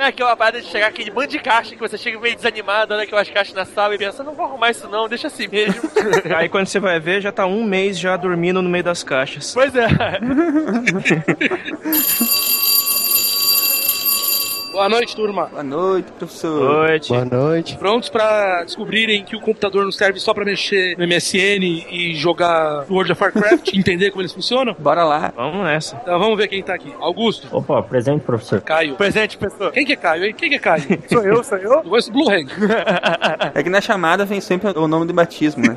É aquela parada de chegar aquele bando de caixa que você chega meio desanimado, olha aquelas caixas na sala e pensa, não vou arrumar isso não, deixa assim mesmo. Aí quando você vai ver, já tá um mês já dormindo no meio das caixas. pois é. Boa noite, turma. Boa noite, professor. Noite. Boa noite. Prontos pra descobrirem que o computador não serve só pra mexer no MSN e jogar World of Warcraft, entender como eles funcionam? Bora lá. Vamos nessa. Então vamos ver quem tá aqui. Augusto, Opa, presente, professor. Caio. Presente, pessoa. Quem que é Caio, hein? Quem que é Caio? Sou eu, sou eu? Eu conheço Blue Hand. É que na chamada vem sempre o nome de batismo, né?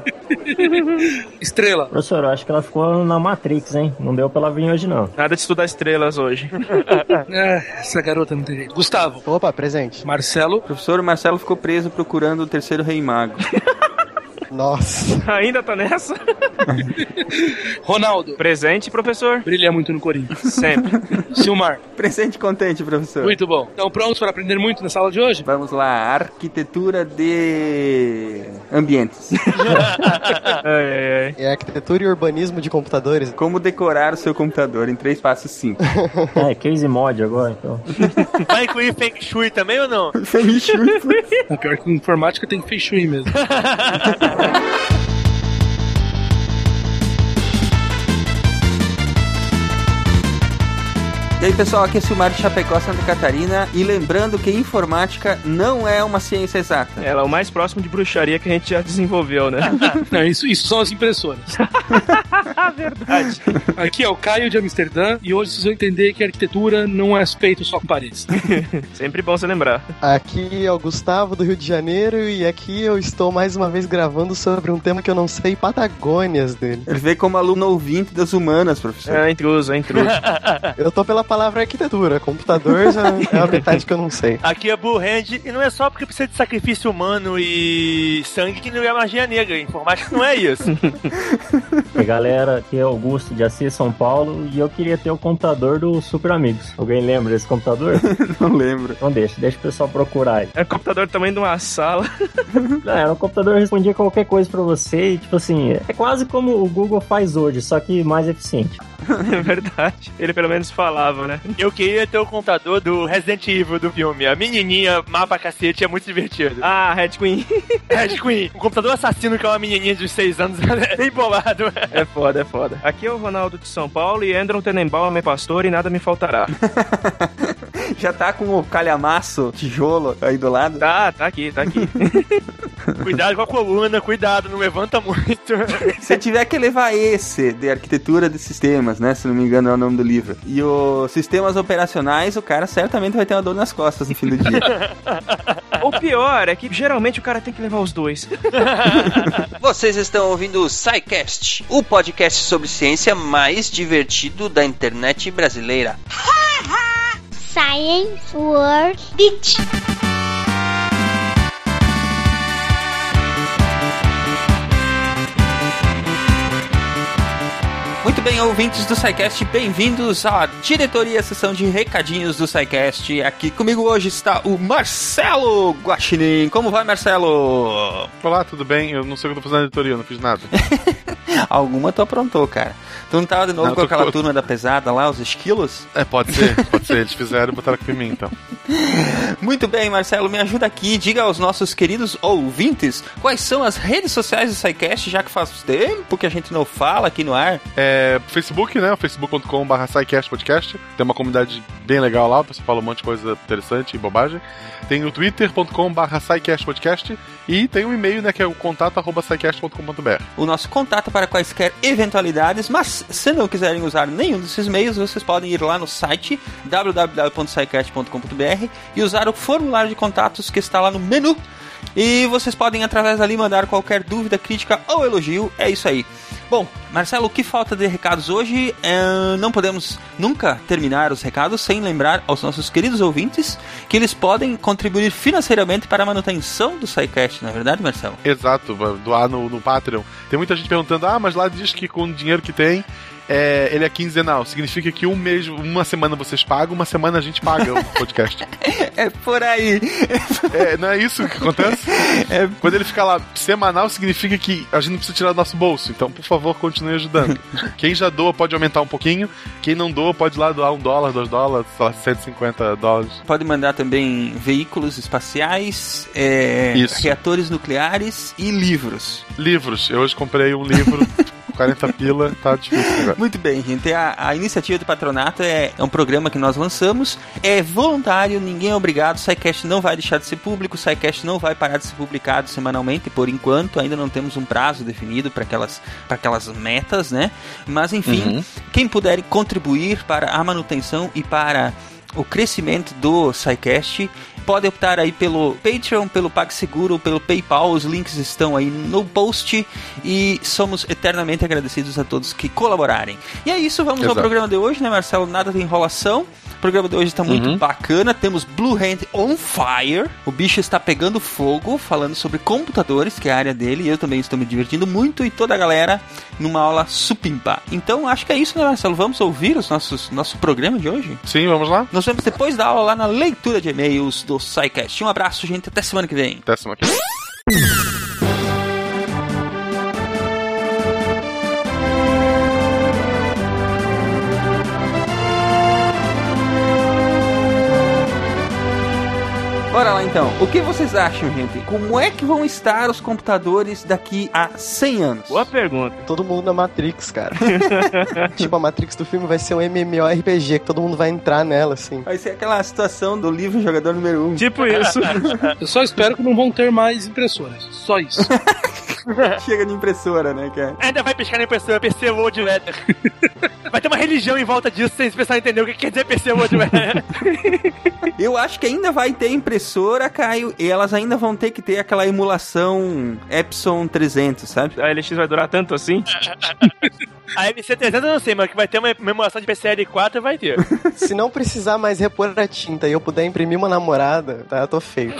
Estrela. Professor, eu acho que ela ficou na Matrix, hein? Não deu pra ela vir hoje, não. Nada de estudar estrelas hoje. É, essa garota não tem jeito. Gustavo. Opa, presente. Marcelo. O professor Marcelo ficou preso procurando o terceiro rei mago. Nossa. Ainda tá nessa? Ronaldo. Presente, professor? Brilha muito no Corinthians. Sempre. Silmar. Presente contente, professor. Muito bom. Então prontos para aprender muito nessa aula de hoje? Vamos lá, arquitetura de ambientes. ai, ai, ai. É arquitetura e urbanismo de computadores. Como decorar o seu computador em três passos simples. É, case mod agora, então. Vai incluir Feng Shui também ou não? O pior que informática tem feng shui mesmo. Yeah. E aí, pessoal, aqui é Silmar de Chapecó, Santa Catarina. E lembrando que informática não é uma ciência exata. Ela é o mais próximo de bruxaria que a gente já desenvolveu, né? Não, isso, isso são as impressoras. Verdade. Aqui é o Caio de Amsterdã e hoje vocês vão entender que a arquitetura não é feito só com paredes. Sempre bom você lembrar. Aqui é o Gustavo do Rio de Janeiro e aqui eu estou mais uma vez gravando sobre um tema que eu não sei Patagônias dele. Ele veio como aluno ouvinte das humanas, professor. É intruso, é intruso. Eu tô pela palavra arquitetura, computador já é a metade que eu não sei. Aqui é Blue Hand e não é só porque precisa de sacrifício humano e sangue que não é magia negra. Informática não é isso. E galera, aqui é Augusto de Assis, São Paulo, e eu queria ter o computador do Super Amigos. Alguém lembra desse computador? Não lembro. Então deixa, deixa o pessoal procurar aí. É um computador tamanho de uma sala. Não, era um computador que respondia qualquer coisa pra você e, tipo assim, é quase como o Google faz hoje, só que mais eficiente. É verdade. Ele pelo menos falava, né? Eu queria ter o computador do Resident Evil do filme. A menininha, mapa cacete, é muito divertido. Ah, Red Queen. Red Queen, o computador assassino que é uma menininha de 6 anos, é bem bolado. É foda, é foda. Aqui é o Ronaldo de São Paulo e Andron Tenenbaum é meu pastor e nada me faltará. Já tá com o calhamaço, tijolo aí do lado. Tá, tá aqui, tá aqui. Cuidado com a coluna, cuidado, não levanta muito. Se tiver que levar esse de arquitetura de sistemas, né? Se não me engano é o nome do livro. E os sistemas operacionais, o cara certamente vai ter uma dor nas costas no fim do dia. o pior é que geralmente o cara tem que levar os dois. Vocês estão ouvindo o SciCast, o podcast sobre ciência mais divertido da internet brasileira. Science World Beach. Muito bem, ouvintes do SciCast, bem-vindos à diretoria, sessão de recadinhos do SciCast. Aqui comigo hoje está o Marcelo Guaxinim. Como vai, Marcelo? Olá, tudo bem? Eu não sei o que eu tô fazendo na editoria, eu não fiz nada. Alguma tu aprontou, cara. Tu não tava de novo Não, com aquela tô- turma da pesada lá, os esquilos? É, pode ser, pode ser. Eles fizeram e botaram aqui em mim, então. Muito bem, Marcelo, me ajuda aqui. Diga aos nossos queridos ouvintes quais são as redes sociais do SciCast, já que faz tempo que a gente não fala aqui no ar. É, Facebook, né? facebook.com.br podcast. Tem uma comunidade bem legal lá, o pessoal fala um monte de coisa interessante e bobagem. Tem o twitter.com.br podcast e tem um e-mail, né, que é o contato arroba o nosso contato para quaisquer eventualidades, mas se não quiserem usar nenhum desses meios, vocês podem ir lá no site www.sicast.com.br e usar o formulário de contatos que está lá no menu. E vocês podem, através dali, mandar qualquer dúvida, crítica ou elogio. É isso aí. Bom, Marcelo, o que falta de recados hoje? É, não podemos nunca terminar os recados sem lembrar aos nossos queridos ouvintes que eles podem contribuir financeiramente para a manutenção do SciCast, não é verdade, Marcelo? Exato, doar no, no Patreon. Tem muita gente perguntando, ah, mas lá diz que com o dinheiro que tem, é, ele é quinzenal. Significa que um mês, uma semana vocês pagam, uma semana a gente paga o podcast. É por aí. É, não é isso que acontece? É. Quando ele fica lá semanal, significa que a gente não precisa tirar do nosso bolso. Então, por favor, continue ajudando. Quem já doa pode aumentar um pouquinho. Quem não doa pode ir lá doar um dólar, dois dólares, sei lá, 150 dólares. Pode mandar também veículos espaciais, é, reatores nucleares e livros. Livros. Eu hoje comprei um livro, 40 pila, tá difícil agora. Muito bem, gente. A, a iniciativa do patronato é, é um programa que nós lançamos. É voluntário, ninguém é obrigado. O SciCast não vai deixar de ser público. O SciCast não vai parar de ser publicado semanalmente por enquanto. Ainda não temos um prazo definido para aquelas, pra aquelas metas, né? Mas enfim, quem puder contribuir para a manutenção e para o crescimento do SciCast pode optar aí pelo Patreon, pelo PagSeguro, pelo PayPal, os links estão aí no post e somos eternamente agradecidos a todos que colaborarem. E é isso, vamos ao Exato. programa de hoje, né, Marcelo? Nada de enrolação. O programa de hoje está muito bacana. Temos Blue Hand on fire. O bicho está pegando fogo, falando sobre computadores, que é a área dele. E eu também estou me divertindo muito e toda a galera numa aula supimpa. Então acho que é isso, né, Marcelo? Vamos ouvir os nossos nosso programa de hoje? Sim, vamos lá? Nos vemos depois da aula lá na leitura de e-mails do SciCast. Um abraço, gente. Até semana que vem. Até semana que vem. Bora lá então. O que vocês acham, gente? Como é que vão estar os computadores daqui a 100 anos? Boa pergunta. Todo mundo na Matrix, cara. tipo, a Matrix do filme vai ser um MMORPG, que todo mundo vai entrar nela, assim. Vai ser aquela situação do livro Jogador Número 1. Tipo isso. Eu só espero que não vão ter mais impressoras. Só isso. Chega de impressora, né, cara? Ainda vai pescar na impressora PC World Weather. Vai ter uma religião em volta disso sem pessoal entender o que quer dizer PC World Weather. Eu acho que ainda vai ter impressora, Caio, e elas ainda vão ter que ter aquela emulação Epson 300, sabe? A LX vai durar tanto assim? A MC300 eu não sei, mas que vai ter uma memorização de PCL4 vai ter. Se não precisar mais repor a tinta e eu puder imprimir uma namorada, tá? Eu tô feio.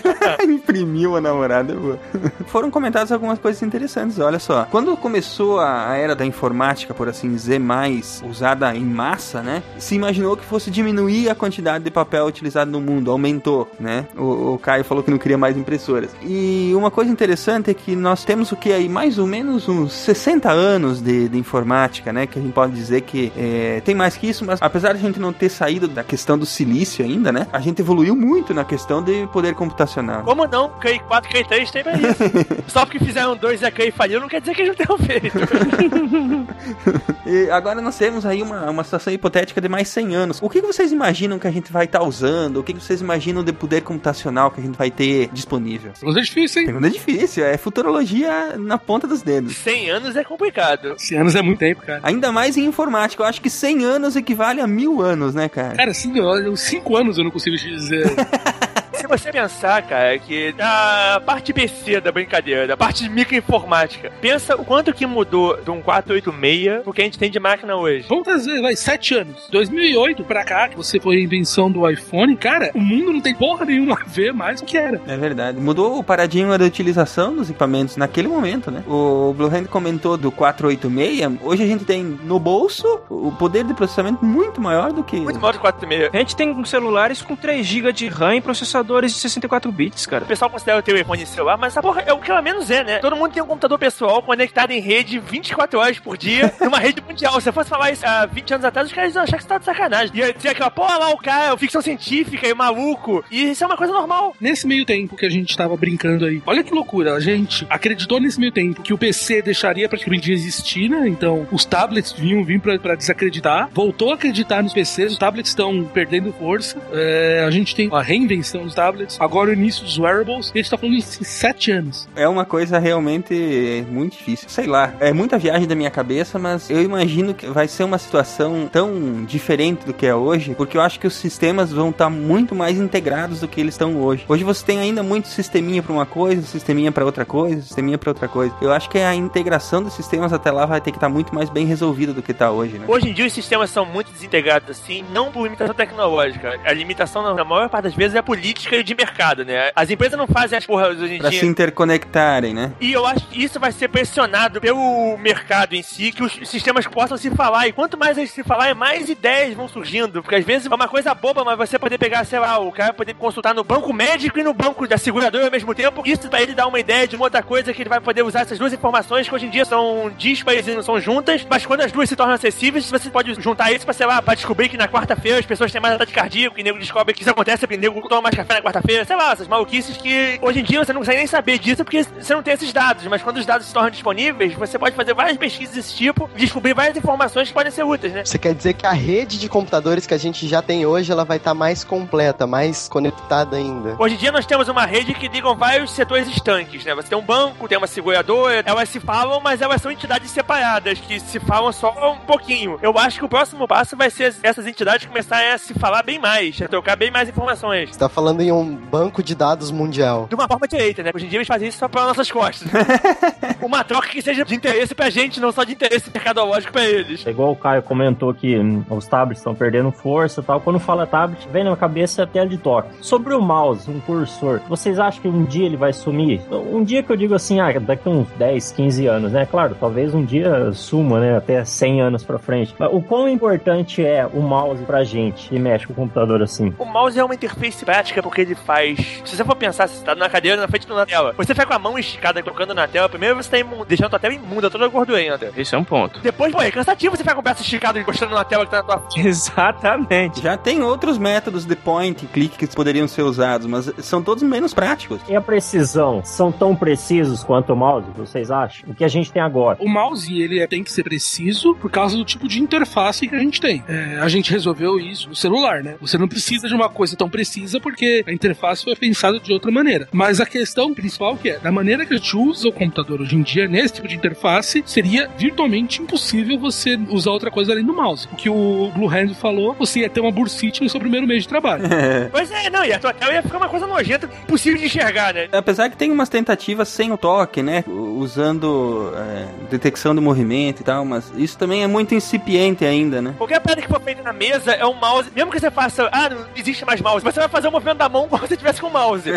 Imprimiu a namorada, boa. Foram comentadas algumas coisas interessantes, olha só. Quando começou a era da informática, por assim dizer, mais usada em massa, né? Se imaginou que fosse diminuir a quantidade de papel utilizado no mundo, aumentou, né? O, o Caio falou que não queria mais impressoras. E uma coisa interessante é que nós temos o que aí, mais ou menos uns 60 anos de, de informática, né? Que a gente pode dizer que é, tem mais que isso, mas apesar de a gente não ter saído da questão do silício ainda, né? A gente evoluiu muito na questão de poder computacional. Como não? CAI 4, CAI 3 tem pra isso. Só porque fizeram dois e a CAI faliu, não quer dizer que eles não tenham feito. E agora nós temos aí uma, uma situação hipotética de mais 100 anos. O que que vocês imaginam que a gente vai estar usando? O que que vocês imaginam de poder computacional que a gente vai ter disponível? Pergunta difícil, hein? Pergunta difícil, é futurologia na ponta dos dedos. 100 anos é complicado. 100 anos é muito tempo, cara. Ainda mais em informática, eu acho que 100 anos equivale a mil anos, né, cara? Cara, assim, olha, uns 5 anos eu não consigo te dizer. Se você pensar, cara, que a parte PC da brincadeira, da parte de microinformática, pensa o quanto que mudou de um 486 pro que a gente tem de máquina hoje. Vamos trazer, vai, 7 anos. 2008 pra cá, que você foi a invenção do iPhone, cara, o mundo não tem porra nenhuma a ver mais o que era. É verdade. Mudou o paradigma da utilização dos equipamentos naquele momento, né? O Blue Hand comentou do 486. Hoje a gente tem no bolso o poder de processamento muito maior do que. Muito maior do 486. A gente tem celulares com 3 GB de RAM e processadores de 64 bits, cara. O pessoal considera o telefone celular, mas essa porra é o que ela menos é, né? Todo mundo tem um computador pessoal conectado em rede 24 horas por dia, numa rede mundial. Se você fosse falar isso há 20 anos atrás, os caras iam achar que você tá de sacanagem. Ia dizer aquela, porra lá, o cara, ficção científica e maluco. E isso é uma coisa normal. Nesse meio tempo que a gente tava brincando aí, olha que loucura, a gente acreditou nesse meio tempo que o PC deixaria praticamente de existir, né? Então, os tablets vinham vir pra, pra desacreditar, voltou a acreditar nos PCs, os tablets estão perdendo força, É, a gente tem a reinvenção dos tablets, agora o início dos wearables, e a gente tá falando isso em 7 anos. É uma coisa realmente muito difícil. Sei lá, é muita viagem da minha cabeça, mas eu imagino que vai ser uma situação tão diferente do que é hoje, porque eu acho que os sistemas vão estar muito mais integrados do que eles estão hoje. Hoje você tem ainda muito sisteminha para uma coisa, sisteminha para outra coisa, sisteminha para outra coisa. Eu acho que a integração dos sistemas até lá vai ter que estar muito mais bem resolvida do que está hoje, né? Hoje em dia os sistemas são muito desintegrados assim, não por limitação tecnológica. A limitação, na maior parte das vezes, é política logística e de mercado, né? As empresas não fazem as porras hoje em Pra dia. se interconectarem, né? E eu acho que isso vai ser pressionado pelo mercado em si, que os sistemas possam se falar. E quanto mais eles se falar, mais ideias vão surgindo. Porque às vezes é uma coisa boba, mas você poder pegar, sei lá, o cara poder consultar no banco médico e no banco da seguradora ao mesmo tempo. Isso pra ele dar uma ideia de uma outra coisa que ele vai poder usar essas duas informações que hoje em dia são díspares e não são juntas. Mas quando as duas se tornam acessíveis, você pode juntar isso pra, sei lá, pra descobrir que na quarta-feira as pessoas têm mais ataque cardíaco e o nego descobre que isso acontece porque o nego toma mais café na quarta-feira. Sei lá, essas maluquices que hoje em dia você não consegue nem saber disso porque você não tem esses dados. Mas quando os dados se tornam disponíveis, você pode fazer várias pesquisas desse tipo e descobrir várias informações que podem ser úteis, né? Você quer dizer que a rede de computadores que a gente já tem hoje, ela vai estar mais completa, mais conectada ainda. Hoje em dia nós temos uma rede que ligam vários setores estanques, né? Você tem um banco, tem uma seguradora, elas se falam, mas elas são entidades separadas, que se falam só um pouquinho. Eu acho que o próximo passo vai ser essas entidades começarem a se falar bem mais, a trocar bem mais informações. Você tá falando em um banco de dados mundial. De uma forma direita, né? Hoje em dia eles fazem isso só pelas nossas costas. uma troca que seja de interesse pra gente, não só de interesse mercadológico pra eles. É igual o Caio comentou que os tablets estão perdendo força e tal. Quando fala tablet, vem na minha cabeça a tela de toque. Sobre o mouse, um cursor, vocês acham que um dia ele vai sumir? Um dia que eu digo assim, ah, daqui a uns 10, 15 anos, né? Claro, talvez um dia suma, né? Até 100 anos pra frente. Mas o quão importante é o mouse pra gente que mexe com o computador assim? O mouse é uma interface prática porque ele faz. Se você for pensar, se você tá na cadeira na frente de uma tela, você fica com a mão esticada tocando na tela, primeiro você tá imu- deixando a tua tela imunda, toda gordurenta. Esse é um ponto. Depois, pô, é cansativo você ficar com o braço esticado encostando na tela que tá na tua Exatamente. Já tem outros métodos de point e click que poderiam ser usados, mas são todos menos práticos. E a precisão? São tão precisos quanto o mouse, vocês acham? O que a gente tem agora? O mouse, ele é- tem que ser preciso por causa do tipo de interface que a gente tem. É, a gente resolveu isso no celular, né? Você não precisa de uma coisa tão precisa porque a interface foi pensada de outra maneira. Mas a questão principal que é, da maneira que a gente usa o computador hoje em dia, nesse tipo de interface, seria virtualmente impossível você usar outra coisa além do mouse. O que o Blue Hand falou, você ia ter uma bursite no seu primeiro mês de trabalho. Pois é, não, e a tua tela ia ficar uma coisa nojenta, impossível de enxergar, né? Apesar que tem umas tentativas sem o toque, né? Usando é, detecção de movimento e tal, mas isso também é muito incipiente ainda, né? Qualquer parada que for feita na mesa é um mouse. Mesmo que você faça, ah, não existe mais mouse, você vai fazer o movimento da mão como se tivesse com o mouse.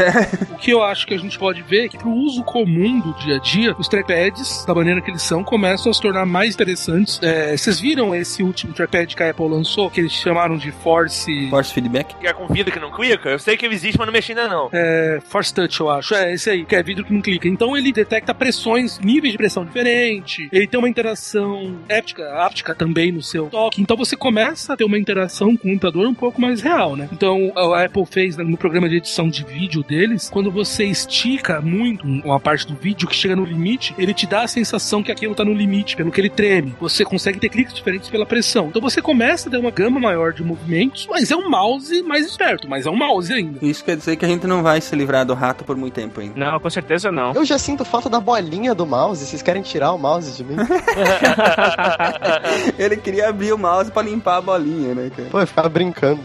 O que eu acho que a gente pode ver é que pro uso comum do dia a dia, os trackpads, da maneira que eles são, começam a se tornar mais interessantes. É, vocês viram esse último trackpad que a Apple lançou, que eles chamaram de Force... Force Feedback? Que é com vidro que não clica, eu sei que ele existe, mas não mexi ainda não. É, Force Touch, eu acho. É, esse aí, que é vidro que não clica. Então ele detecta pressões, níveis de pressão diferente. Ele tem uma interação éptica, áptica também no seu toque. Então você começa a ter uma interação com o computador um pouco mais real, né? Então a Apple fez né, no programa de edição de vídeo deles, quando você estica muito uma parte do vídeo que chega no limite, ele te dá a sensação que aquilo tá no limite, pelo que ele treme. Você consegue ter cliques diferentes pela pressão. Então você começa a ter uma gama maior de movimentos, mas é um mouse mais esperto, mas é um mouse ainda. Isso quer dizer que a gente não vai se livrar do rato por muito tempo ainda. Não, com certeza não. Eu já sinto falta da bolinha do mouse. Vocês querem tirar o mouse de mim? Ele queria abrir o mouse pra limpar a bolinha, né, cara? Pô, eu ficava brincando.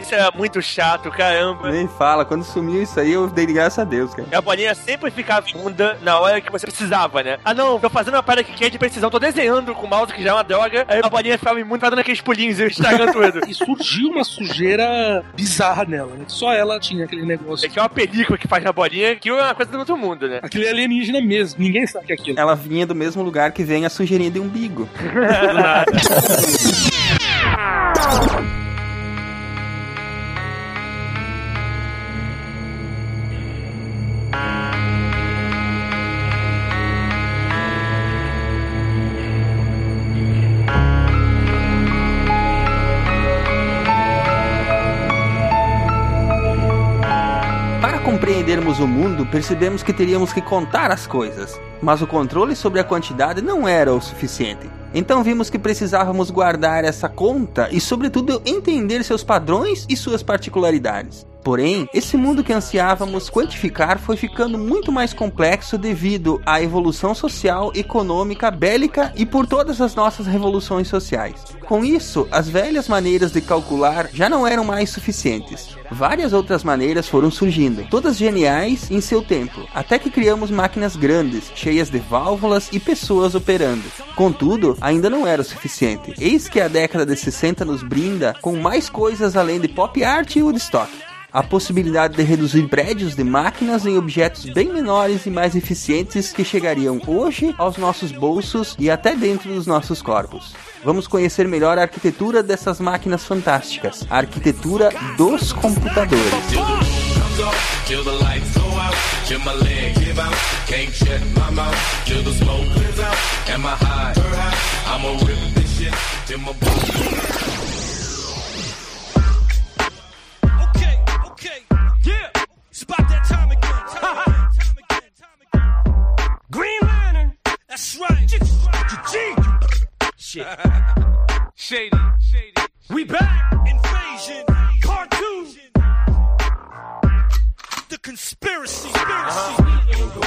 Isso é muito chato, caramba. Nem fala, quando sumiu isso aí, eu dei graças a Deus, cara. E a bolinha sempre ficava imunda na hora que você precisava, né? Ah não, tô fazendo uma parada que quer de precisão, tô desenhando com o mouse que já é uma droga, aí a bolinha ficava imunda, tá dando aqueles pulinhos e estragando tudo. E surgiu uma sujeira bizarra nela, né? Só ela tinha aquele negócio. É que é uma película que faz na bolinha, que é uma coisa do outro mundo, né? Aquilo é alienígena mesmo, ninguém sabe que é aquilo. Ela vinha do mesmo lugar que vem a sujeirinha de umbigo. Para compreendermos o mundo, percebemos que teríamos que contar as coisas, mas o controle sobre a quantidade não era o suficiente. Então vimos que precisávamos guardar essa conta e, sobretudo, entender seus padrões e suas particularidades. Porém, esse mundo que ansiávamos quantificar foi ficando muito mais complexo devido à evolução social, econômica, bélica e por todas as nossas revoluções sociais. Com isso, as velhas maneiras de calcular já não eram mais suficientes. Várias outras maneiras foram surgindo, todas geniais em seu tempo, até que criamos máquinas grandes, cheias de válvulas e pessoas operando. Contudo, ainda não era o suficiente. Eis que a década de 60 nos brinda com mais coisas além de pop art e Woodstock. A possibilidade de reduzir prédios de máquinas em objetos bem menores e mais eficientes que chegariam hoje aos nossos bolsos e até dentro dos nossos corpos. Vamos conhecer melhor a arquitetura dessas máquinas fantásticas, a arquitetura dos computadores. Yeah. Spot that time again. Time. That's right. G. Shit. Shady. Shady. We back. Invasion. Cartoon. The conspiracy.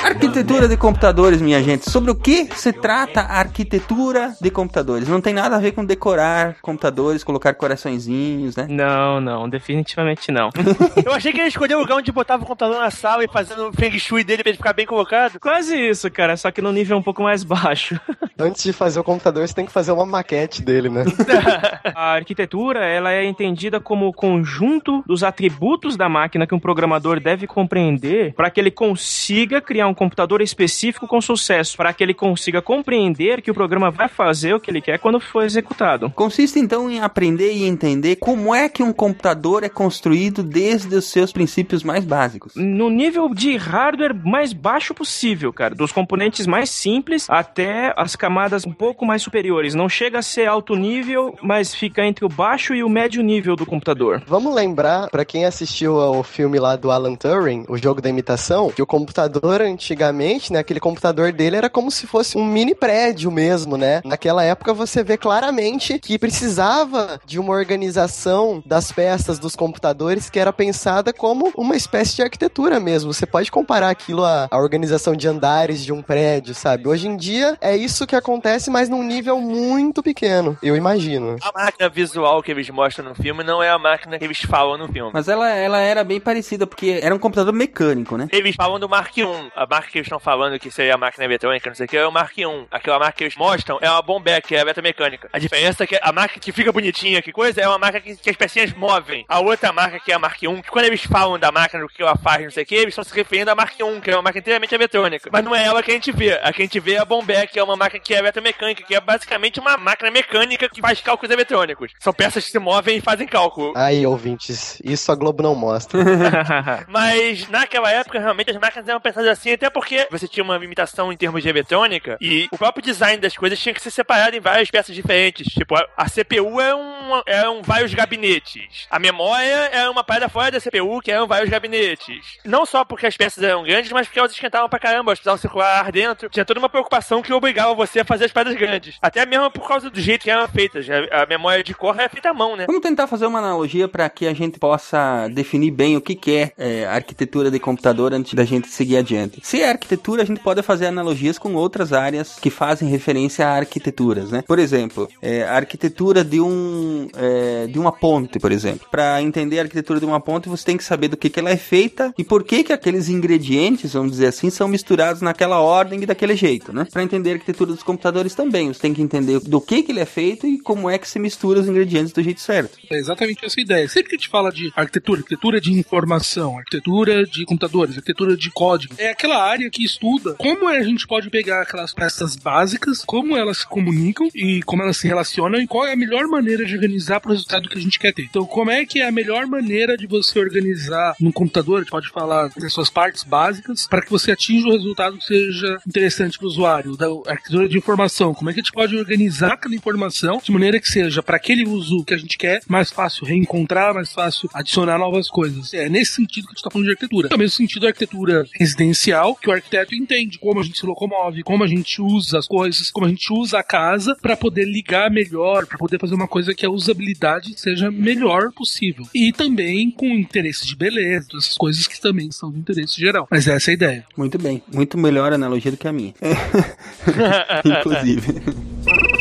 Arquitetura de computadores, minha gente. Sobre o que se trata a arquitetura de computadores? Não tem nada a ver com decorar computadores, colocar coraçõezinhos, né? Não, não, definitivamente não. Eu achei que ele escolheu o lugar onde botava o computador na sala e fazendo o feng shui dele pra ele ficar bem colocado. Quase isso, cara, só que no nível um pouco mais baixo. Antes de fazer o computador, você tem que fazer uma maquete dele, né? A arquitetura, ela é entendida como o conjunto dos atributos da máquina que um programador deve compreender para que ele consiga criar um computador específico com sucesso, para que ele consiga compreender que o programa vai fazer o que ele quer quando for executado. Consiste então em aprender e entender como é que um computador é construído desde os seus princípios mais básicos. No nível de hardware mais baixo possível, cara, dos componentes mais simples até as camadas um pouco mais superiores. Não chega a ser alto nível, mas fica entre o baixo e o médio nível do computador. Vamos lembrar, pra quem assistiu ao filme lá do Alan Turing, o jogo da imitação, que o computador antigamente, né, aquele computador dele era como se fosse um mini prédio mesmo, né? Naquela época você vê claramente que precisava de uma organização das peças dos computadores que era pensada como uma espécie de arquitetura mesmo. Você pode comparar aquilo à, à organização de andares de um prédio, sabe? Hoje em dia é isso que acontece, mas num nível muito pequeno, eu imagino. A máquina visual que eles mostram no filme não é a máquina que eles falam no filme. Mas ela, ela era bem parecida, porque era um computador mecânico, né? Eles falam do Mark I. A marca que eles estão falando que seria a máquina eletrônica, não sei o que, é o Mark I. Aquela marca que eles mostram é uma Bombeck, que é a eletromecânica. A diferença é que a marca que fica bonitinha, que coisa, é uma marca que, que as pecinhas movem. A outra marca, que é a Mark I, que quando eles falam da máquina, do que ela faz, não sei o que, eles estão se referindo à Mark I, que é uma máquina inteiramente eletrônica. Mas não é ela que a gente vê. A que a gente vê é a Bombeck, que é uma máquina que é eletromecânica, que é basicamente uma máquina mecânica que faz cálculos eletrônicos. São peças que se movem e fazem cálculo. Aí, ouvintes, isso a Globo não mostra. Mas naquela época, realmente, as máquinas eram pensadas assim, até porque você tinha uma limitação em termos de eletrônica e o próprio design das coisas tinha que ser separado em várias peças diferentes. Tipo, a, CPU é um, é um vários gabinetes. A memória é uma parada fora da CPU, que eram vários gabinetes. Não só porque as peças eram grandes, mas porque elas esquentavam pra caramba, elas precisavam circular ar dentro. Tinha toda uma preocupação que obrigava você a fazer as paradas grandes. Até mesmo por causa do jeito que eram feitas. A, a memória de cor é feita à mão, né? Vamos tentar fazer uma analogia para que a gente possa definir bem o que, que é, é, arquitetura de computador antes da gente seguir adiante. Se é arquitetura, a gente pode fazer analogias com outras áreas que fazem referência a arquiteturas, né? Por exemplo, é, a arquitetura de um é, de uma ponte, por exemplo. Para entender a arquitetura de uma ponte, você tem que saber do que, que ela é feita e por que que aqueles ingredientes, vamos dizer assim, são misturados naquela ordem e daquele jeito, né? Para entender a arquitetura dos computadores também, você tem que entender do que que ele é feito e como é que se mistura os ingredientes do jeito certo. É exatamente essa ideia. Sempre que a gente fala de arquitetura, arquitetura de informação, arquitetura de computadores, arquitetura de código, é aquela área que estuda como a gente pode pegar aquelas peças básicas, como elas se comunicam e como elas se relacionam e qual é a melhor maneira de organizar para o resultado que a gente quer ter. Então, como é que é a melhor maneira de você organizar no computador? A gente pode falar das suas partes básicas para que você atinja o resultado que seja interessante para o usuário. Da arquitetura de informação, como é que a gente pode organizar aquela informação de maneira que seja para aquele uso que a gente quer mais fácil reencontrar, mais fácil adicionar novas coisas. É nesse sentido que a gente está falando de arquitetura. No mesmo sentido da arquitetura residencial, que o arquiteto entende como a gente se locomove, como a gente usa as coisas, como a gente usa a casa para poder ligar melhor, para poder fazer uma coisa que a usabilidade seja melhor possível. E também com interesse de beleza, essas coisas que também são de interesse geral. Mas essa é a ideia. Muito bem, muito melhor analogia do que a minha. Inclusive.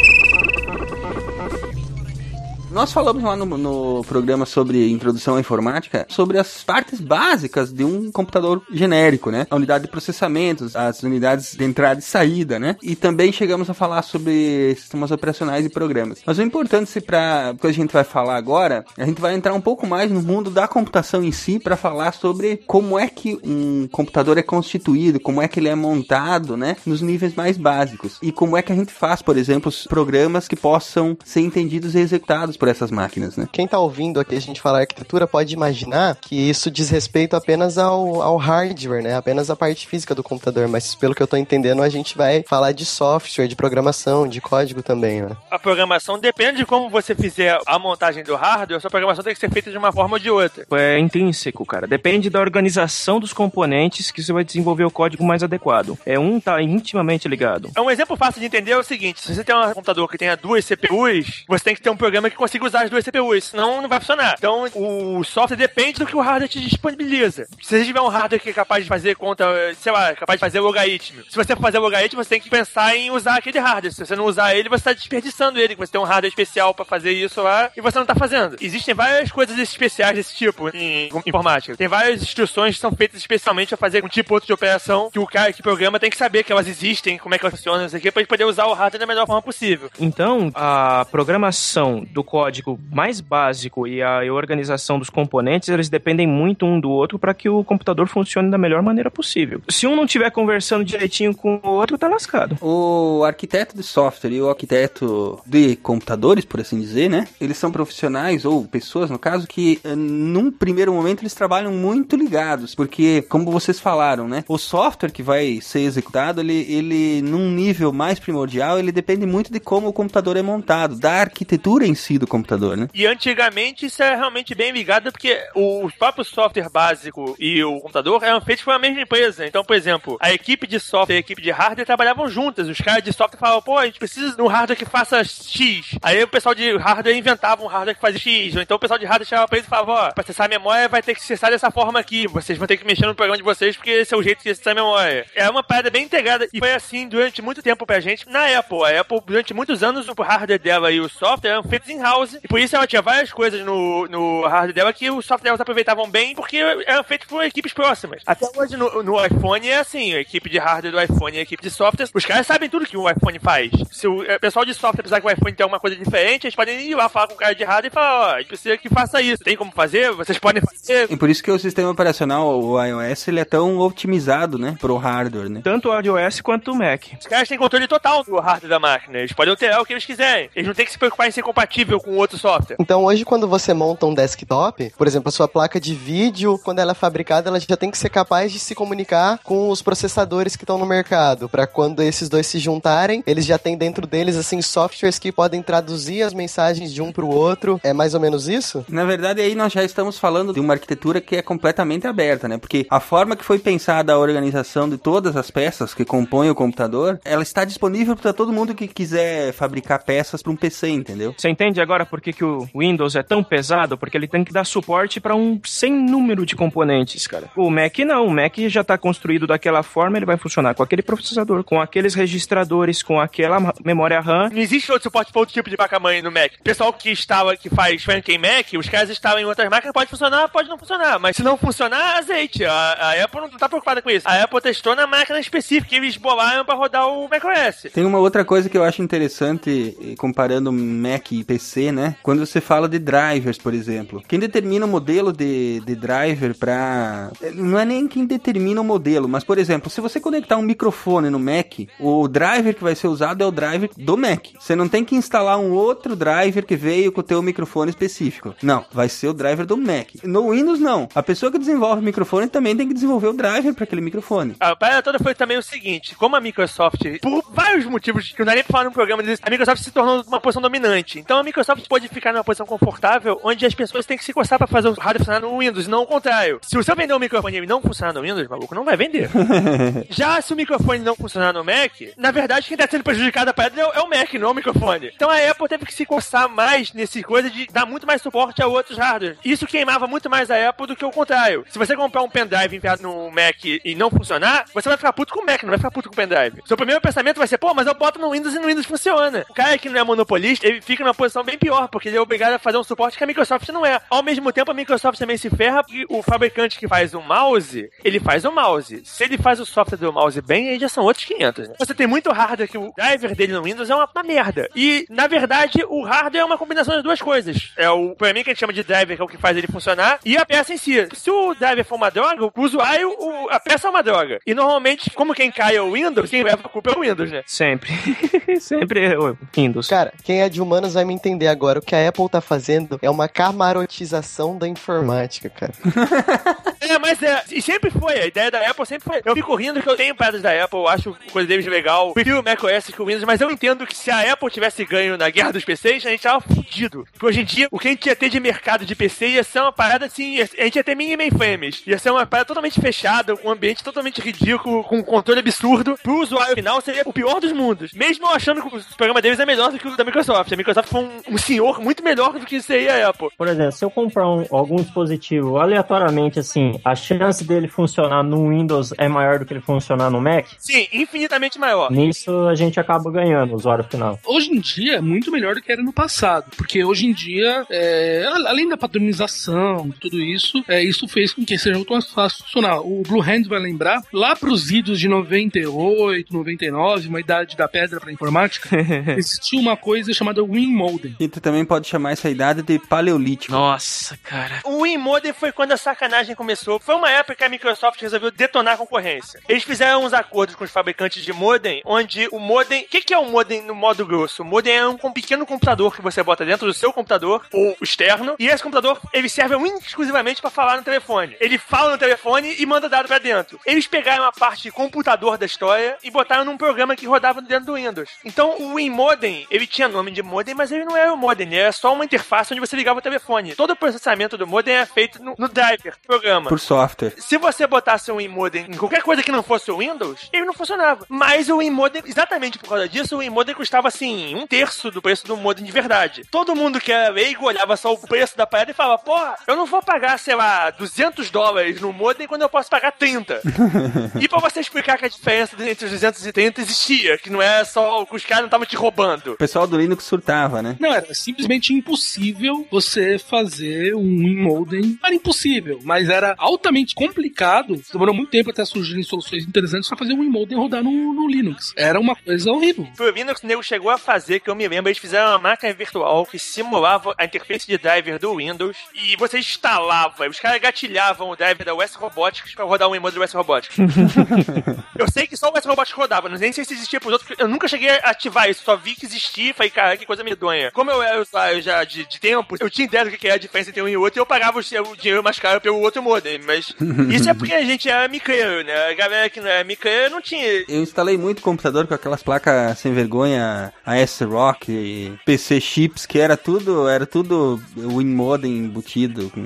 Nós falamos lá no, no programa sobre introdução à informática sobre as partes básicas de um computador genérico, né? A unidade de processamentos, as unidades de entrada e saída, né? E também chegamos a falar sobre sistemas operacionais e programas. Mas o importante para que a gente vai falar agora, a gente vai entrar um pouco mais no mundo da computação em si para falar sobre como é que um computador é constituído, como é que ele é montado, né? Nos níveis mais básicos e como é que a gente faz, por exemplo, programas que possam ser entendidos e executados por essas máquinas, né? Quem tá ouvindo aqui a gente falar arquitetura pode imaginar que isso diz respeito apenas ao, ao hardware, né? Apenas a parte física do computador, mas pelo que eu tô entendendo, a gente vai falar de software, de programação, de código também, né? A programação depende de como você fizer a montagem do hardware, a sua programação tem que ser feita de uma forma ou de outra. É intrínseco, cara. Depende da organização dos componentes que você vai desenvolver o código mais adequado. É um tá intimamente ligado. É um exemplo fácil de entender é o seguinte: se você tem um computador que tenha duas CPUs, você tem que ter um programa que consiga usar as duas CPUs, senão não vai funcionar. Então o software depende do que o hardware te disponibiliza. Se você tiver um hardware que é capaz de fazer conta, sei lá, capaz de fazer logaritmo. Se você for fazer logaritmo, você tem que pensar em usar aquele hardware. Se você não usar ele, você está desperdiçando ele, que você tem um hardware especial para fazer isso lá e você não está fazendo. Existem várias coisas especiais desse tipo em informática. Tem várias instruções que são feitas especialmente para fazer um tipo outro de operação que o cara que programa tem que saber que elas existem, como é que elas funcionam, não sei o que, para poder usar o hardware da melhor forma possível. Então, a programação do código mais básico e a organização dos componentes, eles dependem muito um do outro para que o computador funcione da melhor maneira possível. Se um não estiver conversando direitinho com o outro, tá lascado. O arquiteto de software e o arquiteto de computadores, por assim dizer, né? Eles são profissionais ou pessoas, no caso, que eh, num primeiro momento eles trabalham muito ligados, porque, como vocês falaram, né? O software que vai ser executado, ele, ele num nível mais primordial, ele depende muito de como o computador é montado, da arquitetura em si do computador, né? E antigamente isso é realmente bem ligado porque o próprio software básico e o computador eram feitos por uma mesma empresa. Então, por exemplo, a equipe de software e a equipe de hardware trabalhavam juntas. Os caras de software falavam, pô, a gente precisa de um hardware que faça X. Aí o pessoal de hardware inventava um hardware que fazia X. Ou então o pessoal de hardware chegava pra eles e falava, ó, pra acessar a memória vai ter que acessar dessa forma aqui. Vocês vão ter que mexer no programa de vocês porque esse é o jeito de acessar a memória. É uma parada bem integrada e foi assim durante muito tempo pra gente na Apple. A Apple, durante muitos anos, o hardware dela e o software eram feitos in-house. E por isso ela tinha várias coisas no, no hardware dela que o software delas aproveitavam bem porque eram feitos por equipes próximas. Até hoje no, no iPhone é assim, a equipe de hardware do iPhone e a equipe de software, os caras sabem tudo que o iPhone faz. Se o é, pessoal de software precisar que o iPhone tenha alguma coisa diferente, eles podem ir lá falar com o cara de hardware e falar, ó, a gente precisa que faça isso. Tem como fazer? Vocês podem fazer. E por isso que o sistema operacional, o iOS, ele é tão otimizado, né, pro hardware, né? Tanto o iOS quanto o Mac. Os caras têm controle total do hardware da máquina. Eles podem alterar o que eles quiserem. Eles não têm que se preocupar em ser compatível com outro software. Então hoje quando você monta um desktop, por exemplo, a sua placa de vídeo, quando ela é fabricada, ela já tem que ser capaz de se comunicar com os processadores que estão no mercado, para quando esses dois se juntarem, eles já têm dentro deles assim softwares que podem traduzir as mensagens de um para o outro. É mais ou menos isso? Na verdade, aí nós já estamos falando de uma arquitetura que é completamente aberta, né? Porque a forma que foi pensada a organização de todas as peças que compõem o computador, ela está disponível para todo mundo que quiser fabricar peças para um PC, entendeu? Você entende agora por que, que o Windows é tão pesado? Porque ele tem que dar suporte para um sem número de componentes, cara. O Mac não, o Mac já está construído daquela forma, ele vai funcionar com aquele processador, com aqueles registradores, com aquela memória RAM. Não existe outro suporte para outro tipo de placa-mãe no Mac. O pessoal que estava, que faz Franken Mac, os caras estavam em outras máquinas, pode funcionar, pode não funcionar. Mas se não funcionar, azeite. A, a Apple não está preocupada com isso. A Apple testou na máquina específica que eles bolaram para rodar o macOS. Tem uma outra coisa que eu acho interessante, comparando Mac e PC, né? Quando você fala de drivers, por exemplo. Quem determina o modelo de, de driver para Não é nem quem determina o modelo, mas, por exemplo, se você conectar um microfone no Mac, o driver que vai ser usado é o driver do Mac. Você não tem que instalar um outro driver que veio com o teu microfone específico. Não, vai ser o driver do Mac. No Windows, não. A pessoa que desenvolve o microfone também tem que desenvolver o driver para aquele microfone. A parada toda foi também o seguinte: como a Microsoft, por vários motivos que não nem pra falar num programa a Microsoft se tornou uma posição dominante. Então a Microsoft pode ficar numa posição confortável onde as pessoas têm que se coçar pra fazer o hardware funcionar no Windows, não o contrário. Se você vender um microfone e não funcionar no Windows, maluco, não vai vender. Já se o microfone não funcionar no Mac, na verdade quem tá sendo prejudicado a parada é o Mac, não é o microfone. Então a Apple teve que se coçar mais nesse coisa de dar muito mais suporte a outros hardwares. Isso queimava muito mais a Apple do que o contrário. Se você comprar um pendrive enfiado no Mac e não funcionar, você vai ficar puto com o Mac, não vai ficar puto com o pendrive. Seu primeiro pensamento vai ser, pô, mas eu boto no Windows e no Windows funciona. O cara que não é monopolista, ele fica numa posição bem pior, porque ele é obrigado a fazer um suporte que a Microsoft não é. Ao mesmo tempo, a Microsoft também se ferra porque o fabricante que faz o mouse, ele faz o mouse. Se ele faz o software do mouse bem, aí já são outros 500. Né? Você tem muito hardware que o driver dele no Windows é uma, uma merda. E, na verdade, o hardware é uma combinação das duas coisas. É o, pra mim, que a gente chama de driver, que é o que faz ele funcionar, e a peça em si. Se o driver for uma droga, o usuário, o- a peça é uma droga. E normalmente, como quem cai é o Windows, quem leva a culpa é o Windows, né? Sempre. Sempre é o Windows. Cara, quem é de humanos vai me entender agora. O que a Apple tá fazendo é uma camarotização da informática, cara. É, mas é, e sempre foi, a ideia da Apple sempre foi. Eu fico rindo que eu tenho paradas da Apple, eu acho coisa deles legal, prefiro o macOS que o Windows, mas eu entendo que se a Apple tivesse ganho na guerra dos PCs, a gente tava fudido. Porque hoje em dia, o que a gente ia ter de mercado de PC ia ser uma parada assim, a gente ia ter mini mainframes, ia ser uma parada totalmente fechada, um ambiente totalmente ridículo, com um controle absurdo, pro usuário final seria o pior dos mundos. Mesmo achando que o programa deles é melhor do que o da Microsoft. A Microsoft foi um, um senhor muito melhor do que seria a Apple. Por exemplo, se eu comprar um- algum dispositivo aleatoriamente assim, a chance dele funcionar no Windows é maior do que ele funcionar no Mac? Sim, infinitamente maior. Nisso a gente acaba ganhando, o usuário final. Hoje em dia é muito melhor do que era no passado, porque hoje em dia, é, além da padronização, tudo isso, é, isso fez com que seja muito mais fácil funcionar. O Blue Hand vai lembrar, lá pros idos de 98, 99, uma idade da pedra pra informática, existia uma coisa chamada Win Modem. Tu também pode chamar essa idade de paleolítico. Nossa, cara. O Win Modem foi quando a sacanagem começou. Foi uma época que a Microsoft resolveu detonar a concorrência. Eles fizeram uns acordos com os fabricantes de modem, onde o modem... O que, que é o modem no modo grosso? O modem é um pequeno computador que você bota dentro do seu computador, ou externo, e esse computador, ele serve exclusivamente para falar no telefone. Ele fala no telefone e manda dado para dentro. Eles pegaram a parte de computador da história e botaram num programa que rodava dentro do Windows. Então, o Win Modem, ele tinha nome de modem, mas ele não era o modem, ele era só uma interface onde você ligava o telefone. Todo o processamento do modem é feito no, no driver programa. Por software. Se você botasse um Modem em qualquer coisa que não fosse o Windows, ele não funcionava. Mas o Modem, exatamente por causa disso, o Modem custava assim, um terço do preço do modem de verdade. Todo mundo que era leigo olhava só o preço da parada e falava, porra, eu não vou pagar, sei lá, 200 dólares no modem quando eu posso pagar 30. e pra você explicar que a diferença entre os 230 existia, que não é só que os caras não estavam te roubando. O pessoal do Linux surtava, né? Não, era simplesmente impossível você fazer um Modem. Era impossível, mas era altamente complicado. Demorou muito tempo até surgirem soluções interessantes pra fazer um Modem rodar no, no Linux. Era uma coisa horrível. Pro Linux, o nego chegou a fazer, que eu me lembro, eles fizeram uma máquina virtual que simulava a interface de driver do Windows e você instalava, os caras gatilhavam o driver da West Robotics pra rodar um emoji do West Robotics. eu sei que só o West Robotics rodava, não nem sei se existia pros outros, porque eu nunca cheguei a ativar isso, só vi que existia e falei, cara, que coisa medonha. Como eu era usuário já de, de tempo, eu tinha ideia do que era a diferença entre um e outro e eu pagava o, o dinheiro mais caro pelo outro modem, mas isso é porque a gente era micreiro, né? A galera que não era micreiro não tinha Eu instalei muito computador com aquelas placas sem vergonha, AS-ROC, PC chips, que era tudo, era tudo WinModem embutido com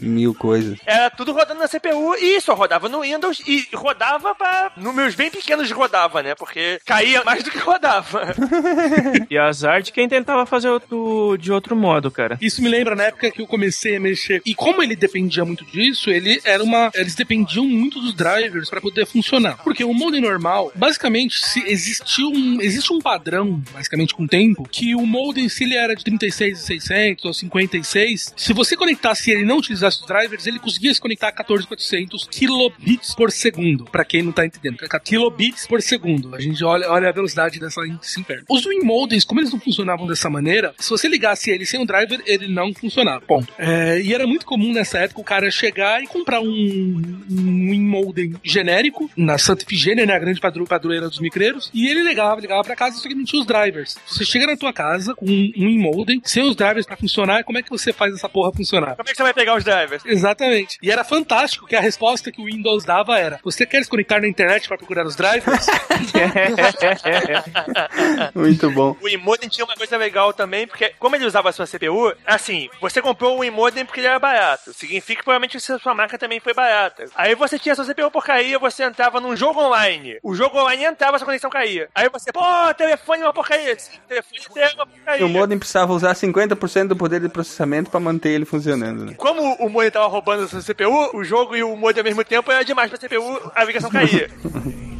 mil coisas. Era tudo rodando na CPU e só rodava no Windows e rodava pra números bem pequenos rodava, né? Porque caía mais do que rodava. E azar de quem tentava fazer outro, de outro modo, cara. Isso me lembra na época que eu comecei a mexer. E como ele dependia muito disso, ele era uma. Eles dependiam muito dos drivers para poder funcionar. Porque o modem normal, basicamente, se existiu um, existe um padrão, basicamente com o tempo, que o modem, se ele era de 36,600 ou 56, se você conectasse ele e não utilizasse os drivers, ele conseguia se conectar a 14,400 kilobits por segundo. Para quem não tá entendendo, kilobits por segundo. A gente olha, olha a velocidade dessa inferno. Os Win modems, como eles não funcionavam dessa maneira, se você ligasse ele sem o driver, ele não funcionava. Ponto. É, e era muito comum nessa época o cara chegar e comprar um, um modem genérico na Santa Efigênia, né, a grande padro, padroeira dos micreiros, e ele ligava, ligava pra casa, só que não tinha os drivers. Você chega na tua casa com um Win modem, sem os drivers pra funcionar, como é que você faz essa porra funcionar? Como é que você vai pegar os drivers? Exatamente. E era fantástico que a resposta que o Windows dava era: Você quer se conectar na internet para procurar os drivers? Muito bom. O Imodem tinha uma coisa legal também, porque como ele usava a sua CPU, assim, você comprou o Imodem porque ele era barato. Significa que provavelmente a sua marca também foi barata. Aí você tinha a sua CPU porcaria, você entrava num jogo online. O jogo online entrava, a sua conexão caía. Aí você, pô, telefone é uma porcaria. Sim, telefone é uma porcaria. E o modem precisava usar 50% do poder de processamento pra manter ele funcionando, né? Como o modem tava roubando a sua CPU, o jogo e o modem ao mesmo tempo era demais pra CPU, a ligação caía.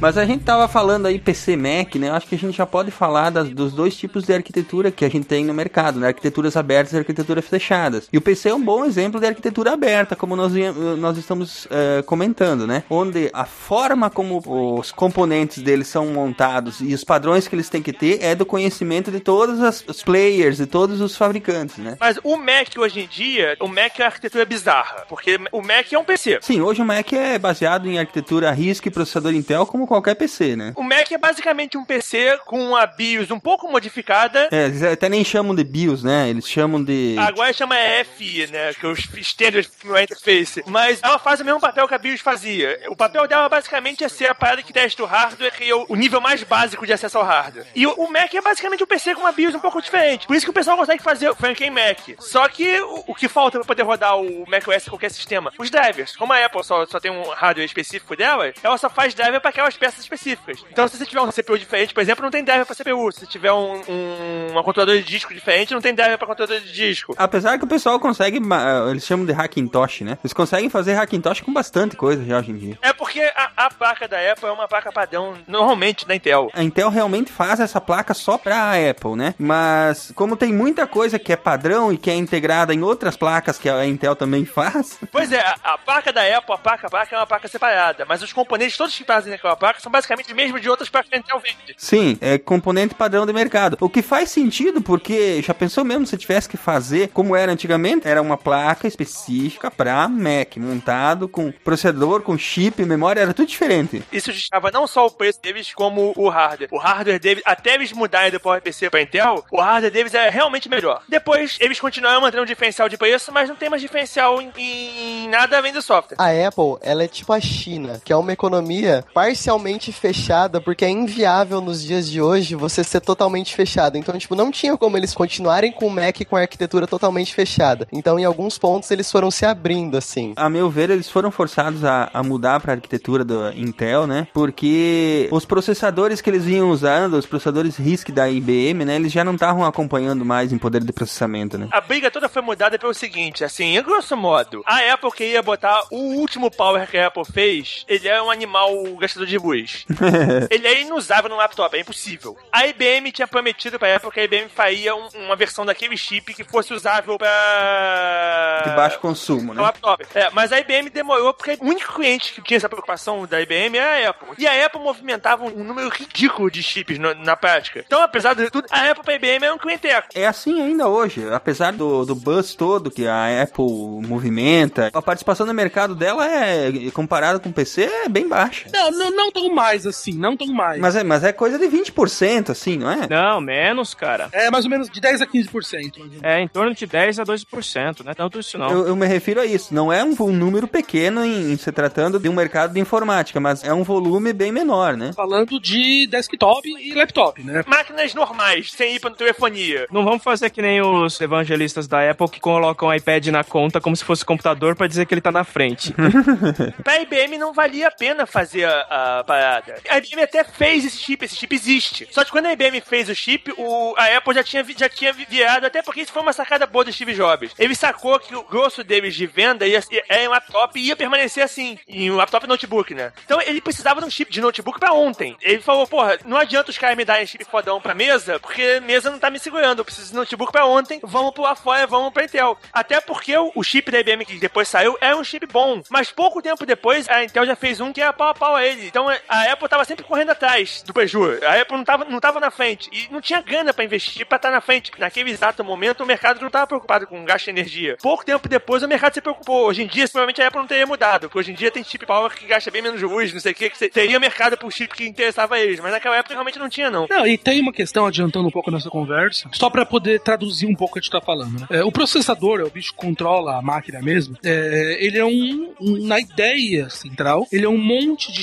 Mas a gente tava falando aí PC Mac, né? Eu acho que a gente já pode falar das- dos dois tipos de arquitetura que a gente tem no mercado, né? Arquiteturas abertas e arquiteturas fechadas. E o PC é um bom exemplo de arquitetura aberta, como nós, nós estamos eh, comentando, né? Onde a forma como os componentes deles são montados e os padrões que eles têm que ter é do conhecimento de todos as- os players, de todos os fabricantes, né? Mas o Mac hoje em dia, o Mac é uma arquitetura bizarra. Porque o Mac é um PC. Sim, hoje o Mac é baseado em arquitetura RISC e processador Intel como qualquer PC, né? O Mac é basicamente um PC com uma BIOS um pouco modificada. É, eles até nem chamam de BIOS, né? Eles chamam de. Agora chama EFI, né? Que é os Standard Firmware Interface. Mas ela faz o mesmo papel que a BIOS fazia. O papel dela basicamente é ser a parada que testa o hardware e é o nível mais básico de acesso ao hardware. E o, Mac é basicamente um PC com uma BIOS um pouco diferente. Por isso que o pessoal consegue fazer o Franken Mac. Só que o, o que falta pra poder rodar o macOS em qualquer sistema? Os drivers. Como a Apple só, só tem um hardware específico dela, ela só faz driver para aquelas peças específicas. Então, se você tiver um CPU diferente, por exemplo, não tem driver para CPU. Se tiver um, um, uma controladora de disco diferente, não tem driver para controlador de disco. Apesar que o pessoal consegue, ma- eles chamam de Hackintosh, né? Eles conseguem fazer Hackintosh com bastante coisa já hoje em dia. É porque a, a placa da Apple é uma placa padrão, normalmente, da Intel. A Intel realmente faz essa placa só pra Apple, né? Mas como tem muita coisa que é padrão e que é integrada em outras placas que a Intel também faz, Pois é, a, a placa da Apple, a placa, a placa é uma placa separada, mas os componentes todos que fazem naquela placa são basicamente os mesmos de outras placas que a Intel vende. sim, é componente padrão de mercado. O que faz sentido porque já pensou mesmo se tivesse que fazer como era antigamente? Era uma placa específica pra Mac, montado com processador, com chip, memória, era tudo diferente. Isso justificava não só o preço deles, como o hardware. O hardware deles, até eles mudarem do PowerPC pra Intel, o hardware deles é realmente melhor. Depois, eles continuaram mantendo um diferencial de preço, mas não tem mais diferencial em, em nada além do software. A Apple, ela é tipo a China, que é uma economia parcialmente fechada, porque é inviável nos dias de hoje você ser totalmente fechado. Então, tipo, não tinha como eles continuarem com o Mac com a arquitetura totalmente fechada. Então, em alguns pontos, eles foram se abrindo, assim. A meu ver, eles foram forçados a, a mudar para a arquitetura do Intel, né? Porque os processadores que eles vinham usando, os processadores RISC da IBM, né? Eles já não estavam acompanhando mais em poder de processamento, né? A briga toda foi mudada pelo seguinte, assim, em grosso modo, a Apple queria botar o último power que a Apple fez, ele é um animal gastador de luz. ele é inusável no laptop, é impossível. A IBM tinha prometido pra Apple que a IBM faria um- uma versão daquele chip que fosse usável pra... De baixo consumo, no né? laptop. É, mas a IBM demorou porque o único cliente que tinha essa preocupação da IBM era a Apple. E a Apple movimentava um número ridículo de chips no- na prática. Então, apesar de tudo, a Apple pra IBM era um clienteco. É assim ainda hoje, apesar do, do buzz todo que a Apple movimenta, a participação no mercado dela é, comparada com o PC, é bem baixa. Não, não, não tão mais assim, não tão mais. Mas é, mas é coisa de 20%, assim, não é? Não, menos, cara. É mais ou menos de 10 a 15%. É em torno de 10 a 12%, não é tanto isso não. Eu, eu me refiro a isso. Não é um, vo- número pequeno em, em se tratando de um mercado de informática, mas é um volume bem menor, né? Falando de desktop e laptop, né? Máquinas normais, sem ir pra telefonia. Não vamos fazer que nem os evangelistas da Apple que colocam o iPad na conta como se fosse computador pra dizer que ele tá na frente. Pra IBM não valia a pena fazer a, a parada. A IBM até fez esse chip, esse chip existe. Só que quando a IBM fez o chip, o, a Apple já tinha, já tinha vi- virado, até porque isso foi uma sacada boa do Steve Jobs. Ele sacou que o grosso deles de venda ia, é em laptop e ia permanecer assim. Em laptop e notebook, né? Então ele precisava de um chip de notebook pra ontem. Ele falou, porra, não adianta os caras me darem chip fodão pra mesa, porque mesa não tá me segurando. Eu preciso de notebook pra ontem, vamos pular fora, vamos pra Intel. Até porque o, chip da IBM que depois saiu é um chip bom. Mas pouco tempo depois, a Intel já fez um que era pau a pau a ele. Então a Apple tava sempre correndo atrás do preju. A Apple não tava, não tava na frente. E não tinha grana pra investir pra estar na frente. Naquele exato momento, o mercado não tava preocupado com gasto de energia. Pouco tempo depois, o mercado se preocupou. Hoje em dia, provavelmente a Apple não teria mudado. Porque hoje em dia tem chip power que gasta bem menos luz, não sei o que. que teria mercado pro chip que interessava a eles. Mas naquela época realmente não tinha, não. Não, e tem uma questão, adiantando um pouco nessa conversa, só pra poder traduzir um pouco o que a gente tá falando, né? É, o processador, é o bicho que controla a máquina mesmo, é, ele é um, um- na ideia central, ele é um monte de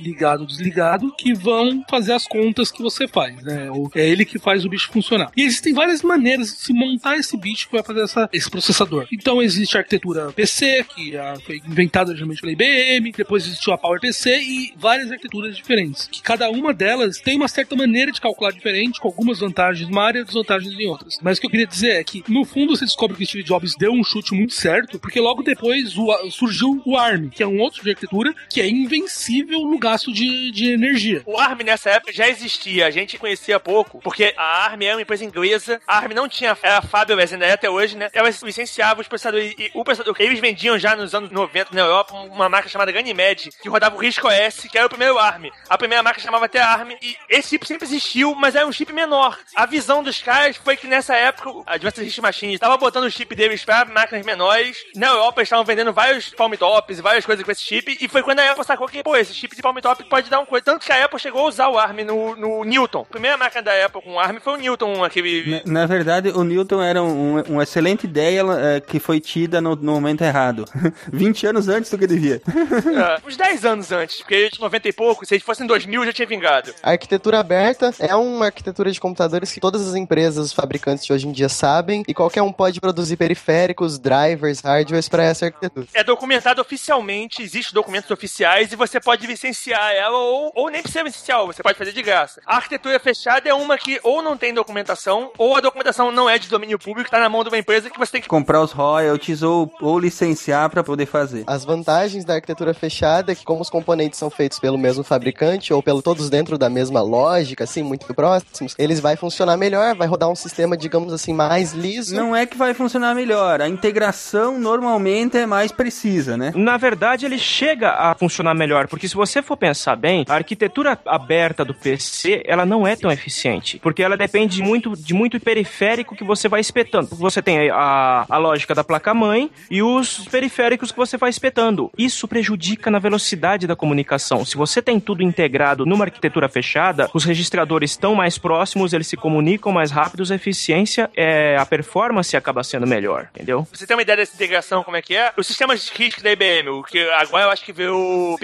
ligado, desligado, que vão fazer as contas que você faz, né? O- é ele que faz o bicho funcionar. E existem várias maneiras de se montar esse bicho que vai fazer essa, esse processador. Então existe a arquitetura PC, que ah, foi inventada geralmente pela IBM, depois existiu a PowerPC e várias arquiteturas diferentes. Que cada uma delas tem uma certa maneira de calcular diferente, com algumas vantagens numa área e desvantagens em outras. Mas o que eu queria dizer é que, no fundo, você descobre que Steve Jobs deu um chute muito certo, porque logo depois o- surgiu o ARM, que é um outro de arquitetura que é invencível no gasto de, de energia. O ARM nessa época já existia, a gente conhecia pouco, porque a ARM é uma empresa inglesa, a ARM não tinha, fábrica, mas ainda é até hoje, né? Ela licenciava os processadores, e o processador eles vendiam já nos anos 90 na Europa, uma marca chamada Ganymede, que rodava o Risco OS, que era o primeiro ARM. A primeira marca chamava até ARM, e esse chip sempre existiu, mas era um chip menor. A visão dos caras foi que nessa época, a Advanced System Machine estava botando o chip deles para máquinas menores, na Europa eles estavam vendendo vários palm tops e várias coisas com esse chip, e foi quando a Apple sacou que, pô, esse chip de palm top pode dar um coisa. Tanto que a Apple chegou a usar o ARM no, no Newton. A primeira máquina da Apple com ARM foi o Newton, aquele... Na, na verdade, o Newton era um- uma excelente ideia eh, que foi tida no, no momento errado. 20 anos antes do que devia. É, uns 10 anos antes, porque de 90 e pouco, se fosse em 2000 já tinha vingado. A arquitetura aberta é uma arquitetura de computadores que todas as empresas, os fabricantes de hoje em dia sabem e qualquer um pode produzir periféricos, drivers, hardwares para essa arquitetura. É documentado oficialmente, existem documentos oficiais e você pode licenciar ela ou, ou nem precisa licenciar, você pode fazer de graça. A arquitetura fechada é uma que ou não tem documentação, ou a documentação não é de domínio público, tá na mão de uma empresa que você tem que Comprar os royalties ou, ou licenciar para poder fazer. As vantagens da arquitetura fechada é que como os componentes são feitos pelo mesmo fabricante ou pelo todos dentro da mesma lógica, assim, muito próximos, eles vai funcionar melhor, vai rodar um sistema, digamos assim, mais liso. Não é que vai funcionar melhor, a integração normalmente é mais precisa, né? Na verdade, ele chega a funcionar melhor, porque se você for pensar bem, a arquitetura aberta do PC, ela não é tão eficiente, porque ela depende muito de muito periférico que você vai espetando. Você tem a, a lógica da placa-mãe e os periféricos que você vai espetando. Isso prejudica na velocidade da comunicação. Se você tem tudo integrado numa arquitetura fechada, os registradores estão mais próximos, eles se comunicam mais rápidos, a eficiência, é, a performance acaba sendo melhor, entendeu? Você ter uma ideia dessa integração, como é que é? Os sistemas RISC da IBM, o que agora eu acho que veio o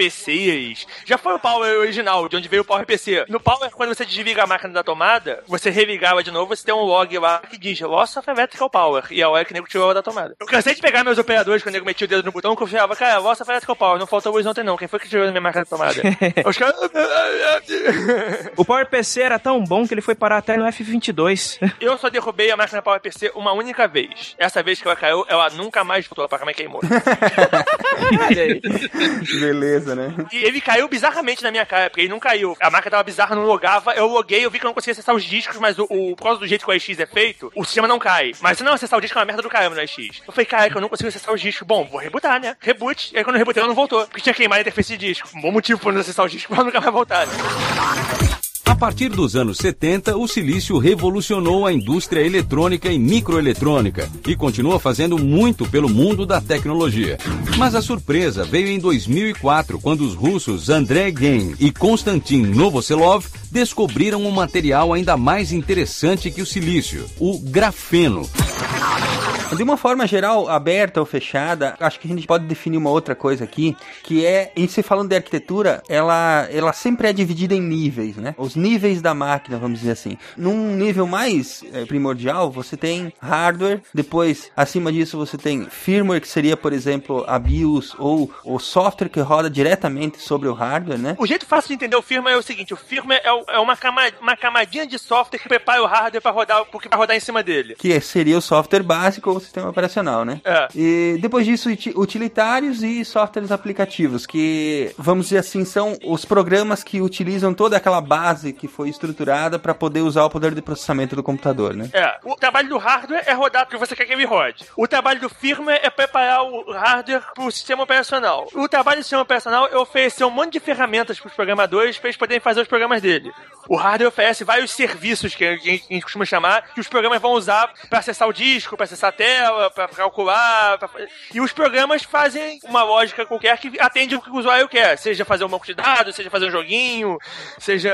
PCs. Já foi o Power original, de onde veio o Power PC. No Power, quando você desliga a máquina da tomada, você religava de novo, você tem um log lá que diz Loss of Electrical Power. E a hora que o nego tirou da tomada. Eu cansei de pegar meus operadores quando o nego metia o dedo no botão, que eu falava, cara, Loss of Electrical Power, não faltou luz ontem não. Quem foi que tirou da minha máquina da tomada? Os caras... O PowerPC era tão bom que ele foi parar até no F22. Eu só derrubei a máquina PowerPC uma única vez. Essa vez que ela caiu, ela nunca mais voltou pra cama e queimou. Beleza, né? E ele caiu bizarramente na minha cara, porque ele não caiu. A máquina tava bizarra, não logava. Eu loguei, eu vi que eu não conseguia acessar os discos, mas o, o, por causa do jeito que o AX é feito, o sistema não cai. Mas se não acessar o disco, é uma merda do caramba no AX. Eu falei, que eu não consigo acessar os discos. Bom, vou rebootar, né? Reboot. E aí quando eu rebutei, ela não voltou. Porque tinha queimado a interface de disco. Um bom motivo pra não acessar os discos, pra nunca mais voltar. A partir dos anos 70, o silício revolucionou a indústria eletrônica e microeletrônica e continua fazendo muito pelo mundo da tecnologia. Mas a surpresa veio em 2004, quando os russos Andrei Gen e Konstantin Novoselov descobriram um material ainda mais interessante que o silício, o grafeno. De uma forma geral, aberta ou fechada, acho que a gente pode definir uma outra coisa aqui, que é, em se falando de arquitetura, ela, ela sempre é dividida em níveis, né? Os níveis da máquina, vamos dizer assim. Num nível mais eh, primordial, você tem hardware, depois, acima disso, você tem firmware, que seria, por exemplo, a BIOS ou o software que roda diretamente sobre o hardware, né? O jeito fácil de entender o firmware é o seguinte: o firmware é, o- é uma, cama- uma camadinha de software que prepara o hardware pra rodar porque vai rodar em cima dele. Que seria o software básico ou o sistema operacional, né? É. E depois disso, uti- utilitários e softwares aplicativos, que, vamos dizer assim, são os programas que utilizam toda aquela base que foi estruturada para poder usar o poder de processamento do computador, né? É, o trabalho do hardware é rodar porque você quer que ele rode. O trabalho do firmware é preparar o hardware pro sistema operacional. O trabalho do sistema operacional é oferecer um monte de ferramentas pros programadores para eles poderem fazer os programas dele. O hardware oferece vários serviços que a gente, a gente costuma chamar, que os programas vão usar para acessar o disco, para acessar a tela, para calcular. pra E os programas fazem uma lógica qualquer que atende o que o usuário quer, seja fazer um banco de dados, seja fazer um joguinho, seja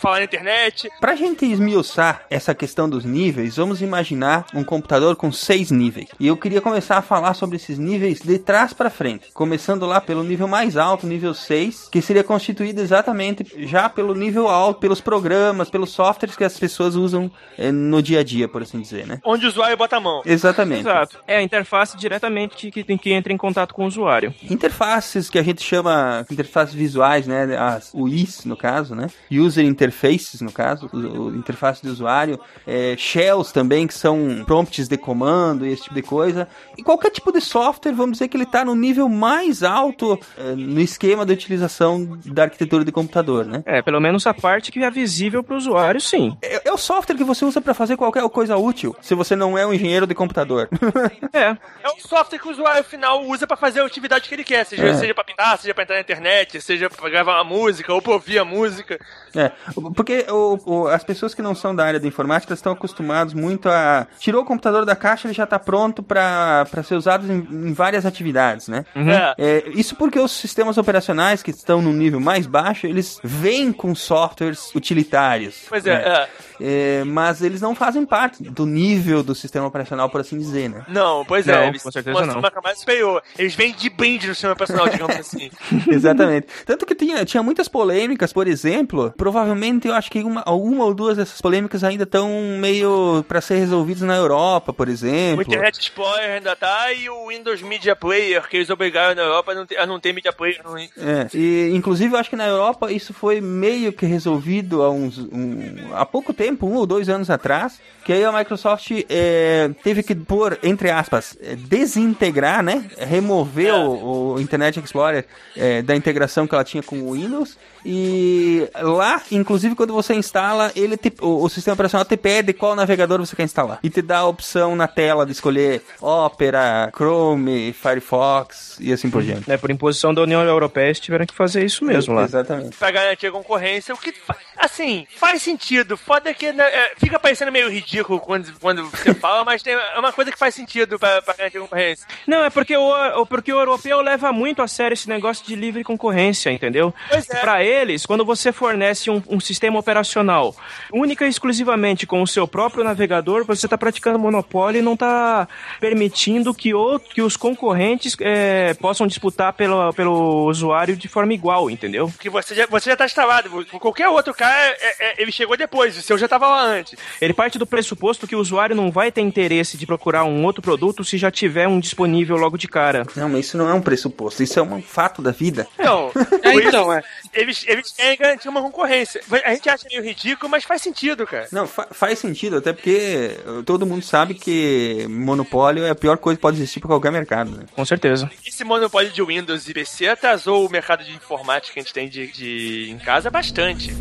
falar na internet. Pra gente esmiuçar essa questão dos níveis, vamos imaginar um computador com seis níveis. E eu queria começar a falar sobre esses níveis de trás para frente. Começando lá pelo nível mais alto, nível 6, que seria constituído exatamente já pelo nível alto pelos programas, pelos softwares que as pessoas usam eh, no dia a dia, por assim dizer, né? Onde o usuário bota a mão. Exatamente. Exato. É a interface diretamente que tem que entra em contato com o usuário. Interfaces que a gente chama interfaces visuais, né? As UIs, no caso, né? User interfaces, no caso, o, o interface de usuário. É, shells também, que são prompts de comando e esse tipo de coisa. E qualquer tipo de software, vamos dizer que ele está no nível mais alto eh, no esquema de utilização da arquitetura de computador, né? É, pelo menos a parte que é visível para o usuário, sim. É, é o software que você usa para fazer qualquer coisa útil, se você não é um engenheiro de computador. É. É o software que o usuário final usa pra fazer a atividade que ele quer, seja, É. seja pra pintar, seja pra entrar na internet, seja pra gravar uma música ou pra ouvir a música. É, porque o- o- as pessoas que não são da área da informática estão acostumados muito a. Tirou o computador da caixa, ele já está pronto para ser usado em, em várias atividades, né? É. É, isso porque os sistemas operacionais que estão no nível mais baixo, eles vêm com softwares utilitários. Pois é, né? é. É, mas eles não fazem parte do nível do sistema operacional, por assim dizer, né? Não, pois Não, é, eles com certeza mostram não. uma camada superior. Eles vêm de brinde no sistema personal, digamos assim. Exatamente. Tanto que tinha, tinha muitas polêmicas, por exemplo. Provavelmente eu acho que uma, uma ou duas dessas polêmicas ainda estão meio para ser resolvidas na Europa, por O exemplo. Internet Explorer ainda tá e o Windows Media Player, que eles obrigaram na Europa a não ter, a não ter Media Player. Não... É, e inclusive eu acho que na Europa isso foi meio que resolvido há uns um- há pouco tempo, um ou dois anos atrás, que aí a Microsoft é, teve que pôr, entre aspas, é, desintegrar, né? Remover o, o Internet Explorer é, da integração que ela tinha com o Windows. E lá, inclusive, quando você instala, ele te- o, o sistema operacional te pede qual navegador você quer instalar. E te dá a opção na tela de escolher Opera, Chrome, Firefox e assim por diante. É, por imposição da União Europeia, eles tiveram que fazer isso mesmo lá. Exatamente. Pra garantir a concorrência, o que. fa- Assim, faz sentido. Foda que né, é, fica parecendo meio ridículo quando, quando você fala, mas tem, é uma coisa que faz sentido pra, pra garantir concorrência. Não, é porque o, porque o europeu leva muito a sério esse negócio de livre concorrência, entendeu? Pois é. Pra eles, quando você fornece um, um sistema operacional única e exclusivamente com o seu próprio navegador, você está praticando monopólio e não está permitindo que, outro, que os concorrentes é, possam disputar pelo, pelo usuário de forma igual, entendeu? Porque você já, você já tá instalado. Qualquer outro cara, é- é- ele chegou depois, o seu já tava lá antes. Ele parte do pressuposto que o usuário não vai ter interesse de procurar um outro produto se já tiver um disponível logo de cara. Não, mas isso não é um pressuposto, isso é um fato da vida. Então, É, então, é. eles, eles querem garantir uma concorrência. A gente acha meio ridículo, mas faz sentido, cara. Não, fa- faz sentido, até porque uh, todo mundo sabe que monopólio é a pior coisa que pode existir para qualquer mercado, né? Com certeza. Esse monopólio de Windows e PC atrasou o mercado de informática que a gente tem de, de- em casa bastante.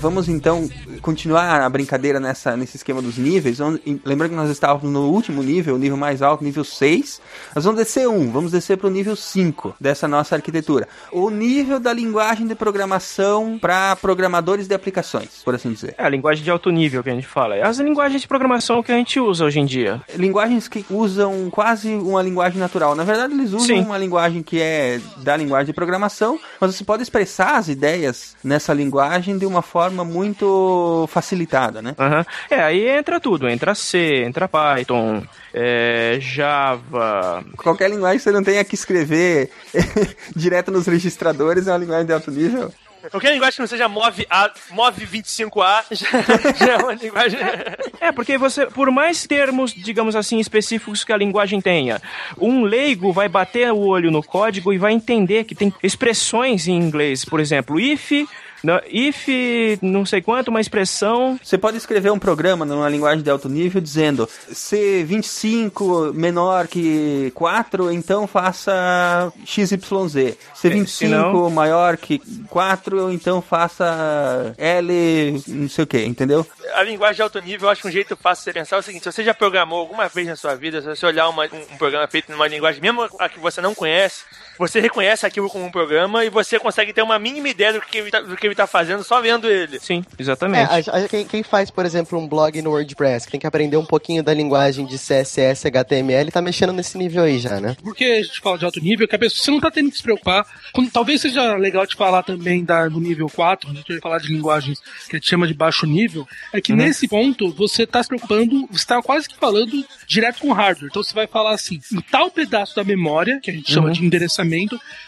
Vamos então continuar a brincadeira nessa, nesse esquema dos níveis. Lembrando que nós estávamos no último nível, o nível mais alto, nível 6. Nós vamos descer um, vamos descer para o nível 5 dessa nossa arquitetura. O nível da linguagem de programação para programadores de aplicações, por assim dizer. É a linguagem de alto nível que a gente fala. É as linguagens de programação que a gente usa hoje em dia. linguagens que usam quase uma linguagem natural. Na verdade, eles usam Sim. uma linguagem que é da linguagem de programação, mas você pode expressar as ideias nessa linguagem de uma forma muito facilitada, né? Aham. É, aí entra tudo. Entra C, entra Python, é, Java. Qualquer linguagem que você não tenha que escrever direto nos registradores é uma linguagem de alto nível. Qualquer linguagem que não seja MOV, A, MOV 25A já, já é uma linguagem. É, porque você, por mais termos, digamos assim, específicos que a linguagem tenha, um leigo vai bater o olho no código e vai entender que tem expressões em inglês. Por exemplo, if, não- if não sei quanto, uma expressão. Você pode escrever um programa numa linguagem de alto nível dizendo se 25 menor que 4, então faça XYZ. Se 25 senão- maior que 4, então faça L, não sei o que, entendeu? A linguagem de alto nível, eu acho que um jeito fácil de você pensar é o seguinte: se você já programou alguma vez na sua vida, se você olhar uma- um, um programa feito numa linguagem, mesmo a que você não conhece, você reconhece aquilo como um programa e você consegue ter uma mínima ideia do que ele, tá- do que ele tá fazendo só vendo ele. Sim, É, exatamente. a- a- quem, quem faz, por exemplo, um blog no WordPress, que tem que aprender um pouquinho da linguagem de CSS, HTML, tá mexendo nesse nível aí já, né? Porque a gente fala de alto nível, que a pessoa, você não tá tendo que se preocupar. com- talvez seja legal te falar também da, do nível 4, a gente vai falar de linguagens que a gente chama de baixo nível, é que Uhum. nesse ponto você tá se preocupando, você tá quase que falando direto com o hardware. Então você vai falar assim, em tal pedaço da memória, que a gente chama Uhum. de endereçamento,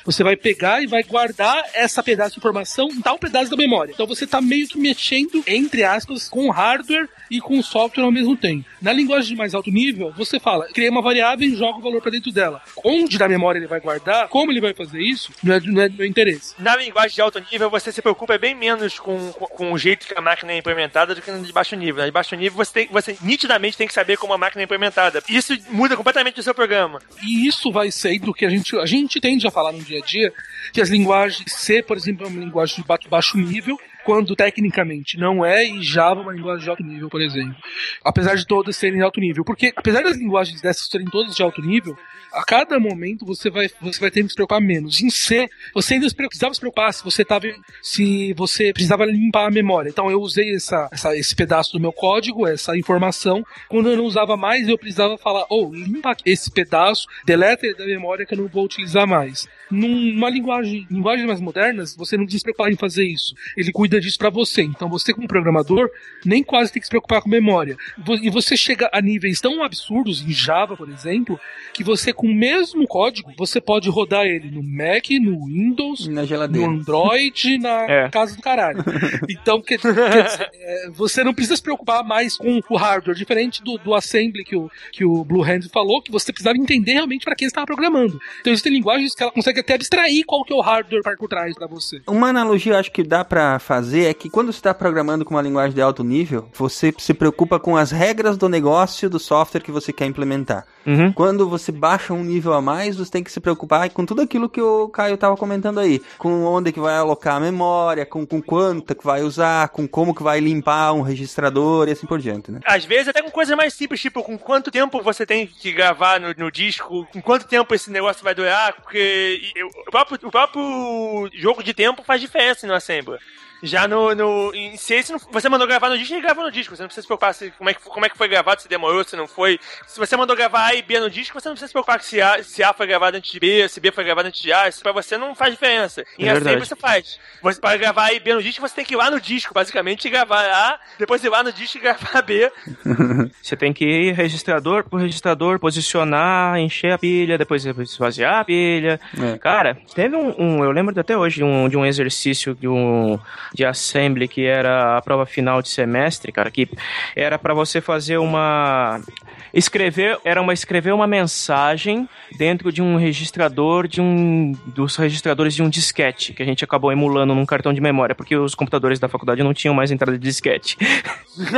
você vai pegar e vai guardar essa pedaço de informação em tal pedaço da memória. Então você tá meio que mexendo, entre aspas, com hardware e com software ao mesmo tempo. Na linguagem de mais alto nível, você fala, cria uma variável e joga o valor para dentro dela. Onde da memória ele vai guardar, como ele vai fazer isso, não é, não é do meu interesse. Na linguagem de alto nível, você se preocupa bem menos com, com, com o jeito que a máquina é implementada do que na de baixo nível. Na de baixo nível, você, tem, você nitidamente tem que saber como a máquina é implementada. Isso muda completamente o seu programa. E isso vai ser do que a gente, a gente tende a falar no dia a dia, que as linguagens C, por exemplo, é uma linguagem de ba- baixo nível, quando tecnicamente não é, e Java é uma linguagem de alto nível, por exemplo. Apesar de todas serem de alto nível. Porque, apesar das linguagens dessas serem todas de alto nível, a cada momento você vai, você vai ter que se preocupar menos. Em C, você ainda precisava se preocupar se você tava, se você precisava limpar a memória. Então eu usei essa, essa- esse pedaço do meu código, essa informação. Quando eu não usava mais, eu precisava falar, oh, limpa esse pedaço, deleta ele da memória que eu não vou utilizar mais. Numa linguagem, linguagens mais modernas, você não precisa se preocupar em fazer isso. Ele cuida disso pra você. Então você, como programador, nem quase tem que se preocupar com memória. E você chega a níveis tão absurdos em Java, por exemplo, que você com o mesmo código, você pode rodar ele no Mac, no Windows, Na no. Android, na É. casa do caralho. Então, quer, quer dizer, é, você não precisa se preocupar mais com o hardware, diferente do, do assembly que o, que o Blue Hand falou, que você precisava entender realmente para quem você estava programando. Então, existem linguagens que ela consegue até abstrair qual que é o hardware por trás para você. Uma analogia eu acho que dá pra fazer é que quando você está programando com uma linguagem de alto nível, você se preocupa com as regras do negócio do software que você quer implementar. Uhum. Quando você baixa um nível a mais, você tem que se preocupar com tudo aquilo que o Caio estava comentando aí. Com onde que vai alocar a memória, com, com quanto que vai usar, com como que vai limpar um registrador e assim por diante, né? Às vezes até com coisas mais simples, tipo, com quanto tempo você tem que gravar no, no disco, com quanto tempo esse negócio vai durar, porque o próprio, o próprio jogo de tempo faz diferença no Assembler. Já no, no em C, se não- você mandou gravar no disco, ele gravou no disco. Você não precisa se preocupar se, como, é que, como é que foi gravado, se demorou, se não foi. Se você mandou gravar A e B no disco, você não precisa se preocupar se A, se A foi gravado antes de B, se B foi gravado antes de A. Isso pra você não faz diferença. Em É verdade. você faz. Você, para gravar A e B no disco, você tem que ir lá no disco, basicamente, e gravar A, depois ir lá no disco e gravar B. Você tem que ir registrador por registrador, posicionar, encher a pilha, depois esvaziar a pilha. É. Cara, teve um, um- eu lembro até hoje de um, de um exercício de, um, de assembly que era a prova final de semestre, cara, que era pra você fazer uma escrever, era uma escrever uma mensagem dentro de um registrador de um dos registradores de um disquete que a gente acabou emulando num cartão de memória, porque os computadores da faculdade não tinham mais entrada de disquete.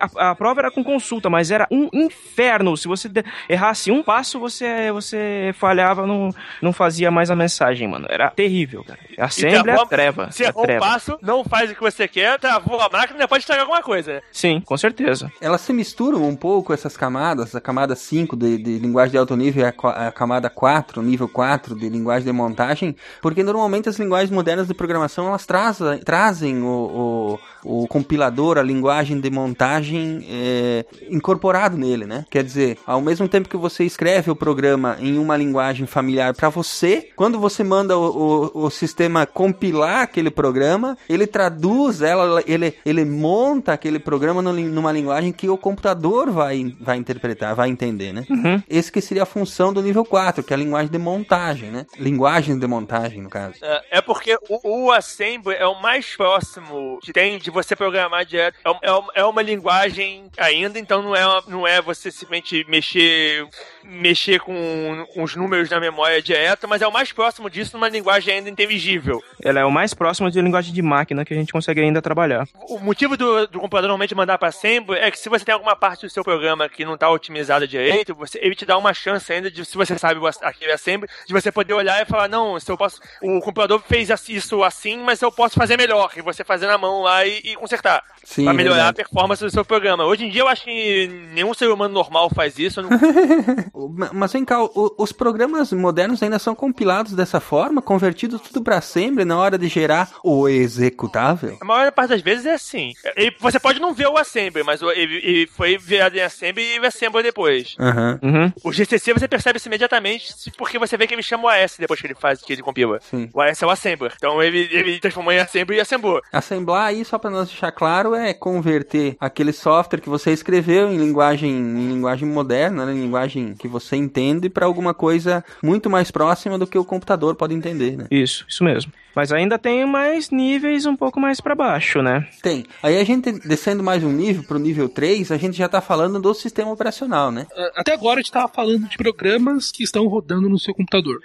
A, a prova era com consulta, mas era um inferno. Se você errasse um passo, você, você falhava, não, não fazia mais a mensagem, mano. Era terrível, cara. Assembly é treva. Se é errou um passo, não faz o que você quer, travou a máquina, pode estragar alguma coisa. Sim, com certeza. Elas se misturam um pouco, essas camadas, a camada 5 de, de linguagem de alto nível e a, a camada 4, nível 4 de linguagem de montagem, porque normalmente as linguagens modernas de programação, elas trazem, trazem o, o, o compilador, a linguagem de montagem é, incorporado nele, né? Quer dizer, ao mesmo tempo que você escreve o programa em uma linguagem familiar para você, quando você manda o, o, o sistema compilar aquele programa, ele traduz ela, ele, ele monta aquele programa no numa linguagem que o computador vai, vai interpretar, vai entender, né? Uhum. Esse que seria a função do nível 4, que é a linguagem de montagem, né? Linguagem de montagem, no caso. É, é porque o, o Assembly é o mais próximo que tem de você programar direto. É, um- é é uma linguagem ainda, então não é, uma- não é você simplesmente mexer, mexer com, com os números na memória direto, mas é o mais próximo disso numa linguagem ainda inteligível. Ela é o mais próximo de linguagem de máquina que a gente consegue ainda trabalhar. O motivo do, do computador normalmente mandar para Assembly é que se você tem alguma parte do seu programa que não está otimizada direito, você, ele te dá uma chance ainda de, se você sabe aquele Assembly, de você poder olhar e falar, não, se eu posso, o computador fez isso assim, mas eu posso fazer melhor, e você fazer na mão lá e, e consertar. Sim, pra melhorar verdade. a performance do seu programa. Hoje em dia eu acho que nenhum ser humano normal faz isso. não- Ma- Mas vem cá, o- os programas modernos ainda são compilados dessa forma, convertidos tudo para assembly na hora de gerar o executável? A maior parte das vezes é assim. Ele- você pode não ver o assembly, mas o- ele, ele foi virado em assembly e assembly depois. Aham. Uhum. O GCC você percebe isso imediatamente porque você vê que ele chama o AS depois que ele faz, que ele compila. Sim. O AS é o assembler. Então ele, ele transformou em assembly e assemblou. Assemblar aí, só para nós deixar claro, é converter aquele software que você escreveu em linguagem, em linguagem moderna, né, em linguagem que você entende, para alguma coisa muito mais próxima do que o computador pode entender, né? Isso, isso mesmo. Mas ainda tem mais níveis um pouco mais pra baixo, né? Tem. Aí a gente, descendo mais um nível, pro nível 3, a gente já tá falando do sistema operacional, né? Até agora a gente estava falando de programas que estão rodando no seu computador.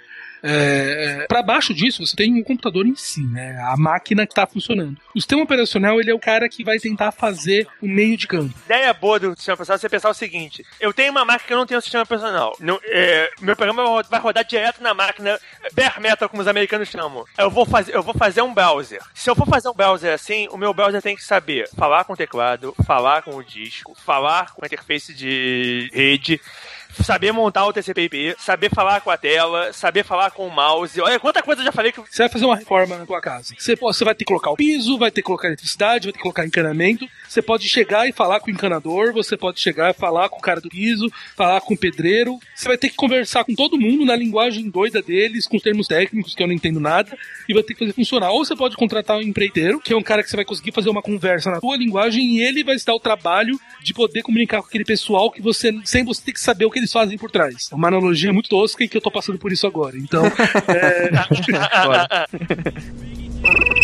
É, para baixo disso, você tem um computador em si, né? A máquina que está funcionando. O sistema operacional ele é o cara que vai tentar fazer o meio de campo. A ideia boa do sistema operacional é você pensar o seguinte: eu tenho uma máquina que eu não tenho um sistema operacional. Não, é, meu programa vai rodar direto na máquina bare metal, como os americanos chamam. Eu vou, fazer, eu vou fazer um browser. Se eu for fazer um browser assim, o meu browser tem que saber falar com o teclado, falar com o disco, falar com a interface de rede. Saber montar o TCP/IP, saber falar com a tela, saber falar com o mouse. Olha quanta coisa eu já falei que Você vai fazer uma reforma na tua casa. Você, você vai ter que colocar o piso, vai ter que colocar eletricidade, vai ter que colocar encanamento. Você pode chegar e falar com o encanador, você pode chegar e falar com o cara do piso, falar com o pedreiro. Você vai ter que conversar com todo mundo na linguagem doida deles, com os termos técnicos que eu não entendo nada, e vai ter que fazer funcionar. Ou você pode contratar um empreiteiro, que é um cara que você vai conseguir fazer uma conversa na tua linguagem e ele vai se dar o trabalho de poder comunicar com aquele pessoal que você, sem você ter que saber o que eles fazem por trás. É uma analogia muito tosca e que eu tô passando por isso agora. Então, é,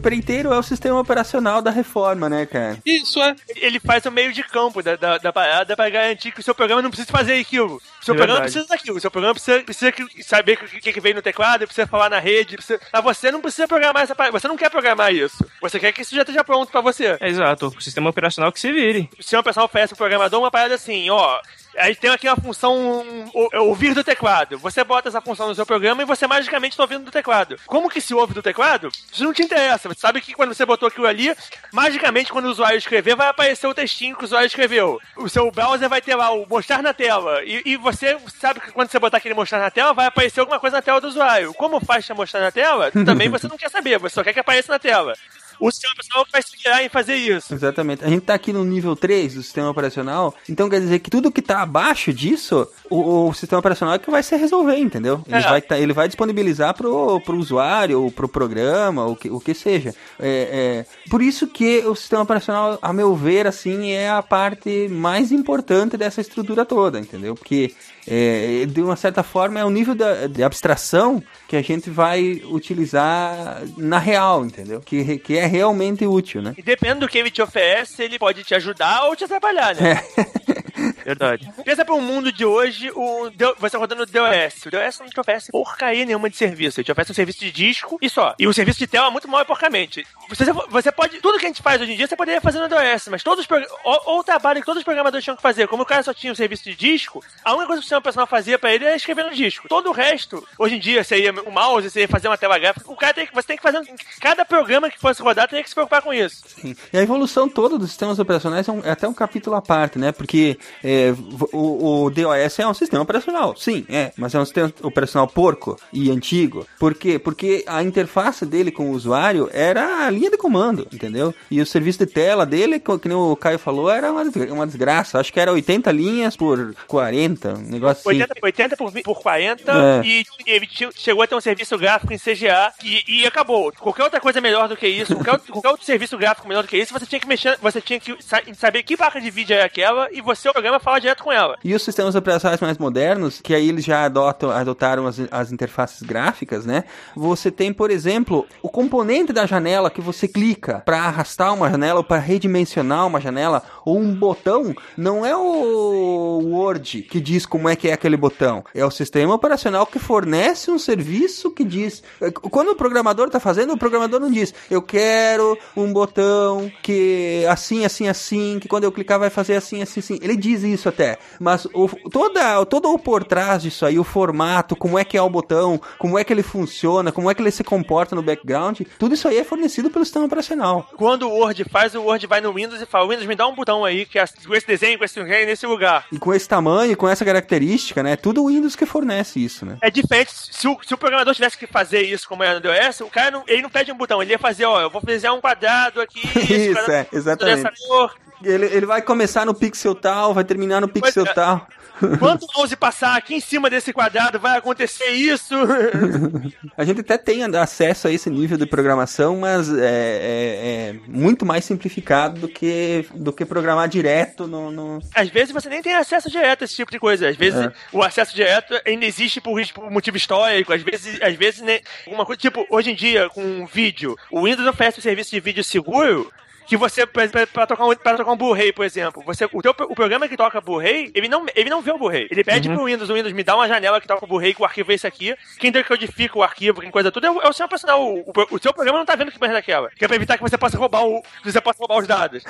Empreiteiro é o sistema operacional da reforma, né, cara? Isso é. Ele faz o meio de campo da, da, da parada pra garantir que o seu programa não precisa fazer aquilo. O seu É programa verdade. precisa daquilo. O seu programa precisa, precisa saber o que, que vem no teclado, precisa falar na rede. Precisa... Mas você não precisa programar essa parada. Você não quer programar isso. Você quer que isso já esteja pronto pra você. É exato. O sistema operacional que se vire. Se uma pessoa oferece pro programador uma parada assim, ó. Aí tem aqui uma função o- ouvir do teclado. Você bota essa função no seu programa e você magicamente está ouvindo do teclado. Como que se ouve do teclado? Isso não te interessa. Você sabe que quando você botou aquilo ali, magicamente quando o usuário escrever, vai aparecer o textinho que o usuário escreveu. O seu browser vai ter lá o mostrar na tela. E, e você sabe que quando você botar aquele mostrar na tela, vai aparecer alguma coisa na tela do usuário. Como faz pra mostrar na tela? Também você não quer saber, você só quer que apareça na tela. O sistema pessoal vai se virar em fazer isso. Exatamente. A gente tá aqui no nível 3 do sistema operacional, então quer dizer que tudo que tá abaixo disso, o, o sistema operacional é que vai se resolver, entendeu? Ele, É. vai, tá- ele vai disponibilizar pro, pro usuário, ou pro programa, o que, o que seja. É, é, por isso que o sistema operacional, a meu ver, assim, é a parte mais importante dessa estrutura toda, entendeu? Porque é, de uma certa forma é o nível da- de abstração que a gente vai utilizar na real, entendeu? Que, que é realmente útil, né? E dependendo do que ele te oferece, ele pode te ajudar ou te atrapalhar, né? Verdade. Pensa para o mundo de hoje, o você rodando o DOS. O DOS não te oferece porcaria nenhuma de serviço. Ele te oferece um serviço de disco e só. E o serviço de tela é muito mal e porcamente. Você, você pode. Tudo que a gente faz hoje em dia, você poderia fazer no DOS, mas todos os ou, ou o trabalho que todos os programadores tinham que fazer. Como o cara só tinha o serviço de disco, a única coisa que o sistema operacional fazia para ele era escrever no disco. Todo o resto, hoje em dia, seria o mouse, você ia fazer uma tela gráfica. O cara tem que, você tem que fazer. Cada programa que fosse rodar tem que se preocupar com isso. Sim. E a evolução toda dos sistemas operacionais é, um- é até um capítulo à parte, né? Porque é, o, o DOS é um sistema operacional, sim, é, mas é um sistema operacional porco e antigo. Por quê? Porque a interface dele com o usuário era a linha de comando, entendeu? E o serviço de tela dele, que nem o Caio falou, era uma, uma desgraça. Acho que era 80 linhas por 40, um negócio assim. 80, 80 por, por 40 É. e chegou a ter um serviço gráfico em CGA e, e acabou. Qualquer outra coisa melhor do que isso, qualquer, outro- qualquer outro serviço gráfico melhor do que isso, você tinha que mexer, você tinha que sa- saber que placa de vídeo é aquela e você, programa, fala direto com ela. E os sistemas operacionais mais modernos, que aí eles já adotam, adotaram as, as interfaces gráficas, né? Você tem, por exemplo, o componente da janela que você clica para arrastar uma janela ou para redimensionar uma janela Ou um botão não é o Word que diz como é que é aquele botão. É o sistema operacional que fornece um serviço que diz. Quando o programador está fazendo, o programador não diz, eu quero um botão que assim, assim, assim, que quando eu clicar vai fazer assim, assim, assim. Ele diz isso até. Mas o, toda, todo o por trás disso aí, o formato, como é que é o botão, como é que ele funciona, como é que ele se comporta no background, tudo isso aí é fornecido pelo sistema operacional. Quando o Word faz, o Word vai no Windows e fala, Windows, me dá um botão aí, que é com esse desenho, com esse desenho, nesse lugar. E com esse tamanho, com essa característica, né? Tudo o Windows que fornece isso, né? É diferente, se o, se o programador tivesse que fazer isso como é no DOS, o cara não, ele não pede um botão, ele ia fazer, ó, eu vou fazer um quadrado aqui, Isso, quadrado é, exatamente. dessa cor. Ele, ele vai começar no pixel tal, vai terminar no pixel é. tal. Quando o mouse passar aqui em cima desse quadrado, vai acontecer isso. A gente até tem acesso a esse nível de programação, mas é, é- é muito mais simplificado do que, do que programar direto no, no- Às vezes você nem tem acesso direto a esse tipo de coisa. Às vezes É. o acesso direto ainda existe por, por motivo histórico. Às vezes, às vezes nem, alguma coisa. Tipo, hoje em dia, com um vídeo, o Windows oferece um serviço de vídeo seguro. Que você, pra tocar um, pra tocar um Blu-ray, por exemplo, você, o, teu, o programa que toca Blu-ray, ele não, ele não vê o Blu-ray. Ele pede Uhum. pro Windows, o Windows me dá uma janela que toca o Blu-ray, que o arquivo é esse aqui. Quem decodifica o arquivo, quem coisa tudo, é o, é o seu personal. O, o, o seu programa não tá vendo que merda é aquela. Que é pra evitar que você possa roubar o, você possa roubar os dados.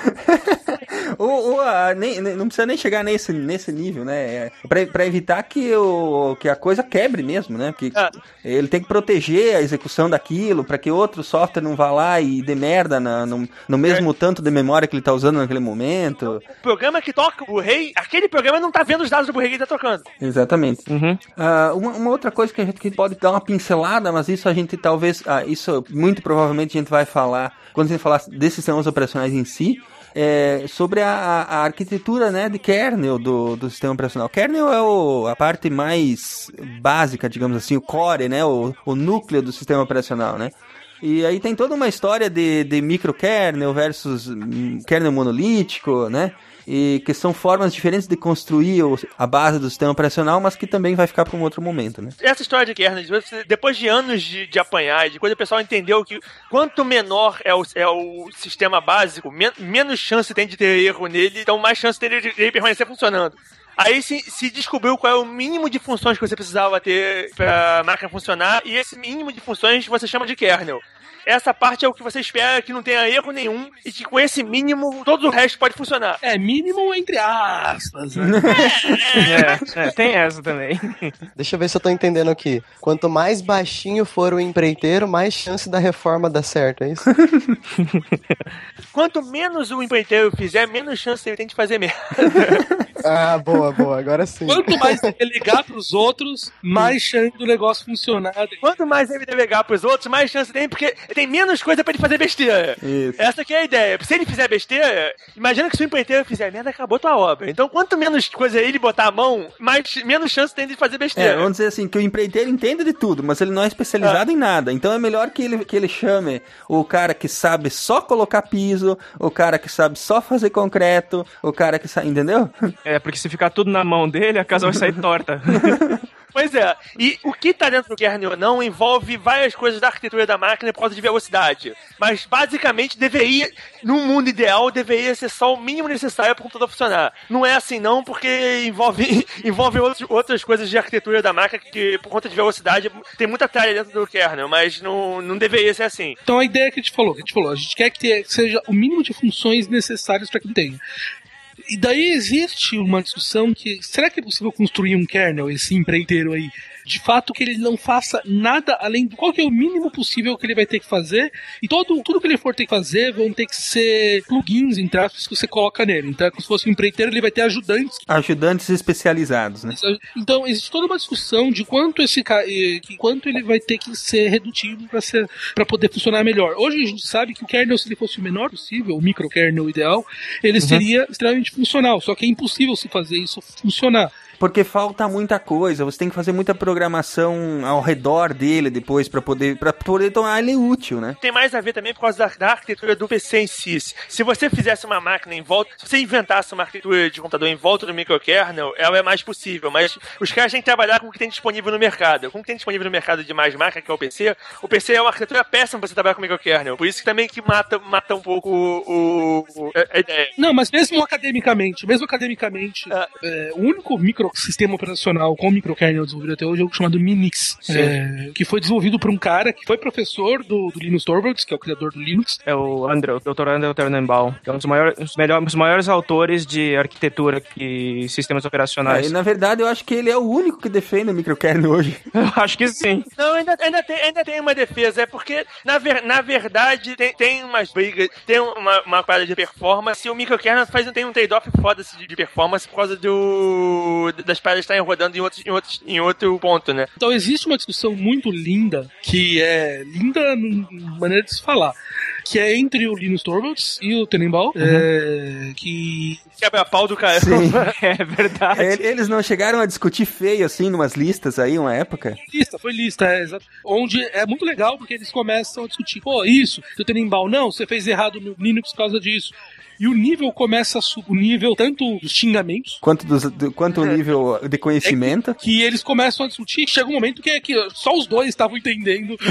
Ou, ou, ah, nem, nem- não precisa nem chegar nesse, nesse nível, né? É pra, pra evitar que, o, que a coisa quebre mesmo, né? Que Ah. ele tem que proteger a execução daquilo para que outro software não vá lá e dê merda na- no, no mesmo tanto de memória que ele tá usando naquele momento. O programa que toca o Blu-ray, aquele programa não tá vendo os dados do Blu-ray que ele tá tocando. Exatamente. Uhum. Ah, uma, uma outra coisa que a gente que pode dar uma pincelada, mas isso a gente talvez, ah, isso muito provavelmente a gente vai falar quando a gente falar desses sistemas operacionais em si, é sobre a, a- a arquitetura né, de kernel do, do sistema operacional. Kernel é o- a parte mais básica, digamos assim, o core, né, o, o núcleo do sistema operacional, né? E aí tem toda uma história de, de microkernel versus hum, kernel monolítico, né? E que são formas diferentes de construir a base do sistema operacional, mas que também vai ficar para um outro momento, né? Essa história de kernel, depois de anos de, de apanhar, e de coisa, o pessoal entendeu que quanto menor é o, é o sistema básico, men- menos chance tem de ter erro nele, então mais chance tem de, de permanecer funcionando. Aí se, se descobriu qual é o mínimo de funções que você precisava ter para a máquina funcionar, e esse mínimo de funções você chama de kernel. Essa parte é o que você espera que não tenha erro nenhum e que com esse mínimo todo o resto pode funcionar. É, mínimo entre aspas. Né? É, é, tem essa também. Deixa eu ver se eu tô entendendo aqui. Quanto mais baixinho for o empreiteiro, mais chance da reforma dar certo, é isso? Quanto menos o empreiteiro fizer, menos chance ele tem de fazer merda. ah, boa, boa. Agora sim. Quanto mais ele ligar pros outros, mais chance do negócio funcionar. Quanto mais ele delegar pros outros, mais chance tem, porque tem menos coisa pra ele fazer besteira. Isso. Essa que é a ideia. Se ele fizer besteira, imagina que se o empreiteiro fizer merda, acabou tua obra. Então, quanto menos coisa ele botar a mão, mais, menos chance tem de fazer É, besteira. vamos dizer assim, que o empreiteiro entende de tudo, mas ele não é especializado em nada. Então é melhor que ele, que ele chame o cara que sabe só colocar piso, o cara que sabe só fazer concreto, o cara que sabe, entendeu? É, porque se ficar tudo na mão dele, a casa vai sair torta. Pois é, e o que tá dentro do kernel ou não envolve várias coisas da arquitetura da máquina por causa de velocidade. Mas basicamente deveria, num mundo ideal, deveria ser só o mínimo necessário para o computador funcionar. Não é assim não, porque envolve, envolve outros, outras coisas de arquitetura da máquina que, por conta de velocidade, tem muita tralha dentro do kernel, mas não, não deveria ser assim. Então a ideia que a gente falou, que a gente falou, a gente quer que seja o mínimo de funções necessárias para que tenha. E daí existe uma discussão que será que é possível construir um kernel, esse empreiteiro aí, de fato que ele não faça nada além do qual que é o mínimo possível que ele vai ter que fazer e todo tudo que ele for ter que fazer vão ter que ser plugins entre aspas que você coloca nele. Então é como se fosse um empreiteiro, ele vai ter ajudantes Ajudantes especializados, né? então, existe toda uma discussão de quanto esse quanto ele vai ter que ser redutível para ser para poder funcionar melhor. Hoje a gente sabe que o kernel, se ele fosse o menor possível, o microkernel ideal, ele seria extremamente funcional, só que é impossível se fazer isso funcionar. Porque falta muita coisa, você tem que fazer muita programação ao redor dele depois pra poder para poder tornar ele útil, né? Tem mais a ver também por causa da, da arquitetura do PC em si. Se você fizesse uma máquina em volta, se você inventasse uma arquitetura de computador em volta do microkernel, ela é mais possível. Mas os caras têm que trabalhar com o que tem disponível no mercado. Com o que tem disponível no mercado de mais máquina, que é o PC, o PC é uma arquitetura péssima pra você trabalhar com microkernel. Por isso que também que mata, mata um pouco o, o- a a ideia. Não, mas mesmo academicamente, mesmo academicamente, Ah. é, o único microsistema operacional com microkernel desenvolvido até hoje é o chamado Minix, é, que foi desenvolvido por um cara que foi professor do, do Linus Torvalds, que é o criador do Linux. É o Andrew, o Dr. Andrew Turnenbaum, que é um dos maiores, um dos melhores, um dos maiores autores de arquitetura e sistemas operacionais. Aí, na verdade, eu acho que ele é o único que defende o microkernel hoje. Eu acho que sim. Não, ainda, ainda, tem, ainda tem uma defesa. É porque, na, ver, na verdade, tem, tem umas brigas, tem uma, uma parada de performance. E o microkernel faz, tem um trade-off foda de, de performance por causa do das paradas estarem rodando em, outros, em, outros, em outro ponto, né? Então existe uma discussão muito linda, que é linda n- maneira de se falar, que é entre o Linus Torvalds e o Tenenbaum, é, que Quebra pau do cara. Sim. É verdade. É, Eles não chegaram a discutir feio assim numas listas aí, uma época? lista, foi lista, é, exato. Onde é muito legal porque eles começam a discutir, pô, isso, do Tenenbaum, não, você fez errado no Linux por causa disso. E o nível começa a subir, o nível tanto dos xingamentos, Quanto, dos, do, quanto o nível de conhecimento? que eles começam a discutir, chega um momento que, é que só os dois estavam entendendo.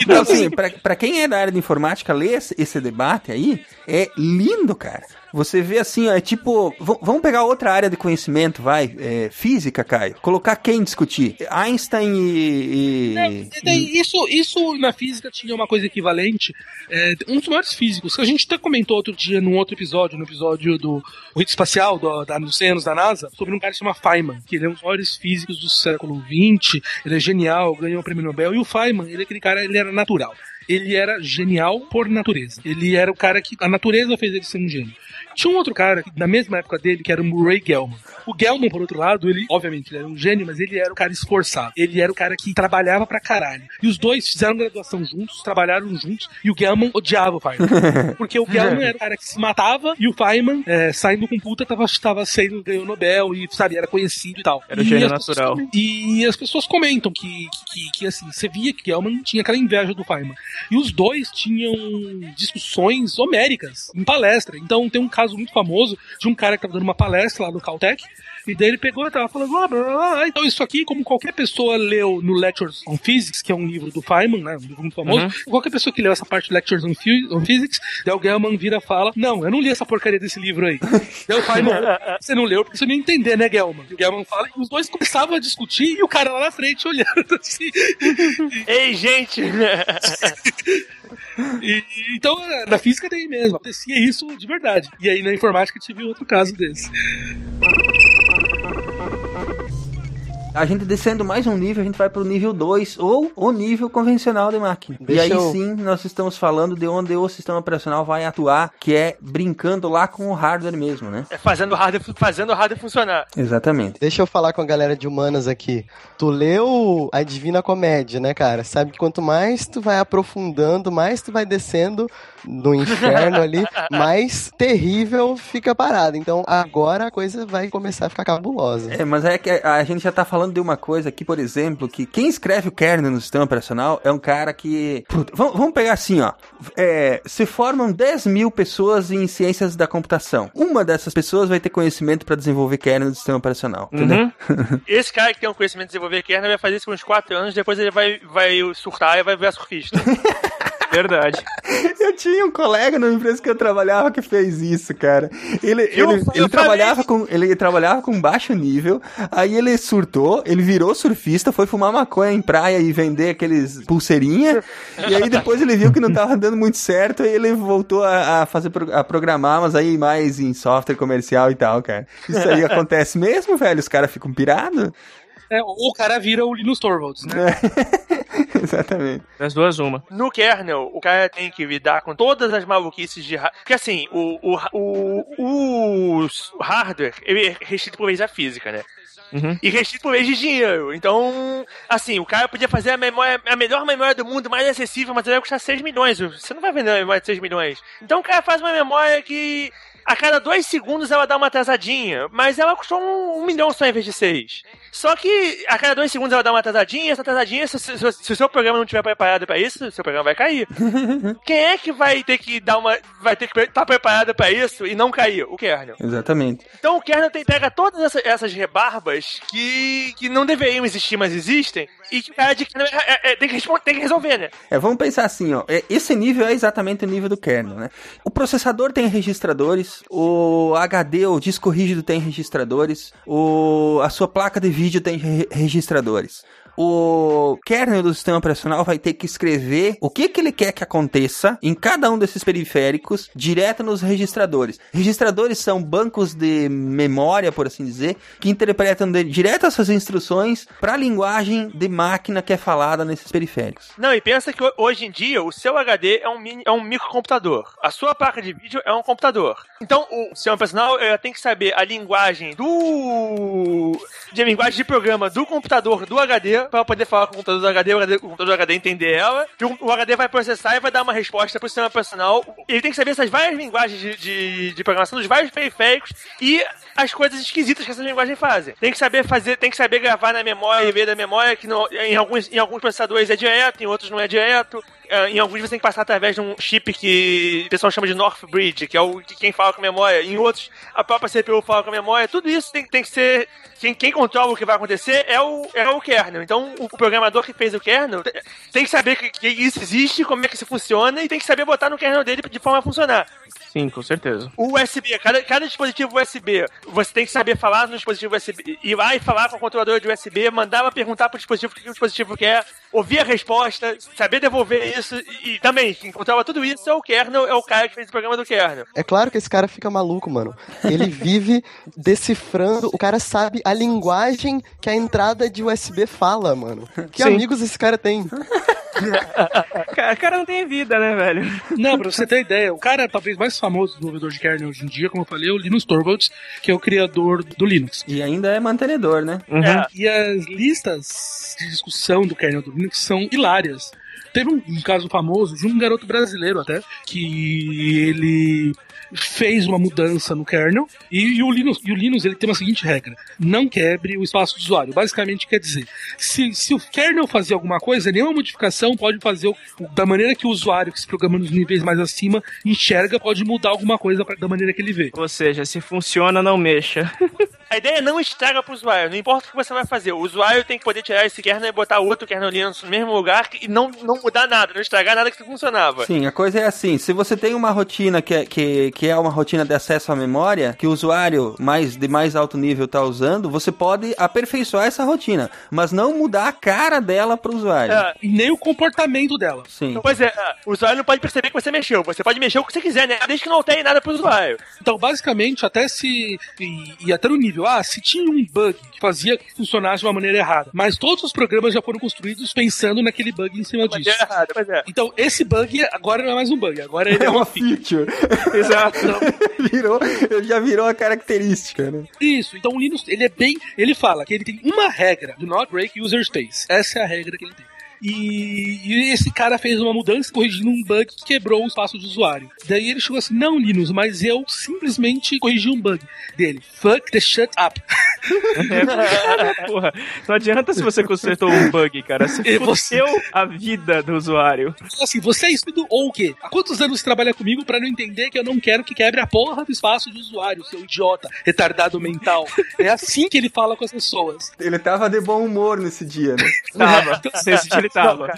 Então, assim, pra, pra quem é da área de informática, ler esse, esse debate aí é lindo, cara. Você vê assim, ó, é tipo. vamos pegar outra área de conhecimento, vai. é, física, Caio. Colocar quem discutir? Einstein e. e- daí, isso, isso na física tinha uma coisa equivalente. É, um dos maiores físicos, que a gente até comentou outro dia num outro episódio, no episódio do rito espacial do, da, dos Oceanos da NASA, sobre um cara que se chama Feynman, que ele é um dos maiores físicos do século XX, ele é genial, ganhou o prêmio Nobel, e o Feynman, ele é aquele cara, ele era natural. Ele era genial por natureza. Ele era o cara que a natureza fez ele ser um gênio. Tinha um outro cara, na mesma época dele, que era o Murray Gell-mann. O Gell-mann, por outro lado, ele, obviamente, ele era um gênio, mas ele era o cara esforçado. Ele era o cara que trabalhava pra caralho. E os dois fizeram graduação juntos, trabalharam juntos, e o Gell-mann odiava o Feynman. Porque o Gell-mann era o cara que se matava, e o Feynman, é, saindo com puta, tava, tava sendo, ganhou Nobel, e, sabe, era conhecido e tal. Era o E gênio pessoas natural. E as pessoas comentam que, que, que, assim, você via que Gell-mann tinha aquela inveja do Feynman. E os dois tinham discussões homéricas em palestra. Então tem um caso muito famoso de um cara que tava dando uma palestra lá no Caltech. E daí ele pegou e tava falando, ah, blá, blá, blá. então isso aqui, como qualquer pessoa leu no Lectures on Physics, que é um livro do Feynman, né, um livro muito famoso, Uhum. qualquer pessoa que leu essa parte de Lectures on, on Physics, daí o Gell-mann vira e fala, não, eu não li essa porcaria desse livro aí. daí o Feynman, você não leu porque você não ia entender, né, Gell-mann? E o Gell-mann fala, e os dois começavam a discutir e o cara lá na frente olhando assim. Ei, gente! E- então, na física tem mesmo, acontecia isso de verdade. E aí na informática tive outro caso desse. A gente descendo mais um nível, a gente vai pro nível 2, ou o nível convencional de máquina. Deixa e aí eu- sim, nós estamos falando de onde o sistema operacional vai atuar, que é brincando lá com o hardware mesmo, né? É fazendo o hardware, fazendo o hardware funcionar. Exatamente. Deixa eu falar com a galera de humanas aqui. Tu leu a Divina Comédia, né, cara? Sabe que quanto mais tu vai aprofundando, mais tu vai descendo no inferno ali, mais terrível fica a parada. Então agora a coisa vai começar a ficar cabulosa. É, mas é que a gente já tá falando de uma coisa aqui, por exemplo, que quem escreve o kernel no sistema operacional é um cara que. Puta, vamos, pegar assim, ó. É, se formam 10 mil pessoas em ciências da computação. Uma dessas pessoas vai ter conhecimento para desenvolver kernel do sistema operacional. Entendeu? Uhum. Esse cara que tem um conhecimento de desenvolver kernel vai fazer isso por uns 4 anos, depois ele vai, vai surtar e vai virar surfista. Verdade. Eu tinha um colega numa empresa que eu trabalhava que fez isso, cara. Ele, Eu- ele, eu ele trabalhava com ele trabalhava com baixo nível, aí ele surtou, ele virou surfista, foi fumar maconha em praia e vender aqueles pulseirinha, e aí depois ele viu que não tava dando muito certo, e ele voltou a, a fazer a programar, mas aí mais em software comercial e tal, cara. Isso aí acontece mesmo, velho, os caras ficam pirados. É, ou o cara vira o Linus Torvalds, né? Exatamente. Das duas, uma. No kernel, o cara tem que lidar com todas as maluquices de hardware. Porque assim, o, o, o, o hardware ele é restrito por vez da física, né? Uhum. E restrito por mês de dinheiro. Então, assim, o cara podia fazer a memória, a melhor memória do mundo, mais acessível, mas ela vai custar 6 milhões. Você não vai vender uma memória de 6 milhões. Então o cara faz uma memória que a cada dois segundos ela dá uma atrasadinha, mas ela custou um, um milhão só em vez de seis. Só que a cada dois segundos ela dá uma atrasadinha, essa atrasadinha, se, se- se- se o seu programa não estiver preparado pra isso, seu programa vai cair. Quem é que vai ter que dar uma. vai ter que estar preparado pra isso e não cair? O kernel. Exatamente. Então o kernel tem, pega todas essa- essas rebarbas que, que não deveriam existir, mas existem, e que o cara de kernel é- é- é- tem, que tem que resolver, né? É, vamos pensar assim, ó. é, Esse nível é exatamente o nível do kernel, né? O processador tem registradores, o HD, o disco rígido tem registradores, o, a sua placa de vídeo tem re- registradores. O kernel do sistema operacional vai ter que escrever o que, que ele quer que aconteça em cada um desses periféricos direto nos registradores. Registradores são bancos de memória, por assim dizer, que interpretam de, direto essas instruções para a linguagem de máquina que é falada nesses periféricos. Não, e pensa que ho- hoje em dia o seu HD é um, mini, é um microcomputador. A sua placa de vídeo é um computador. Então o sistema operacional eh, tem que saber a linguagem do. de linguagem de programa do computador do HD para poder falar com o computador do HD, o, HD, o computador do HD entender ela. o, o HD vai processar e vai dar uma resposta para o sistema operacional. Ele tem que saber essas várias linguagens de, de, de programação dos vários periféricos e as coisas esquisitas que essas linguagens fazem. Tem que saber fazer, tem que saber gravar na memória e ver da memória que em, alguns, em alguns processadores é direto, em outros não é direto. Eh, Em alguns você tem que passar através de um chip que o pessoal chama de North Bridge, que é o que quem fala com a memória. Em outros, a própria CPU fala com a memória. Tudo isso tem, tem que ser. Quem, quem controla o que vai acontecer é o, é o kernel. Então, o, o programador que fez o kernel te- tem que saber que, que isso existe, como é que isso funciona, e tem que saber botar no kernel dele de forma a funcionar. Sim, com certeza. O USB, cada, cada dispositivo USB, você tem que saber falar no dispositivo USB, ir lá e falar com o controlador de USB, mandar ela perguntar pro dispositivo o que o dispositivo quer, ouvir a resposta, saber devolver isso, e, e também, quem controla tudo isso é o kernel, é o cara que fez o programa do kernel. É claro que esse cara fica maluco, mano. Ele vive decifrando, o cara sabe a linguagem que a entrada de USB fala, mano. Que Sim. amigos esse cara tem? Cara, o cara não tem vida, né, velho? Não, pra você ter ideia, o cara talvez mais famoso desenvolvedor de kernel hoje em dia, como eu falei, é o Linus Torvalds, que é o criador do Linux. E ainda é mantenedor, né? Uhum. É. E as listas de discussão do kernel do Linux são hilárias. Teve um, um caso famoso de um garoto brasileiro até, que ele fez uma mudança no kernel e, e o Linux, e o Linux ele tem uma seguinte regra: não quebre o espaço do usuário. Basicamente quer dizer, se, se o kernel fazer alguma coisa, nenhuma modificação pode fazer o, da maneira que o usuário que se programa nos níveis mais acima enxerga, pode mudar alguma coisa pra- da maneira que ele vê. Ou seja, se funciona, não mexa. A ideia é não estraga pro usuário, não importa o que você vai fazer, o usuário tem que poder tirar esse kernel e botar outro kernel Linux no mesmo lugar e não, não mudar nada, não estragar nada que funcionava. Sim, a coisa é assim, se você tem uma rotina que é, que, que é uma rotina de acesso à memória, que o usuário mais, de mais alto nível está usando, você pode aperfeiçoar essa rotina, mas não mudar a cara dela para o usuário. É, E nem o comportamento dela. Sim. Pois é, é, o usuário não pode perceber que você mexeu. Você pode mexer o que você quiser, né? Desde que não altere nada pro usuário. Então, basicamente, até se. E, e até no nível, ah, se tinha um bug que fazia que funcionasse de uma maneira errada, mas todos os programas já foram construídos pensando naquele bug em cima disso. é errado, mas é. Então, esse bug agora não é mais um bug, agora ele é, uma feature. feature. Exato. virou, já virou a característica, né? Isso, então o Linux, ele é bem. Ele fala que ele tem uma regra: do not break user space. Essa é a regra que ele tem. E, e esse cara fez uma mudança corrigindo um bug que quebrou o espaço de usuário. Daí ele chegou assim: Não, Linux, mas eu simplesmente corrigi um bug dele. Fuck the shut up. É, porra, não adianta se você consertou um bug, cara. Você você- a vida do usuário. Assim, você é estúpido ou o quê? Há quantos anos você trabalha comigo pra não entender que eu não quero que quebre a porra do espaço de usuário, seu idiota, retardado mental? É assim que ele fala com as pessoas. Ele tava de bom humor nesse dia, né? Tava. Nesse dia ele tava.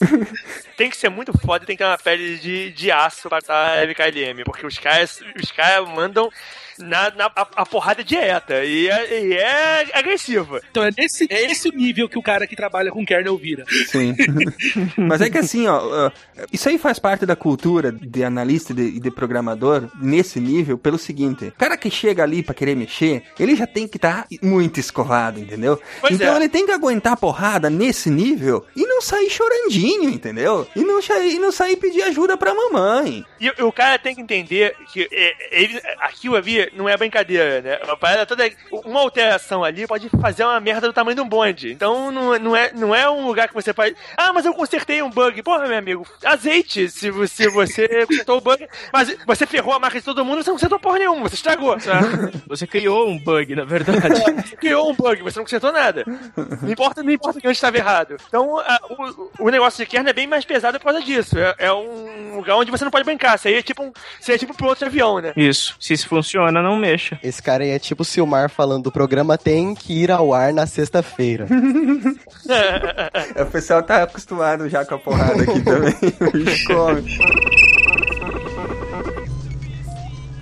Tem que ser muito foda tem que ter uma pele de, de aço pra estar MKLM, porque os caras, os caras mandam na, na a, a porrada direta e é, e é agressiva. Então é esse, é esse o nível que o cara que trabalha com kernel vira. Sim. Mas é que assim, ó, isso aí faz parte da cultura de analista e de, e de programador nesse nível pelo seguinte: o cara que chega ali pra querer mexer, ele já tem que estar muito escovado, entendeu? Pois então é. ele tem que aguentar a porrada nesse nível e não sair chorandinho, entendeu? E não, e não sair pedir ajuda pra mamãe. E, o- o cara tem que entender que é, ele, aquilo ali que não é brincadeira, né? Uma parada toda. Uma alteração ali pode fazer uma merda do tamanho de um bonde. Então não, não, é, não é um lugar que você pode. Ah, mas eu consertei um bug. Porra, meu amigo, azeite se você, você consertou o bug. Mas você ferrou a marca de todo mundo, você não consertou porra nenhuma, você estragou. Você criou um bug, na verdade. Você criou um bug, você não consertou nada. Não importa, não importa que onde estava errado. Então, a- o, o negócio de kernel é bem mais pesado por causa disso. É, é um lugar onde você não pode brincar. Seria tipo um, seria tipo um piloto de avião, né? Isso. Se isso funciona, não mexa. Esse cara aí é tipo o Silmar falando: o programa tem que ir ao ar na sexta-feira. O pessoal tá acostumado já com a porrada aqui também. Come.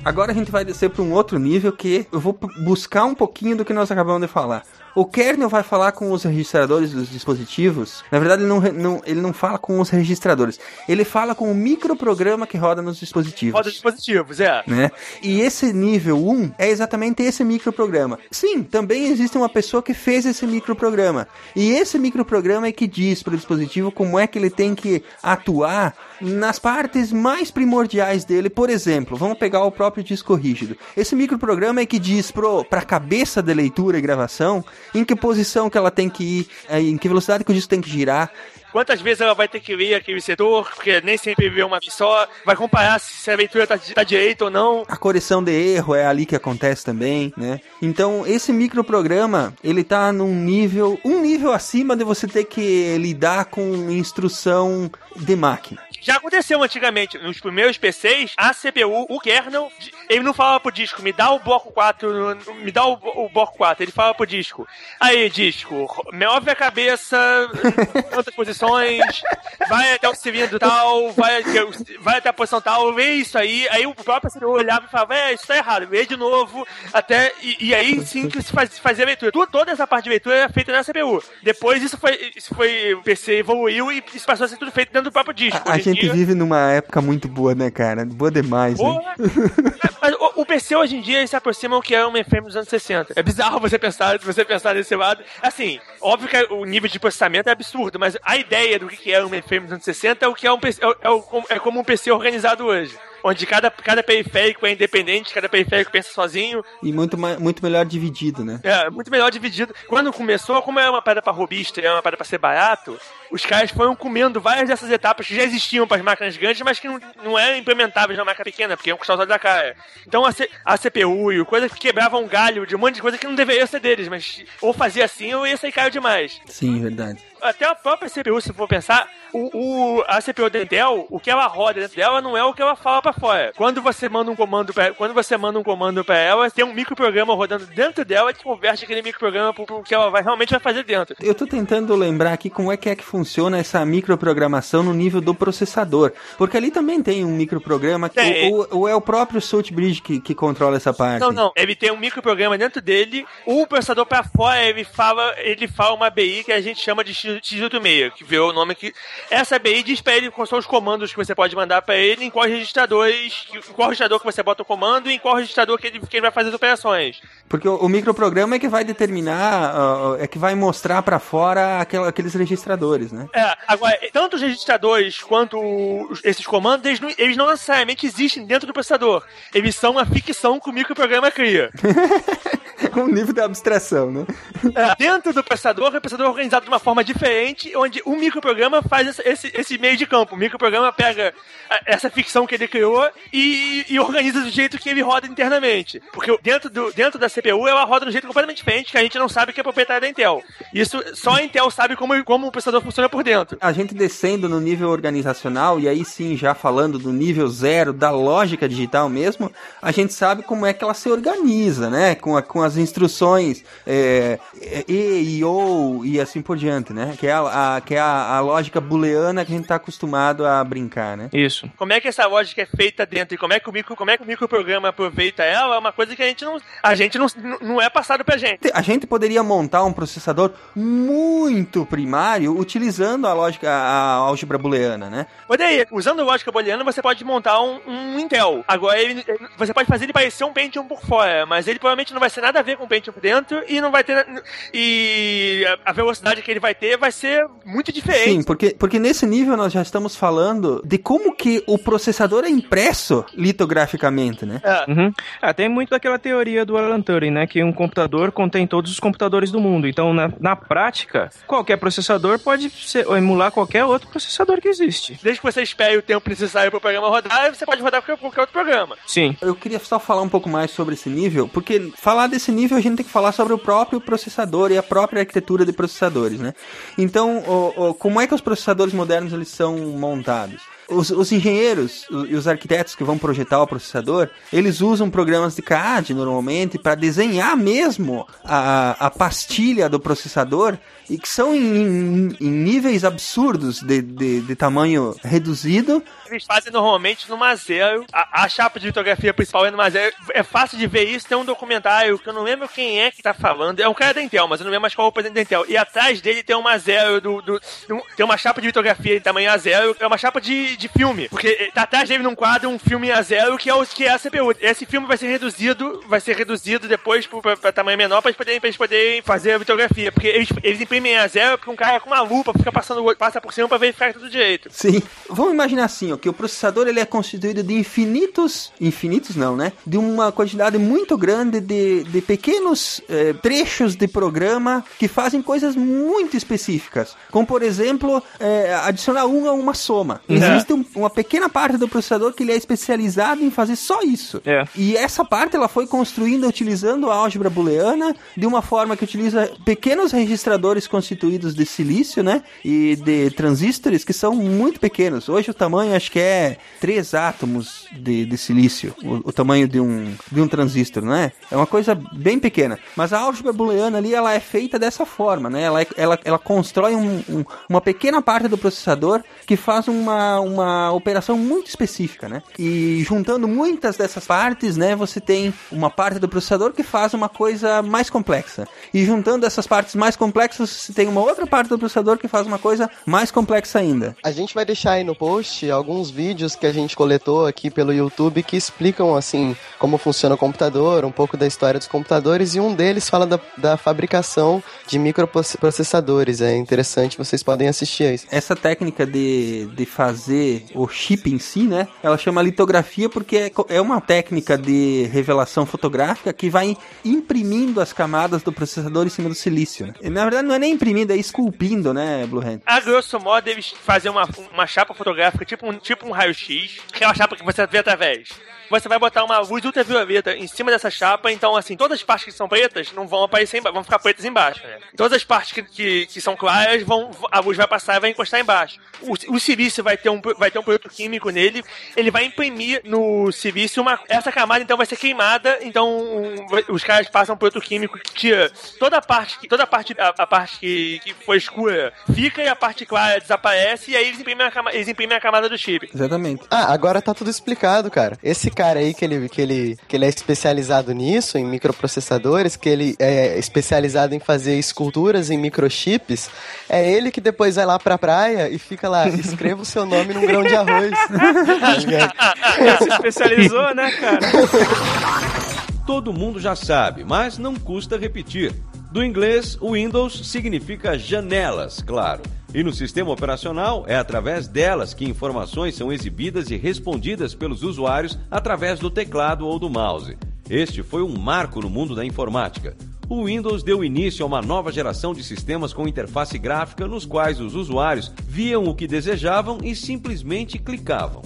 Agora a gente vai descer para um outro nível que eu vou buscar um pouquinho do que nós acabamos de falar. O kernel vai falar com os registradores dos dispositivos. Na verdade, ele não, não- ele não fala com os registradores. Ele fala com o microprograma que roda nos dispositivos Roda dispositivos, é. né? E esse nível 1 é exatamente esse microprograma. Sim, também existe uma pessoa que fez esse microprograma. E esse microprograma é que diz para o dispositivo como é que ele tem que atuar nas partes mais primordiais dele. Por exemplo, vamos pegar o próprio disco rígido. Esse microprograma é que diz para a cabeça de leitura e gravação em que posição que ela tem que ir, eh, em que velocidade que o disco tem que girar, Quantas vezes ela vai ter que ler aquele setor, porque nem sempre vê uma vez só, vai comparar se se a leitura tá, tá direita ou não. A correção de erro é ali que acontece também, né? Então, esse microprograma, ele tá num nível, um nível acima de você ter que lidar com instrução de máquina. Já aconteceu antigamente, nos primeiros PCs, a CPU, o kernel, ele não falava pro disco, me dá o bloco 4, me dá o, o bloco 4, ele falava pro disco. Aí, disco, move a cabeça, quantas posições, vai até o cilindro tal, vai, vai até a posição tal, vê isso aí, aí o próprio CPU olhava e falava, é, isso tá errado, vê de novo, até, e, e aí sim que se faz- fazia a leitura. Toda essa parte de leitura era feita na CPU. Depois isso foi, isso foi, o PC evoluiu e isso passou a ser tudo feito dentro do próprio disco. A, a gente dia- vive numa época muito boa, né, cara? Boa demais, né? Porra. Mas o, o PC hoje em dia se aproxima ao que era um mainframe dos anos 60. É bizarro você pensar, você pensar desse lado. Assim, óbvio que o nível de processamento é absurdo, mas a ideia do que era um mainframe dos anos 60 é o que é um PC, é, é o- é como um PC organizado hoje. Onde cada, cada periférico é independente, cada periférico pensa sozinho. E muito, muito melhor dividido, né? É, muito melhor dividido. Quando começou, como era uma pedra pra robista e era uma pedra pra ser barato, os caras foram comendo várias dessas etapas que já existiam para as máquinas grandes, mas que não, não eram implementáveis na máquina pequena, porque iam custar os olhos da cara. Então a, C- a CPU e coisas que quebravam um galho de um monte de coisa que não deveria ser deles, mas ou fazia assim ou ia sair caro demais. Sim, verdade. Até a própria CPU, se for pensar, o, o- a CPU da Intel, o que ela roda dentro dela não é o que ela fala pra fora. Quando você manda um comando pra, quando você manda um comando para ela, tem um microprograma rodando dentro dela que converte aquele microprograma pro, pro que ela vai, realmente vai fazer dentro. Eu tô tentando lembrar aqui como é que é que funciona essa microprogramação no nível do processador. Porque ali também tem um microprograma que Tem. ou, ou é o próprio Salt Bridge que, que controla essa parte. Não, não. Ele tem um microprograma dentro dele. O processador pra fora, ele fala, ele fala uma ABI que a gente chama de X86, que virou o nome que. Essa ABI diz pra ele quais são os comandos que você pode mandar pra ele, em quais registradores, em qual registrador que você bota o comando e em qual registrador que ele, que ele vai fazer as operações. Porque o, o microprograma é que vai determinar, ó, é que vai mostrar pra fora aquela- aqueles registradores, né? É, agora, tanto os registradores quanto os- esses comandos, eles não, eles não necessariamente existem dentro do processador. Eles são uma ficção que o microprograma cria. um nível de abstração, né? É, dentro do processador, o processador é organizado de uma forma diferente, onde o microprograma faz esse, esse, esse meio de campo. O microprograma pega a- essa ficção que ele criou e, e organiza do jeito que ele roda internamente. Porque dentro, do, dentro da CPU, ela roda de um jeito completamente diferente, que a gente não sabe que é proprietário da Intel. Isso só a Intel sabe como, como o processador funciona por dentro. A gente descendo no nível organizacional, e aí sim, já falando do nível zero da lógica digital mesmo, a gente sabe como é que ela se organiza, né? Com, a- com as instruções é, é, E e O e assim por diante, né? Que é, a, a- que é a, a lógica booleana que a gente tá acostumado a brincar, né? Isso. Como é que essa lógica é feita dentro e como é que o, micro, como é que o microprograma aproveita ela é uma coisa que a gente não, a gente não, não é passado pra gente. A gente poderia montar um processador muito primário utilizando a lógica, a, a álgebra booleana, né? Poderia. Usando lógica booleana, você pode montar um, um Intel. Agora, ele- você pode fazer ele parecer um Pentium por fora, mas ele provavelmente não vai ser nada ver com o Pentium por dentro e não vai ter. E a velocidade que ele vai ter vai ser muito diferente. Sim, porque, porque nesse nível nós já estamos falando de como que o processador é impresso litograficamente, né? É. Uhum. Ah, tem muito daquela teoria do Alan Turing, né? Que um computador contém todos os computadores do mundo. Então, na, na prática, qualquer processador pode ser, emular qualquer outro processador que existe. Desde que você espere o tempo necessário para o programa rodar, você pode rodar qualquer, qualquer outro programa. Sim. Eu queria só falar um pouco mais sobre esse nível, porque falar desse nível a gente tem que falar sobre o próprio processador e a própria arquitetura de processadores, né? Então, o- o- como é que os processadores modernos eles são montados? Os, os engenheiros e os arquitetos que vão projetar o processador, eles usam programas de CAD normalmente para desenhar mesmo a, a pastilha do processador e que são em, em- em níveis absurdos de, de, de tamanho reduzido Eles fazem normalmente numa zero. A, a chapa de litografia principal é numa zero. É fácil de ver isso. Tem um documentário que eu não lembro quem é que tá falando. É um cara da Intel, mas eu não lembro mais qual é o presidente da Intel. E atrás dele tem uma zero do. do- do- tem uma chapa de litografia em tamanho a zero. É uma chapa de, de filme. Porque tá atrás dele num quadro um filme a zero que é, o, que é a CPU. Esse filme vai ser reduzido. Vai ser reduzido depois pra, pra tamanho menor pra eles poderem, pra eles poderem fazer a litografia. Porque eles, eles imprimem a zero porque um cara com uma lupa fica passando, passa por cima pra verificar tudo direito. Sim. Vamos imaginar assim, ó, que o processador ele é constituído de infinitos, infinitos não, né? De uma quantidade muito grande de, de pequenos eh, trechos de programa que fazem coisas muito específicas. Como, por exemplo, eh, adicionar um a uma soma. Uhum. Existe um- uma pequena parte do processador que ele é especializado em fazer só isso. É. E essa parte ela foi construída utilizando a álgebra booleana de uma forma que utiliza pequenos registradores constituídos de silício, né? E de transistores que são muito pequenos. Hoje o tamanho acho que é 3 átomos de, de silício, o, o tamanho de um, de um transistor, não é? É uma coisa bem pequena. Mas a álgebra booleana ali ela é feita dessa forma, né? Ela, é- ela, ela constrói um- um- uma pequena parte do processador que faz uma, uma operação muito específica, né? E juntando muitas dessas partes, né, você tem uma parte do processador que faz uma coisa mais complexa. E juntando essas partes mais complexas, tem uma outra parte do processador que faz uma coisa mais complexa ainda. A gente vai deixar aí no post alguns vídeos que a gente coletou aqui pelo YouTube que explicam, assim, como funciona o computador, um pouco da história dos computadores, e um deles fala da, da fabricação de microprocessadores. É interessante, vocês podem assistir a isso. Essa técnica de, de fazer o chip em si, né? Ela chama litografia porque é, é uma técnica de revelação fotográfica que vai imprimindo as camadas do processador em cima do silício. Né? Na verdade, não é nem imprimindo, é esculpindo, né, Blue Hand? A grosso modo, eles fazem uma, uma chapa fotográfica, tipo um, tipo um raio-x, aquela chapa que você vê através. Você vai botar uma luz ultravioleta em cima dessa chapa, então, assim, todas as partes que são pretas não vão aparecer embaixo, vão ficar pretas embaixo. né? Todas as partes que, que, que são claras, vão, a luz vai passar e vai encostar embaixo. O, o silício vai ter, um, vai ter um produto químico nele, ele vai imprimir no silício uma. Essa camada, então, vai ser queimada, então um, os caras passam um produto químico que tira toda a parte, que- toda a parte, a, a parte que, que foi escura fica e a parte clara desaparece, e aí eles imprimem a, cama- eles imprimem a camada do chip. Exatamente. Ah, agora tá tudo explicado, cara. Esse cara aí que ele, que ele, que ele é especializado nisso, em microprocessadores, que ele é especializado em fazer esculturas em microchips, é ele que depois vai lá pra praia e fica lá, escreva o seu nome num grão de arroz. Tá? Se especializou, né, cara? Todo mundo já sabe, mas não custa repetir. Do inglês, o Windows significa janelas, claro. E no sistema operacional é através delas que informações são exibidas e respondidas pelos usuários através do teclado ou do mouse. Este foi um marco no mundo da informática. O Windows deu início a uma nova geração de sistemas com interface gráfica nos quais os usuários viam o que desejavam e simplesmente clicavam.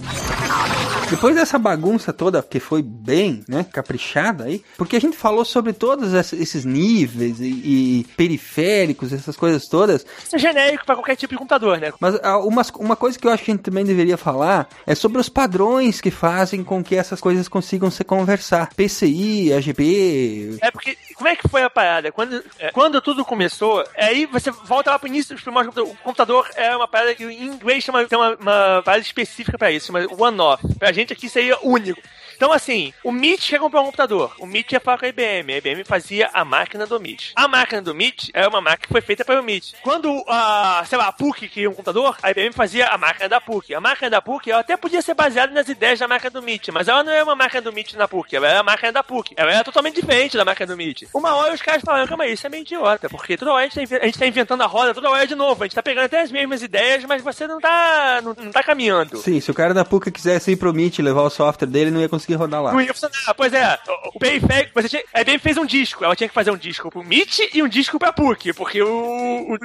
Depois dessa bagunça toda, que foi bem, né, caprichada aí, porque a gente falou sobre todos ess- esses níveis e, e periféricos, essas coisas todas, Isso é genérico pra qualquer tipo de computador, né? mas ah, umas- uma coisa que eu acho que a gente também deveria falar é sobre os padrões que fazem com que essas coisas consigam se conversar. PCI, AGB, É porque, como é que foi a parada? Quando, é, quando tudo começou, aí você volta lá pro início dos primórdios do computador. O computador é uma parada que em inglês chama, tem uma, uma parada específica pra isso, chama one-off. Pra gente aqui seria único. Então, assim, o MIT quer comprar um computador. O MIT ia falar com a IBM. A IBM fazia a máquina do MIT. A máquina do MIT é uma máquina que foi feita para o MIT. Quando, a, sei lá, a PUC queria um computador, a IBM fazia a máquina da PUC. A máquina da PUC ela até podia ser baseada nas ideias da máquina do MIT, mas ela não é uma máquina do MIT na PUC, ela é a máquina da PUC. Ela é totalmente diferente da máquina do MIT. Uma hora os caras falaram, calma aí, isso é meio idiota, porque toda hora a gente, tá, tá inventando a roda, toda hora de novo. A gente tá pegando até as mesmas ideias, mas você não tá, não, não tá caminhando. Sim, se o cara da PUC quisesse ir pro e levar o software dele, não ia conseguir rodar lá. Não ia funcionar. Pois é, o- periférico, você tinha, a IBM fez um disco, ela tinha que fazer um disco pro MIT e um disco pra PUC, porque o... o-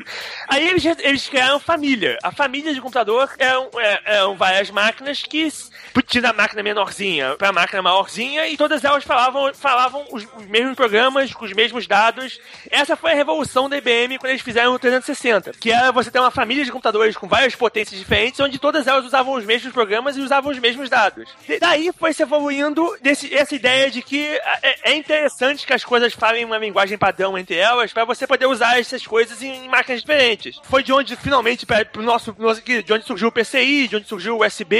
aí eles, eles criaram família. A família de computador eram, é- eram várias máquinas que tinha da máquina menorzinha pra máquina maiorzinha e todas elas falavam, falavam os, os mesmos programas, com os mesmos dados. Essa foi a revolução da IBM quando eles fizeram o 360, que era você ter uma família de computadores com várias potências diferentes, onde todas elas usavam os mesmos programas e usavam os mesmos dados. Daí foi se evoluindo desse, essa ideia de que é, é interessante que as coisas falem uma linguagem padrão entre elas para você poder usar essas coisas em máquinas diferentes. Foi de onde finalmente para nosso, nosso de onde surgiu o PCI, de onde surgiu o USB.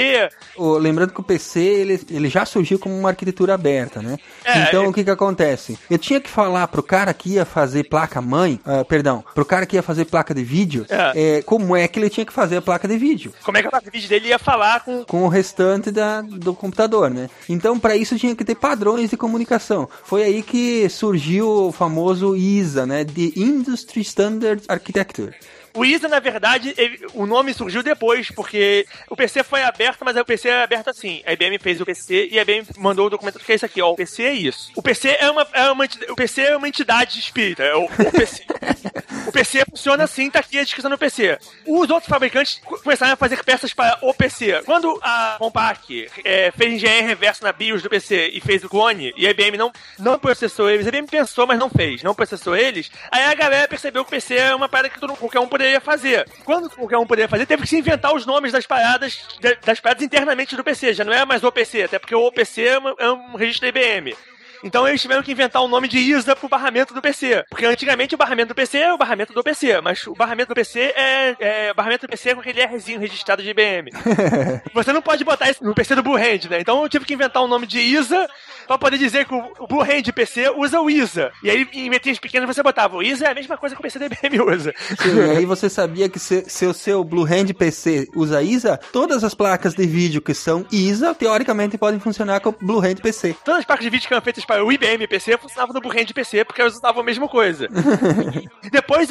O- lembrando que o PC ele, ele já surgiu como uma arquitetura aberta, né? É, então é- o que que acontece? Eu tinha que falar pro cara que ia fazer placa mãe, ah, perdão, pro cara que ia fazer placa de vídeo, É. é, como é que ele tinha que fazer a placa de vídeo. Como é que a placa de vídeo dele ia falar com Com o restante da, do computador, né? Então, para isso tinha que ter padrões de comunicação. Foi aí que surgiu o famoso ISA, né? The Industry Standard Architecture. O ISA, na verdade, ele- o nome surgiu depois, porque o PC foi aberto, mas o PC é aberto assim. A IBM fez o PC e a IBM mandou o documento que é isso aqui, ó. O PC é isso. O PC é uma, é uma, o PC é uma entidade espírita, é o, o PC. o PC funciona assim, tá aqui a descrição do PC. Os outros fabricantes co- começaram a fazer peças para o PC. Quando a Compaq é, fez engenharia reversa na BIOS do PC e fez o clone, e a IBM não, não processou eles, a IBM pensou, mas não fez, não processou eles, aí a galera percebeu que o PC é uma parada que todo, qualquer um poderia fazer. Quando qualquer um poderia fazer, teve que se inventar os nomes das paradas, da- das paradas internamente do PC, já não é mais o PC, até porque o PC é, é um registro da IBM. Então eles tiveram que inventar o nome de ISA pro barramento do PC. Porque antigamente o barramento do PC é o barramento do PC, mas o barramento do PC é, é o barramento do PC com aquele Rzinho registrado de IBM. Você não pode botar isso no PC do Blue Hand, né? Então eu tive que inventar o nome de ISA pra poder dizer que o, Blue Hand PC usa o ISA. E aí em letrinhas pequenas você botava o ISA é a mesma coisa que o PC da IBM usa. Sim, e aí você sabia que se, se o seu Blue Hand PC usa ISA, todas as placas de vídeo que são ISA, teoricamente podem funcionar com o Blue Hand PC. Todas as placas de vídeo que eram feitas para o IBM PC funcionavam no Blue Hand PC porque elas usavam a mesma coisa. e depois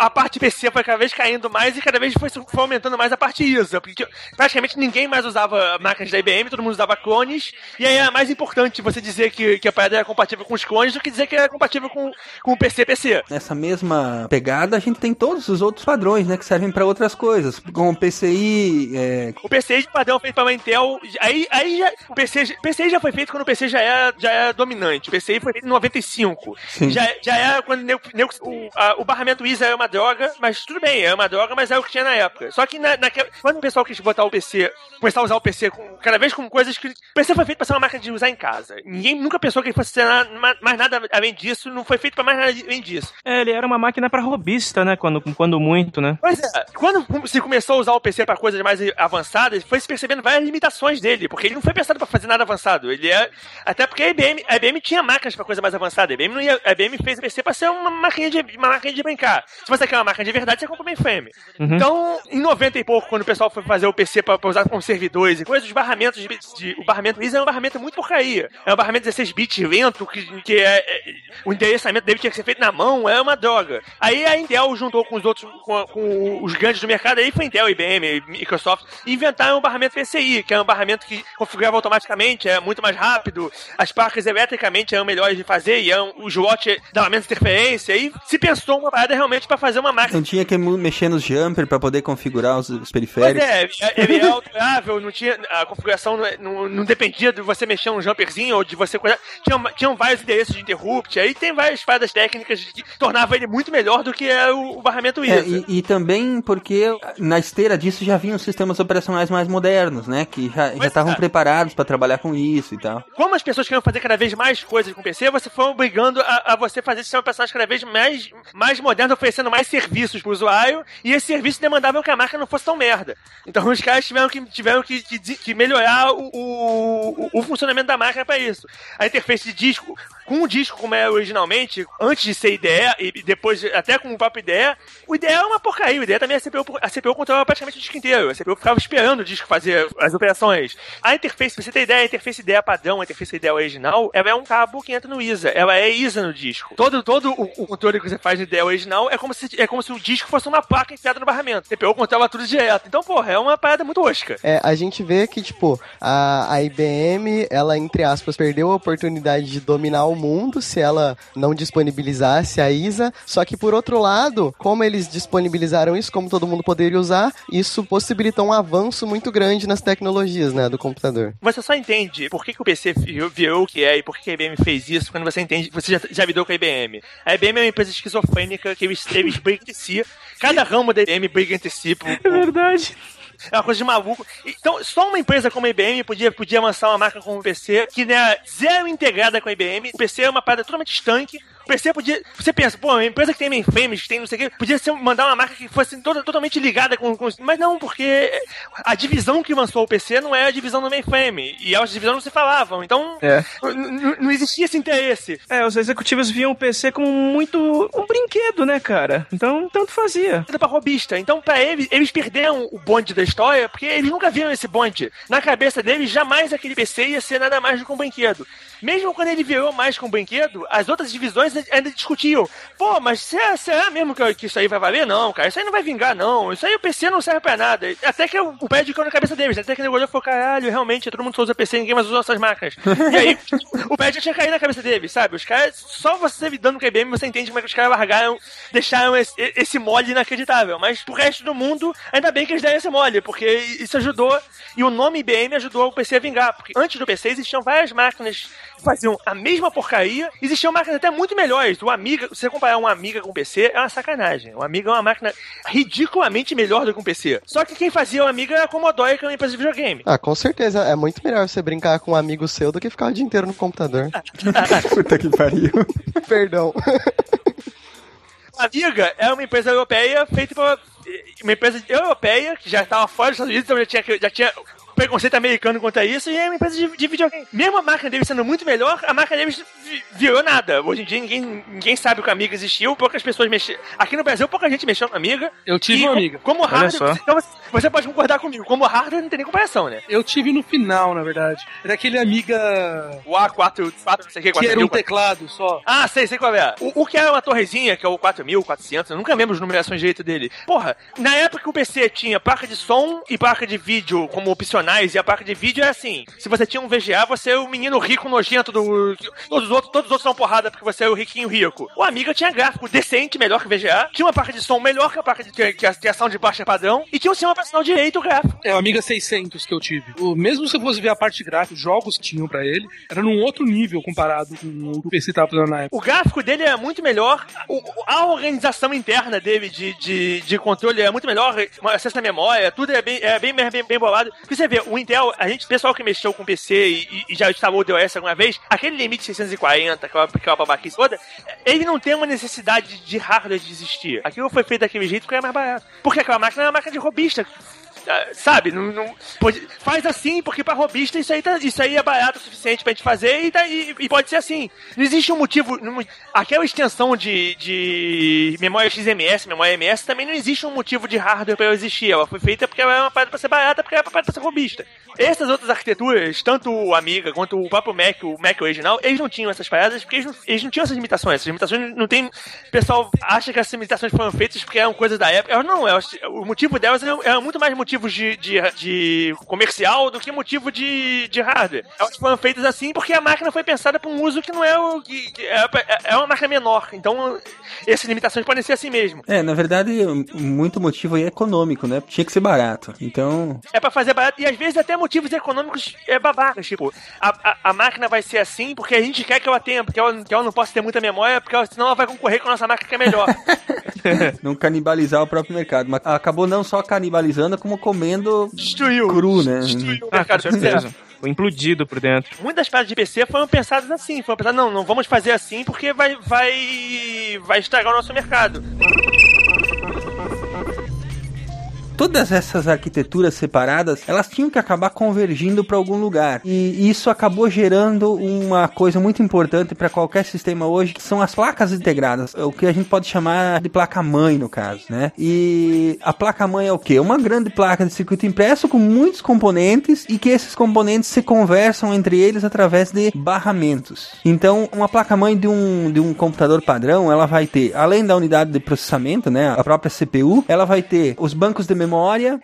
a parte PC foi cada vez caindo mais e cada vez foi, foi aumentando mais a parte ISA. Porque praticamente ninguém mais usava máquinas da IBM, todo mundo usava clones. E aí era mais importante você dizer que, que a parada era compatível com os clones do que dizer que era compatível com, com o PC-PC. Nessa mesma pegada, a gente tem todos os outros padrões, né, que servem para outras coisas, como PCI, é, O PCI de padrão feito para Intel, aí, aí já, o PC, PCI já foi feito quando o PC já era, já era dominante. O PCI foi feito em 95. Sim. Já, já era quando nego- nego- o, a- o barramento ISA era uma droga, mas tudo bem, era uma droga, mas era o que tinha na época. Só que na, naquela- quando o pessoal quis botar o PC, começar a usar o PC com, cada vez com coisas que. O PC foi feito para ser uma máquina de usar em casa. Ninguém nunca pensou que ele fosse ser na- ma- mais nada além disso, não foi feito para mais nada além disso. É, ele era uma máquina pra robista, né? Quando, quando muito, né? Pois é, quando se começou a usar o PC para coisas mais avançadas, foi se percebendo várias limitações dele, porque ele não foi pensado para fazer nada avançado. Ele é até porque a IBM, a IBM tinha máquinas para coisa mais avançada. A IBM, não ia, a IBM fez o PC para ser uma máquina de uma máquina de brincar. Se você quer uma máquina de verdade, você compra o mainframe. Uhum. Então, em 90 e pouco, quando o pessoal foi fazer o PC para usar como servidores e coisas, os barramentos de, de- o barramento ISA é um barramento muito porcaria. É um barramento 16 bits lento que, que é, é- o endereçamento dele tinha que ser feito na mão, é uma droga. Aí a Intel juntou com os outros, com, com os grandes do mercado, aí foi Intel, IBM, Microsoft, e inventaram o barramento PCI, que é um barramento que configurava automaticamente, é muito mais rápido, as placas eletricamente eram melhores de fazer, e eram, os watts davam menos interferência, e se pensou uma parada realmente para fazer uma máquina não tinha que mexer nos jumper para poder configurar os, os Pois periféricos. é, ele é alterável, não tinha, a configuração não, é- não, não dependia de você mexer um jumperzinho ou de você coisa. Tinham, tinham vários endereços de interrupt, aí tem várias paradas técnicas que tornavam ele muito melhor do que é o, o barramento ISA. É, e, e também porque na esteira disso já vinham sistemas operacionais mais modernos, né? Que já já estavam é. preparados para trabalhar com isso e tal. Como as pessoas queriam fazer cada vez mais coisas com o PC, você foi obrigando a, a você fazer sistemas operacionais cada vez mais, mais modernos, oferecendo mais serviços pro usuário e esses serviços demandavam que a marca não fosse tão merda. Então os caras tiveram que, tiveram que, que, que melhorar o, o, o funcionamento da máquina para isso. A interface de disco, com o disco como é originalmente, antes de ser IDE e depois até com o próprio IDE, o IDE é uma porcaria. O IDE também a CPU, a CPU controlava praticamente o disco inteiro. A CPU ficava esperando o disco fazer as operações. A interface, você ter ideia, a interface IDE padrão, a interface IDE original, ela é um cabo que entra no ISA. Ela é ISA no disco. Todo, todo o, o controle que você faz no IDE original é como, se, é como se o disco fosse uma placa enfiada no barramento. A CPU controla tudo direto. Então, porra, é uma parada muito osca. É, a gente vê que, tipo, a, a IBM, ela, entre aspas, perdeu a oportunidade de dominar o mundo se ela não disponibilizasse a ISA. Só que, por outro lado, como eles disponibilizaram isso, como todo mundo poderia usar, isso possibilitou um avanço muito grande nas tecnologias, né, do computador. Você só entende por que, que o PC virou o que é e por que, que a IBM fez isso quando você entende, você já, já lidou com a IBM. A IBM é uma empresa esquizofrênica que eles, eles brigam entre si. Cada ramo da IBM briga entre si. Por, É verdade. é uma coisa de maluco. Então, só uma empresa como a IBM podia, podia lançar uma marca como o PC, que é zero integrada com a IBM. O PC é uma parada totalmente estanque. PC podia. Você pensa, pô, uma empresa que tem mainframes, que tem não sei o quê, podia ser, mandar uma marca que fosse toda, totalmente ligada com, com. Mas não, porque a divisão que lançou o PC não é a divisão do mainframe. E as divisões não se falavam. Então, É. não existia esse interesse. É, os executivos viam o PC como muito um brinquedo, né, cara? Então, tanto fazia. pra robista. Então, pra eles, eles perderam o bonde da história porque eles nunca viram esse bonde. Na cabeça deles, jamais aquele PC ia ser nada mais do que um brinquedo. Mesmo quando ele virou mais que um brinquedo, as outras divisões ainda discutiam. Pô, mas será, será mesmo que, que isso aí vai valer? Não, cara. Isso aí não vai vingar, não. Isso aí o PC não serve pra nada. Até que o, pé ficou na cabeça deles. Até que o negócio falou, caralho, realmente, todo mundo só usa PC, ninguém mais usa essas máquinas. e aí, o pé já tinha caído na cabeça deles, sabe? Os caras, só você lidando com a IBM, você entende como é que os caras largaram, deixaram esse, esse mole inacreditável. Mas pro resto do mundo, ainda bem que eles deram esse mole, porque isso ajudou. E o nome IBM ajudou o PC a vingar. Porque antes do PC existiam várias máquinas que faziam a mesma porcaria. Existiam máquinas até muito melhores. O Amiga, se você comparar um Amiga com um PC, é uma sacanagem. O Amiga é uma máquina ridiculamente melhor do que um PC. Só que quem fazia o Amiga era a Commodore, que era uma empresa de videogame. Ah, com certeza. É muito melhor você brincar com um amigo seu do que ficar o dia inteiro no computador. Puta que pariu. Perdão. A Amiga é uma empresa europeia feita por uma empresa europeia que já estava fora dos Estados Unidos, então já tinha, já tinha preconceito americano quanto a isso, e é uma empresa de, de videogame. Mesmo a máquina deles sendo muito melhor, a máquina deles vi- virou nada. Hoje em dia ninguém, ninguém sabe que a Amiga existiu, poucas pessoas mexeram. Aqui no Brasil, pouca gente mexeu na Amiga. Eu tive E uma Amiga. Como Olha hardware, então você- você pode concordar comigo, como hardware não tem nem comparação, né? Eu tive no final, na verdade. Era aquele amiga. O A4, 4, não sei o que, Que era um 4000, teclado só. Ah, sei, sei qual é. O, o que era uma torrezinha, que é o 4400, eu nunca lembro as numerações direito dele. Porra, na época que o PC tinha placa de som e placa de vídeo como opcionais, e a placa de vídeo é assim: se você tinha um VGA, você é o menino rico nojento do. Todos os outros, todos os outros são porrada porque você é o riquinho rico. O Amiga tinha gráfico decente, melhor que o VGA, tinha uma placa de som melhor que a placa de que, a, que a sound de baixa padrão, e tinha um sistema operacional direito o gráfico. É o Amiga 600 que eu tive. O, mesmo se eu fosse ver a parte gráfica, os jogos que tinham pra ele, era num outro nível comparado com o que o PC tava fazendo na época. O gráfico dele é muito melhor, o- a organização interna dele de, de, de controle é muito melhor, acesso à memória, tudo é bem, é bem, bem, bem bolado. Porque você vê, o Intel, a gente, pessoal que mexeu com PC e, e já instalou o DOS alguma vez, aquele limite 640, aquela, aquela babaquice toda, ele não tem uma necessidade de hardware de existir. Aquilo foi feito daquele jeito porque é mais barato. Porque aquela máquina é uma máquina de robista. Ah, Sabe, não, não- pode- faz assim, porque pra robista isso aí, tá- isso aí é barato o suficiente pra gente fazer e, tá- e- e pode ser assim. Não existe um motivo. não- aquela extensão de, de memória XMS, memória MS, também não existe um motivo de hardware pra ela existir. Ela foi feita porque ela é uma parada pra ser barata, porque ela é uma parada pra ser robista. Essas outras arquiteturas, tanto o Amiga quanto o próprio Mac, o Mac original, eles não tinham essas paradas porque eles não, eles não tinham essas limitações. Essas limitações não tem. O pessoal acha que essas limitações foram feitas porque eram coisas da época. Elas não, elas, o motivo delas eram, eram muito mais motivos de, de, de comercial do que motivo de, de hardware. Elas foram feitas assim porque a máquina foi pensada para um uso que não é o. que, que é, é uma máquina menor. Então, essas limitações podem ser assim mesmo. É, na verdade, muito motivo aí é econômico, né? Tinha que ser barato. Então, É pra fazer barato. E às vezes até motivos econômicos é babacas. Tipo, a, a, a máquina vai ser assim porque a gente quer que ela tenha, porque ela, que ela não possa ter muita memória, porque ela- senão ela vai concorrer com a nossa máquina que é melhor. não canibalizar o próprio mercado. Mas acabou não só canibalizando, como comendo Destruiu. cru, né? Destruiu o Ah, com mercado certeza. Foi implodido por dentro. Muitas paradas de PC foram pensadas assim, foram pensadas, não, não vamos fazer assim porque vai, vai, vai estragar o nosso mercado. Todas essas arquiteturas separadas, elas tinham que acabar convergindo para algum lugar. E isso acabou gerando uma coisa muito importante para qualquer sistema hoje, que são as placas integradas, o que a gente pode chamar de placa-mãe no caso, né? E a placa-mãe é o quê? Uma grande placa de circuito impresso com muitos componentes e que esses componentes se conversam entre eles através de barramentos. Então, uma placa-mãe de um, de um computador padrão, ela vai ter, além da unidade de processamento, né, a própria CPU, ela vai ter os bancos de memória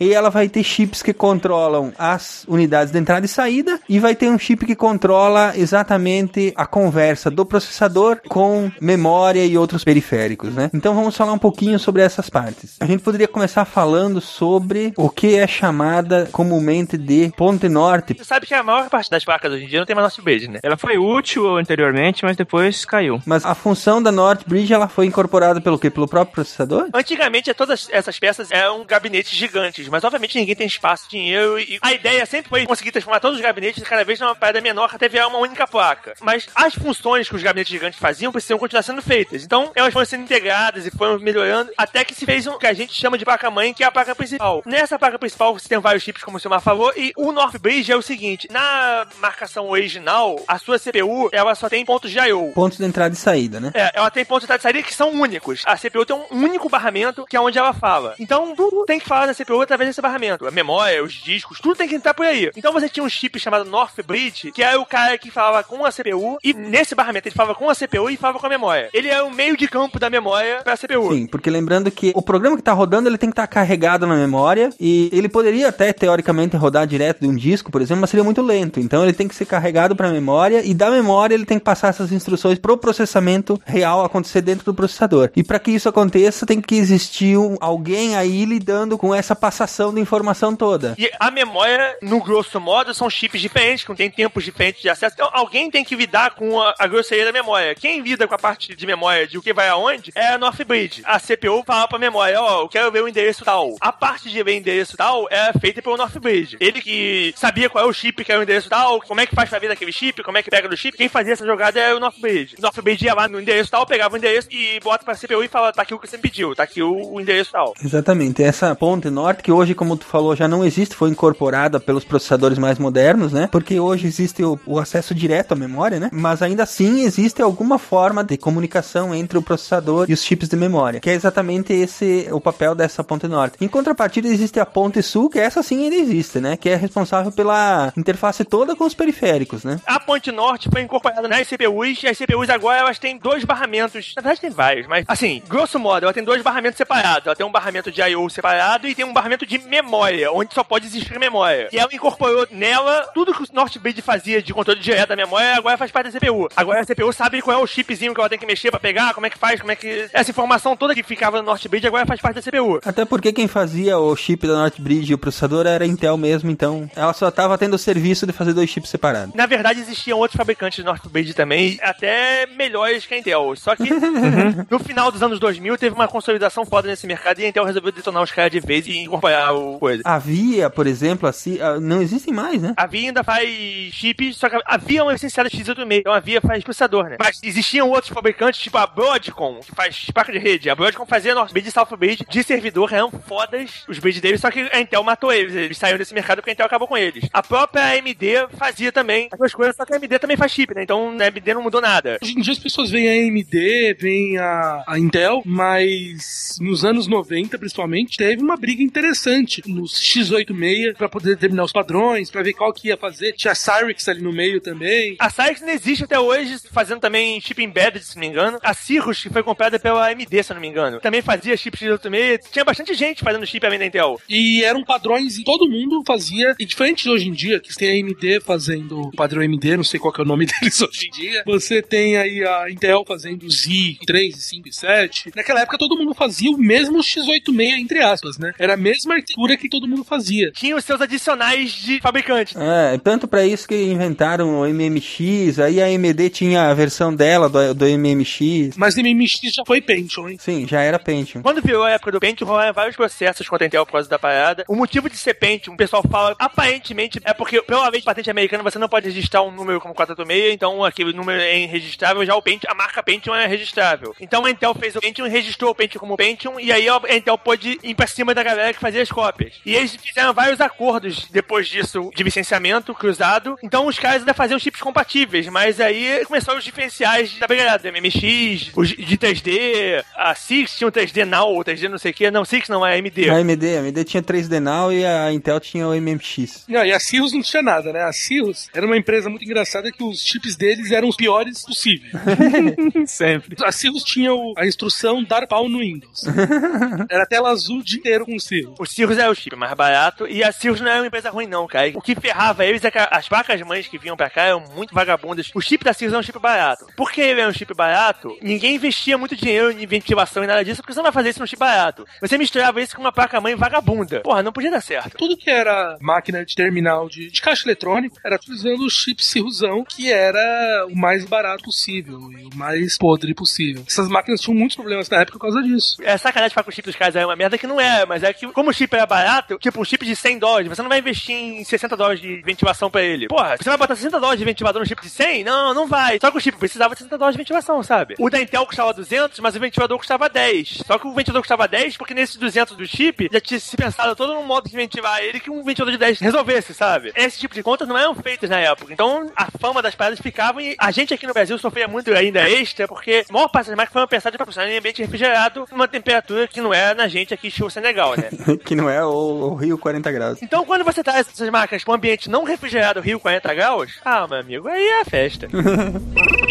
e ela vai ter chips que controlam as unidades de entrada e saída e vai ter um chip que controla exatamente a conversa do processador com memória e outros periféricos, né? Então vamos falar um pouquinho sobre essas partes. A gente poderia começar falando sobre o que é chamada comumente de ponte norte. Você sabe que a maior parte das placas hoje em dia não tem mais nosso bridge, né? Ela foi útil anteriormente, mas depois caiu. Mas a função da North Bridge ela foi incorporada pelo quê? Pelo próprio processador? Antigamente, todas essas peças eram gabinetes gigantes, mas obviamente ninguém tem espaço, dinheiro e a ideia sempre foi conseguir transformar todos os gabinetes cada vez numa parada menor até virar uma única placa. Mas as funções que os gabinetes gigantes faziam precisam continuar sendo feitas. Então, elas foram sendo integradas e foram melhorando até que se fez o que a gente chama de placa-mãe, que é a placa principal. Nessa placa principal, você tem vários chips, como o Silmar falou, e o North Bridge é o seguinte: na marcação original, a sua CPU ela só tem pontos de I/O. Pontos de entrada e saída, né? É, ela tem pontos de entrada e saída que são únicos. A CPU tem um único barramento que é onde ela fala. Então, tudo tem que falar da CPU através desse barramento. A memória, os discos, tudo tem que entrar por aí. Então, você tinha um chip chamado North Bridge, que era o cara que falava com a CPU, e nesse barramento ele falava com a CPU e falava com a memória. Ele é o meio de campo da memória pra CPU. Sim, porque lembrando que o programa que tá rodando, ele tem que estar carregado na memória e ele poderia até teoricamente rodar direto de um disco, por exemplo, mas seria muito lento. Então ele tem que ser carregado para a memória e da memória ele tem que passar essas instruções pro processamento real acontecer dentro do processador. E para que isso aconteça, tem que existir um, alguém aí lidando com essa passação de informação toda. E a memória, no grosso modo, são chips diferentes, que tem tempos diferentes de acesso. Então, alguém tem que lidar com a, a grosseria da memória. Quem lida com a parte de memória de o que vai aonde é a North Bridge. A CPU fala pra memória, ó, eu quero ver o endereço tal. A parte de ver o endereço tal é feita pelo North Bridge. Ele que sabia qual é o chip que é o endereço tal, como é que faz pra ver daquele chip, como é que pega do chip. Quem fazia essa jogada é o North Bridge. O North Bridge ia lá no endereço tal, pegava o endereço e bota pra CPU e fala, tá aqui o que você me pediu, tá aqui o, o endereço tal. Exatamente. Essa ponte norte, que hoje, como tu falou, já não existe, foi incorporada pelos processadores mais modernos, né? Porque hoje existe o, o acesso direto à memória, né? Mas ainda assim existe alguma forma de comunicação entre o processador e os chips de memória, que é exatamente esse o papel dessa ponte norte. Em contrapartida, existe a ponte sul, que essa sim ainda existe, né? Que é responsável pela interface toda com os periféricos, né? A ponte norte foi incorporada nas CPUs e as CPUs agora elas têm dois barramentos. Na verdade tem vários, mas assim, grosso modo, ela tem dois barramentos separados. Ela tem um barramento de I/O separado e tem um barramento de memória, onde só pode existir memória. E ela incorporou nela tudo que o Northbridge fazia de controle direto da memória, agora faz parte da CPU. Agora a CPU sabe qual é o chipzinho que ela tem que mexer pra pegar, como é que faz, como é que essa informação toda que ficava no Northbridge agora faz parte da CPU. Até porque quem fazia o chip da Northbridge e o processador era a Intel mesmo, então ela só tava tendo o serviço de fazer dois chips separados. Na verdade, existiam outros fabricantes de Northbridge também, até melhores que a Intel. Só que no final dos anos 2000 teve uma consolidação foda nesse mercado e a Intel resolveu detonar os caras de vez e incorporar o coisa. A Via, por exemplo, assim, ah, não existem mais, né? A Via ainda faz chips, só que a Via é uma licenciada X86, então a Via faz processador, né? Mas existiam outros fabricantes, tipo a Broadcom, que faz placa de rede. A Broadcom fazia Northbridge e Southbridge de servidor, eram fodas os bridge deles, só que a Intel matou eles. Eles saíram desse mercado porque a Intel acabou com eles. A própria AMD fazia também as duas coisas, só que a AMD também faz chip, né? Então a AMD não mudou nada. Hoje em dia as pessoas veem a AMD, veem a, a Intel, mas nos anos 90, principalmente, teve uma briga interessante nos X86 para poder determinar os padrões, para ver qual que ia fazer. Tinha a Cyrix ali no meio também. A Cyrix não existe até hoje, fazendo também chip embedded, se não me engano. A Cirrus, que foi comprada pela AMD, se não me engano, também fazia chip X86. Tinha bastante gente fazendo chip da Intel. E eram padrões e todo mundo fazia. E diferente de hoje em dia, que tem a AMD fazendo padrão AMD, não sei qual que é o nome deles hoje em dia. Você tem aí a Intel fazendo o Z3, 5 e 7. Naquela época todo mundo fazia o mesmo X86, entre aspas, né? Era a mesma arquitetura que todo mundo fazia. Tinha os seus adicionais de fabricante. É, tanto para isso que inventaram o MMX, aí a AMD tinha a versão dela do, do MMX. Mas o MMX já foi Pentium, hein? Sim, já era Pentium. Quando virou a época do Pentium, rolaram vários processos contra a Intel por causa da parada. O motivo de ser Pentium, o pessoal fala, aparentemente, é porque pela lei de patente americana você não pode registrar um número como 486, então aquele número é irregistrável, já o Pentium, a marca Pentium é registrável. Então a Intel fez o Pentium, registrou o Pentium como Pentium, e aí a Intel pôde ir pra cima da galera que fazia as cópias. E eles fizeram vários acordos depois disso de licenciamento cruzado. Então os caras ainda faziam chips compatíveis, mas aí começaram os diferenciais da brigada, do MMX, os de 3D, a Six tinha o 3D Now, o 3D não sei o que. Não, Six não, é AMD. A AMD, a AMD tinha 3D Now e a Intel tinha o MMX. Não, e a Cirrus não tinha nada, né? A Cirrus era uma empresa muito engraçada que os chips deles eram os piores possíveis. Sempre. A Cirrus tinha o- a instrução dar pau no Windows. Era tela azul o dia inteiro com o Cirrus. O Cirrus é o chip mais barato e a Cirrus não é uma empresa ruim, não, cara. O que ferrava eles é que as placas mães que vinham pra cá eram muito vagabundas. O chip da Cirrus é um chip barato. Por que ele é um chip barato? Ninguém investia muito dinheiro em ventilação e nada disso, porque você não vai fazer isso num chip barato. Você misturava isso com uma placa mãe vagabunda. Porra, não podia dar certo. Tudo que era máquina de terminal de, de caixa eletrônico era tudo usando o chip Cirrusão, que era o mais barato possível e o mais podre possível. Essas máquinas tinham muitos problemas na época por causa disso. É sacanagem falar que o chip dos caras é uma merda que não é, mas é que como o chip era barato, tipo, um chip de 100 dólares, você não vai investir em 60 dólares de ventilação pra ele. Porra, você vai botar 60 dólares de ventilador no chip de 100? Não, não vai. Só que o chip precisava de 60 dólares de ventilação, sabe? O da Intel custava 200, mas o ventilador custava 10. Só que o ventilador custava 10 porque nesses 200 do chip já tinha se pensado todo um modo de ventilar ele que um ventilador de 10 resolvesse, sabe? Esse tipo de contas não eram feitas na época. Então a fama das paradas ficava e a gente aqui no Brasil sofria muito ainda extra porque a maior parte das máquinas foram pensadas para funcionar em ambiente refrigerado numa temperatura que não é na gente aqui show Senegal, né? que não é o, o Rio 40 graus. Então, quando você traz essas máquinas para um ambiente não refrigerado, Rio 40 graus, ah, meu amigo, aí é a festa.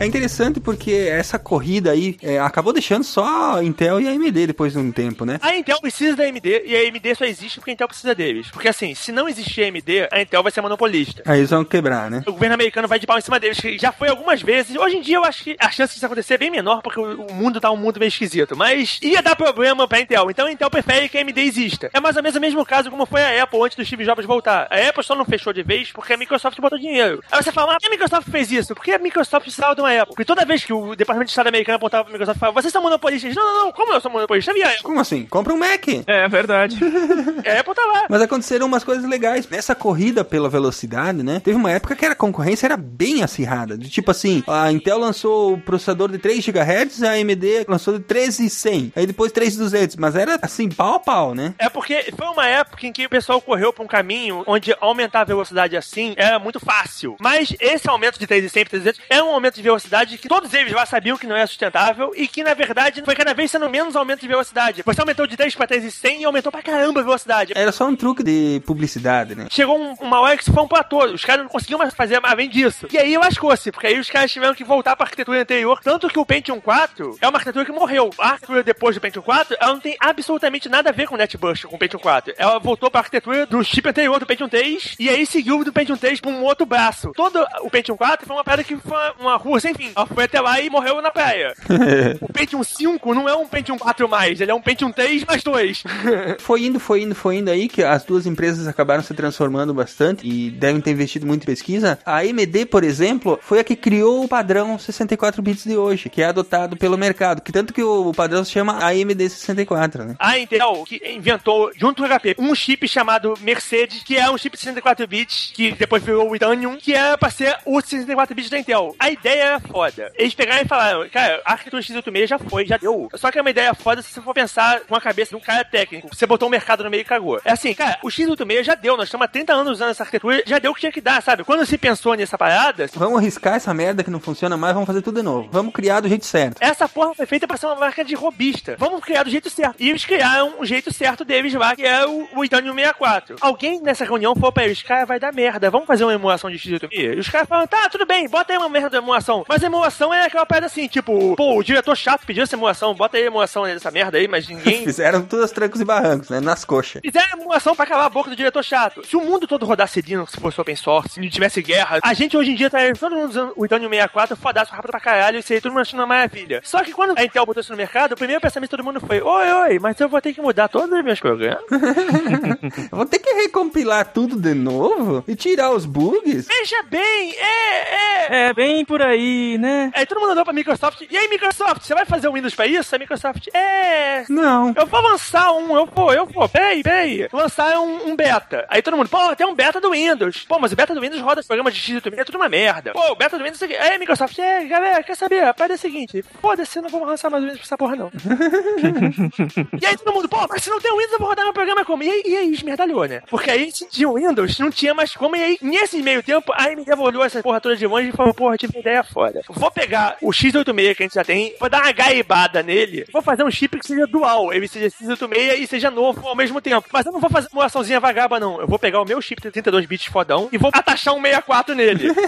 É interessante porque essa corrida aí é, acabou deixando só a Intel e a AMD depois de um tempo, né? A Intel precisa da AMD e a AMD só existe porque a Intel precisa deles. Porque assim, se não existir a AMD, a Intel vai ser monopolista. Aí eles vão quebrar, né? O governo americano vai de pau em cima deles, que já foi algumas vezes. Hoje em dia eu acho que a chance disso acontecer é bem menor, porque o mundo tá um mundo meio esquisito. Mas ia dar problema pra Intel. Então a Intel prefere que a AMD exista. É mais ou menos o mesmo caso como foi a Apple antes do Steve Jobs voltar. A Apple só não fechou de vez porque a Microsoft botou dinheiro. Aí você fala, mas por que a Microsoft fez isso? Por que a Microsoft precisava de uma Apple? Porque toda vez que o Departamento de Estado americano apontava pra Microsoft e falava, vocês são monopolistas. Não, não, não, como eu sou monopolista? Eu vi a Apple. Como assim? Compra um Mac. É verdade. A Apple tá lá. Mas aconteceram umas coisas legais. Nessa corrida pela velocidade, né? Teve uma época que a concorrência era bem acirrada. De tipo assim, a Intel lançou o processador de 3 GHz, a AMD lançou de 13100. Aí depois 3200. Mas era assim, pau a pau, né? É porque foi uma época em que o pessoal correu pra um caminho onde aumentar a velocidade assim era muito fácil. Mas esse aumento de 300 para 300 é um aumento de velocidade que todos eles lá sabiam que não é sustentável e que, na verdade, foi cada vez sendo menos aumento de velocidade. Você aumentou de 3 para 300 e aumentou pra caramba a velocidade. Era só um truque de publicidade, né? Chegou um- uma hora que isso foi um platô. Os caras não conseguiam mais fazer mais além disso. E aí lascou-se, porque aí os caras tiveram que voltar pra arquitetura anterior. Tanto que o Pentium 4 é uma arquitetura que morreu. A arquitetura depois do Pentium 4, ela não tem absolutamente nada a ver com o NetBurst, com o Pentium 4. Ela voltou pra arquitetura do chip anterior do Pentium 3 e aí seguiu do Pentium 3 pra um outro braço. Todo o Pentium 4 foi uma pedra que foi uma rua sem fim. Ela foi até lá e morreu na praia. o Pentium 5 não é um Pentium 4 mais, ele é um Pentium 3 mais 2. Foi indo, foi indo, foi indo aí que as duas empresas acabaram se transformando bastante e devem ter investido muito em pesquisa. A AMD, por exemplo, foi a que criou o padrão 64 bits de hoje, que é adotado pelo mercado, que tanto que o padrão se chama AMD 64, né? A Intel que inventou, junto com o HP, um chip chamado Mercedes, que é um chip de 64 bits, que depois virou o Itanium, que era pra ser o 64 bits da Intel. A ideia era foda. Eles pegaram e falaram, cara, a arquitetura x86 já foi, já deu. Só que é uma ideia foda se você for pensar com a cabeça de um cara técnico. Você botou o mercado no meio e cagou. É assim, cara, o x86 já deu, nós estamos há 30 anos usando essa arquitetura, já deu o que tinha que dar, sabe? Quando se pensou nessa parada, Vamos arriscar essa merda que não funciona mais, vamos fazer tudo de novo. Vamos criar do jeito certo. Essa porra foi feita pra ser uma marca de robista. Vamos criar do jeito certo. E eles criaram o jeito certo deles lá, que é o, o Itanium 64. Alguém nessa reunião falou pra eles, cara, vai dar merda, vamos fazer uma emulação de x86? E os caras falaram, tá, tudo bem, bota aí uma merda de emulação. Mas a emulação é aquela parada assim, tipo, pô, o diretor chato pediu essa emulação, bota aí a emulação dessa merda aí, mas ninguém... Fizeram todas as trancos e barrancos, né? Nas coxas. Fizeram emulação pra calar a boca do diretor chato. Se o mundo todo rodasse Linux, se fosse open source, se não tivesse guerra, a gente hoje em dia tá todo mundo usando o Itanium 64, fodaço, rápido pra caralho, isso aí todo mundo achando uma maravilha. Só que quando a Intel botou isso no mercado, o primeiro pensamento de todo mundo foi, oi, oi, mas eu vou ter que mudar todos os meus programas. Vou ter que recompilar tudo de novo e tirar os bugs? Veja bem, é, é... É, bem por aí. Aí, né? Aí todo mundo andou pra Microsoft. E aí, Microsoft, você vai fazer o Windows pra isso? A Microsoft, é. Não. Eu vou lançar um, eu vou, eu vou, peraí, peraí. Lançar um, um beta. Aí todo mundo, pô, tem um beta do Windows. Pô, mas o beta do Windows roda programa de X é tudo uma merda. Pô, o beta do Windows é isso aqui. Aí, Microsoft, é, galera, quer saber? A parada é a seguinte: foda-se, não vou lançar mais o Windows pra essa porra, não. e aí todo mundo, pô, mas se não tem o Windows, eu vou rodar meu programa como? E aí, e aí esmerdalhou, né? Porque aí tinha o Windows, não tinha mais como. E aí, nesse meio tempo, a AMD olhou essa porra toda de longe e falou, porra, tive uma ideia foda. Vou pegar o X86 que a gente já tem, vou dar uma gaibada nele, vou fazer um chip que seja dual, ele seja X86 e seja novo ao mesmo tempo. Mas eu não vou fazer uma açãozinha vagaba, não. Eu vou pegar o meu chip de 32 bits fodão e vou atachar um 64 nele.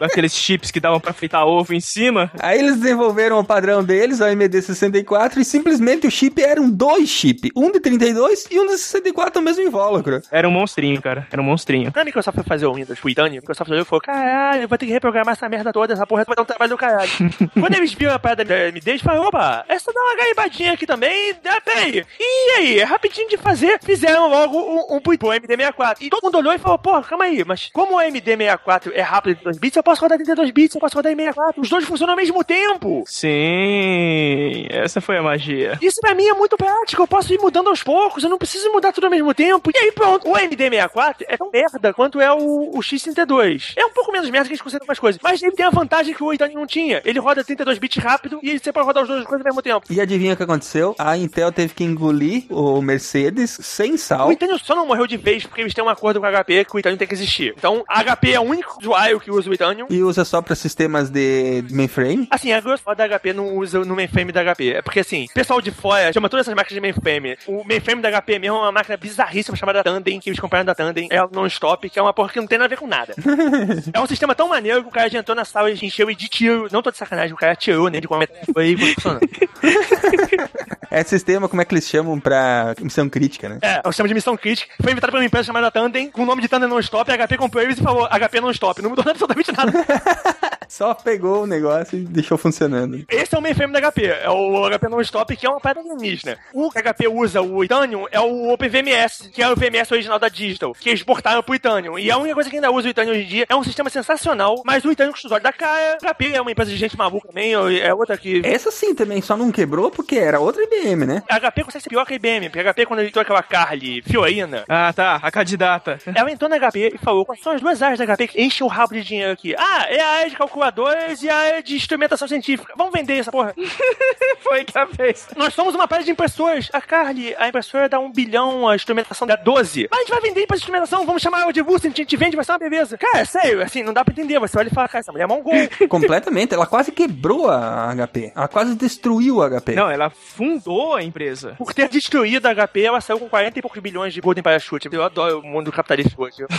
Aqueles chips que davam pra fritar ovo em cima. Aí eles desenvolveram o padrão deles, o AMD64, e simplesmente o chip eram dois chips. Um de 32 e um de 64 no mesmo invólucro. Era um monstrinho, cara. Era um monstrinho. Quando a Microsoft foi fazer o Windows pro Itânio, a Microsoft olhou e falou: caralho, eu vou ter que reprogramar essa merda toda, essa porra vai dar um trabalho do caralho. Quando eles viram a parada da AMD, eles falaram: opa, essa dá uma gaibadinha aqui também, ah, peraí. E aí, é rapidinho de fazer, fizeram logo um, um pro AMD64. E todo mundo olhou e falou: pô, calma aí, mas como o AMD64 é rápido de 2 bits, eu posso rodar 32 bits, eu posso rodar em 64. Os dois funcionam ao mesmo tempo. Sim, essa foi a magia. Isso pra mim é muito prático, eu posso ir mudando aos poucos, eu não preciso mudar tudo ao mesmo tempo. E aí pronto, o AMD64 é tão merda quanto é o, o X32. É um pouco menos merda que a gente considera algumas coisas, mas ele tem a vantagem que o Itani não tinha. Ele roda 32 bits rápido e você pode rodar os dois coisas ao mesmo tempo. E adivinha o que aconteceu? A Intel teve que engolir o Mercedes sem sal. O Itânio só não morreu de vez porque eles têm um acordo com a HP que o Itânio tem que existir. Então, a HP é o único usuário que usa o Itânio. E usa só pra sistemas de mainframe? Assim, a grosso modo da HP não usa no mainframe da HP. É porque, assim, o pessoal de fora chama todas essas máquinas de mainframe. O mainframe da HP mesmo é uma máquina bizarríssima chamada Tandem, que eles compraram da Tandem. É o non-stop, que é uma porra que não tem nada a ver com nada. é um sistema tão maneiro que o cara já entrou na sala e encheu e de tiro. Não tô de sacanagem, o cara atirou nele com uma metralhadora e funcionando. É sistema, como é que eles chamam pra missão crítica, né? É, o sistema de missão crítica. Foi inventado por uma empresa chamada Tandem, com o nome de Tandem Non-Stop. A HP comprou eles e falou: HP Non-Stop. Não mudou absolutamente nada. Só pegou o negócio e deixou funcionando. Esse é o mainframe da HP. É o HP Non-Stop, que é uma pedra alienígena. O que a HP usa, o Itanium, é o OpenVMS, que é o VMS original da Digital, que eles exportaram pro Itanium. E a única coisa que ainda usa o Itanium hoje em dia é um sistema sensacional, mas o Itanium custódio da cara. A HP é uma empresa de gente maluca também, é outra que. Essa sim também só não quebrou porque era outra IBM, né? A HP consegue ser pior que a IBM, porque a HP, quando entrou aquela Carly Fiorina, Ah, tá. A candidata. ela entrou na HP e falou: quais são as duas áreas da HP que enchem o rabo de dinheiro aqui? Ah, é a área de calculadores e a área de instrumentação científica. Vamos vender essa porra. Foi que a fez. Nós somos uma página de impressoras. A Carly, a impressora dá um bilhão, a instrumentação dá 12. Mas a gente vai vender pra instrumentação, vamos chamar ela de Vulcan, a gente vende, vai ser uma beleza. Cara, é sério, assim, não dá pra entender. Você olha e fala, cara, essa mulher é mongol. Completamente. Ela quase quebrou a HP. Ela quase destruiu a HP. Não, ela fundou a empresa. Por ter destruído a HP, ela saiu com 40 e poucos bilhões de Golden Parachute. Eu adoro o mundo capitalista hoje.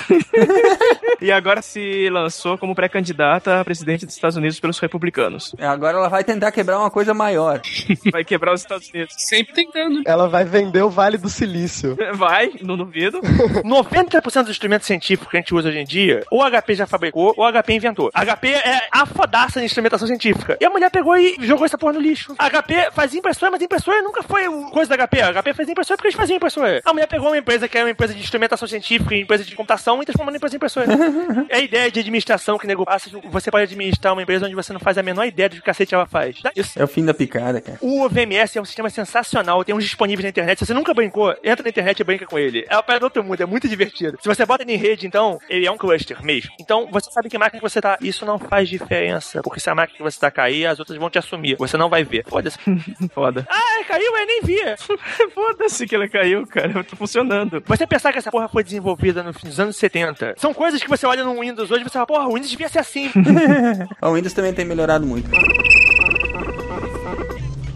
E agora se lançou como pré-candidata a presidente dos Estados Unidos pelos republicanos. Agora ela vai tentar quebrar uma coisa maior. Vai quebrar os Estados Unidos. Sempre tentando. Ela vai vender o Vale do Silício. Vai, não duvido. 90% dos instrumentos científicos que a gente usa hoje em dia, ou a HP já fabricou, ou a HP inventou. A HP é a fodaça de instrumentação científica. E a mulher pegou e jogou essa porra no lixo. A HP fazia impressora, mas impressora nunca foi o- coisa da HP. A HP fazia impressora porque eles faziam impressora. A mulher pegou uma empresa que era uma empresa de instrumentação científica, empresa de computação, e transformou em empresa de impressora. é a ideia de administração que nego passa. Você pode administrar uma empresa onde você não faz a menor ideia do que cacete ela faz. Isso. É o fim da picada, cara. O VMS é um sistema sensacional, tem uns disponíveis na internet. Se você nunca brincou, entra na internet e brinca com ele. É uma parada do outro mundo, é muito divertido. Se você bota ele em rede, então, ele é um cluster mesmo. Então, você sabe que máquina que você tá. Isso não faz diferença. Porque se a máquina que você tá cair, as outras vão te assumir. Você não vai ver. Foda-se. Foda. ah, caiu, eu nem via. Foda-se que ela caiu, cara. Tá funcionando. Você pensar que essa porra foi desenvolvida no- nos anos 70, são coisas que você olha no Windows hoje e você fala, porra, o Windows devia ser assim. O Windows também tem melhorado muito.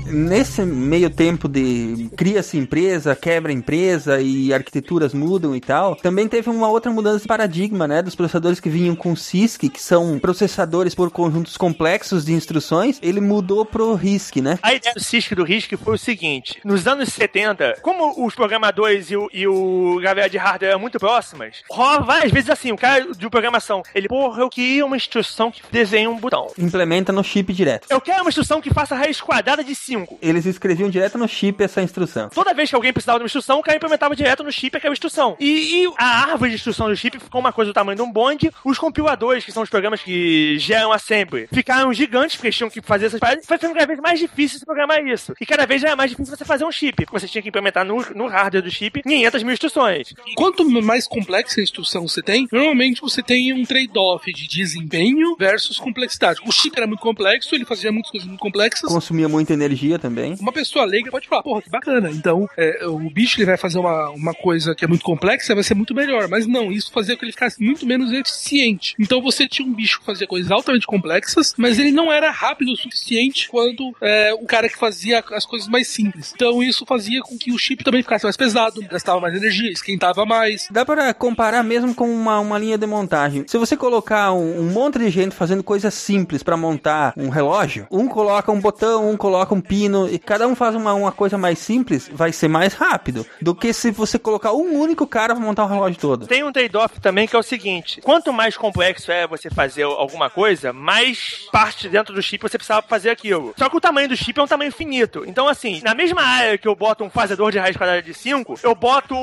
Nesse meio tempo de cria-se empresa, quebra empresa e arquiteturas mudam e tal, também teve uma outra mudança de paradigma, né? Dos processadores que vinham com CISC, que são processadores por conjuntos complexos de instruções, ele mudou pro RISC, né? A ideia do CISC e do RISC foi o seguinte: nos anos 70, como os programadores e o, e o de hardware eram muito próximas, rola várias vezes assim: o cara de programação, ele, porra, eu queria uma instrução que desenhe um botão. Implementa no chip direto. Eu quero uma instrução que faça raiz quadrada de 5. 5. Eles escreviam direto no chip essa instrução. Toda vez que alguém precisava de uma instrução, o cara implementava direto no chip aquela instrução. E, e a árvore de instrução do chip ficou uma coisa do tamanho de um bonde. Os compiladores, que são os programas que geram assembly, ficaram gigantes, porque eles tinham que fazer essas paradas. Foi ficando cada vez mais difícil se programar isso. E cada vez era mais difícil você fazer um chip, porque você tinha que implementar no, no hardware do chip 500 mil instruções. Quanto mais complexa a instrução você tem, normalmente você tem um trade-off de desempenho versus complexidade. O chip era muito complexo, ele fazia muitas coisas muito complexas. Consumia muita energia também. Uma pessoa leiga pode falar, porra, que bacana. Então, é, o bicho ele vai fazer uma, uma coisa que é muito complexa, vai ser muito melhor. Mas não, isso fazia com que ele ficasse muito menos eficiente. Então você tinha um bicho que fazia coisas altamente complexas, mas ele não era rápido o suficiente quanto é, o cara que fazia as coisas mais simples. Então isso fazia com que o chip também ficasse mais pesado, gastava mais energia, esquentava mais. Dá para comparar mesmo com uma, uma linha de montagem. Se você colocar um, um monte de gente fazendo coisas simples para montar um relógio, um coloca um botão, um coloca um pino, e cada um faz uma, uma coisa mais simples, vai ser mais rápido do que se você colocar um único cara para montar o relógio todo. Tem um trade-off também que é o seguinte: quanto mais complexo é você fazer alguma coisa, mais parte dentro do chip você precisava fazer aquilo. Só que o tamanho do chip é um tamanho finito. Então, assim, na mesma área que eu boto um fazedor de raiz quadrada de 5, eu boto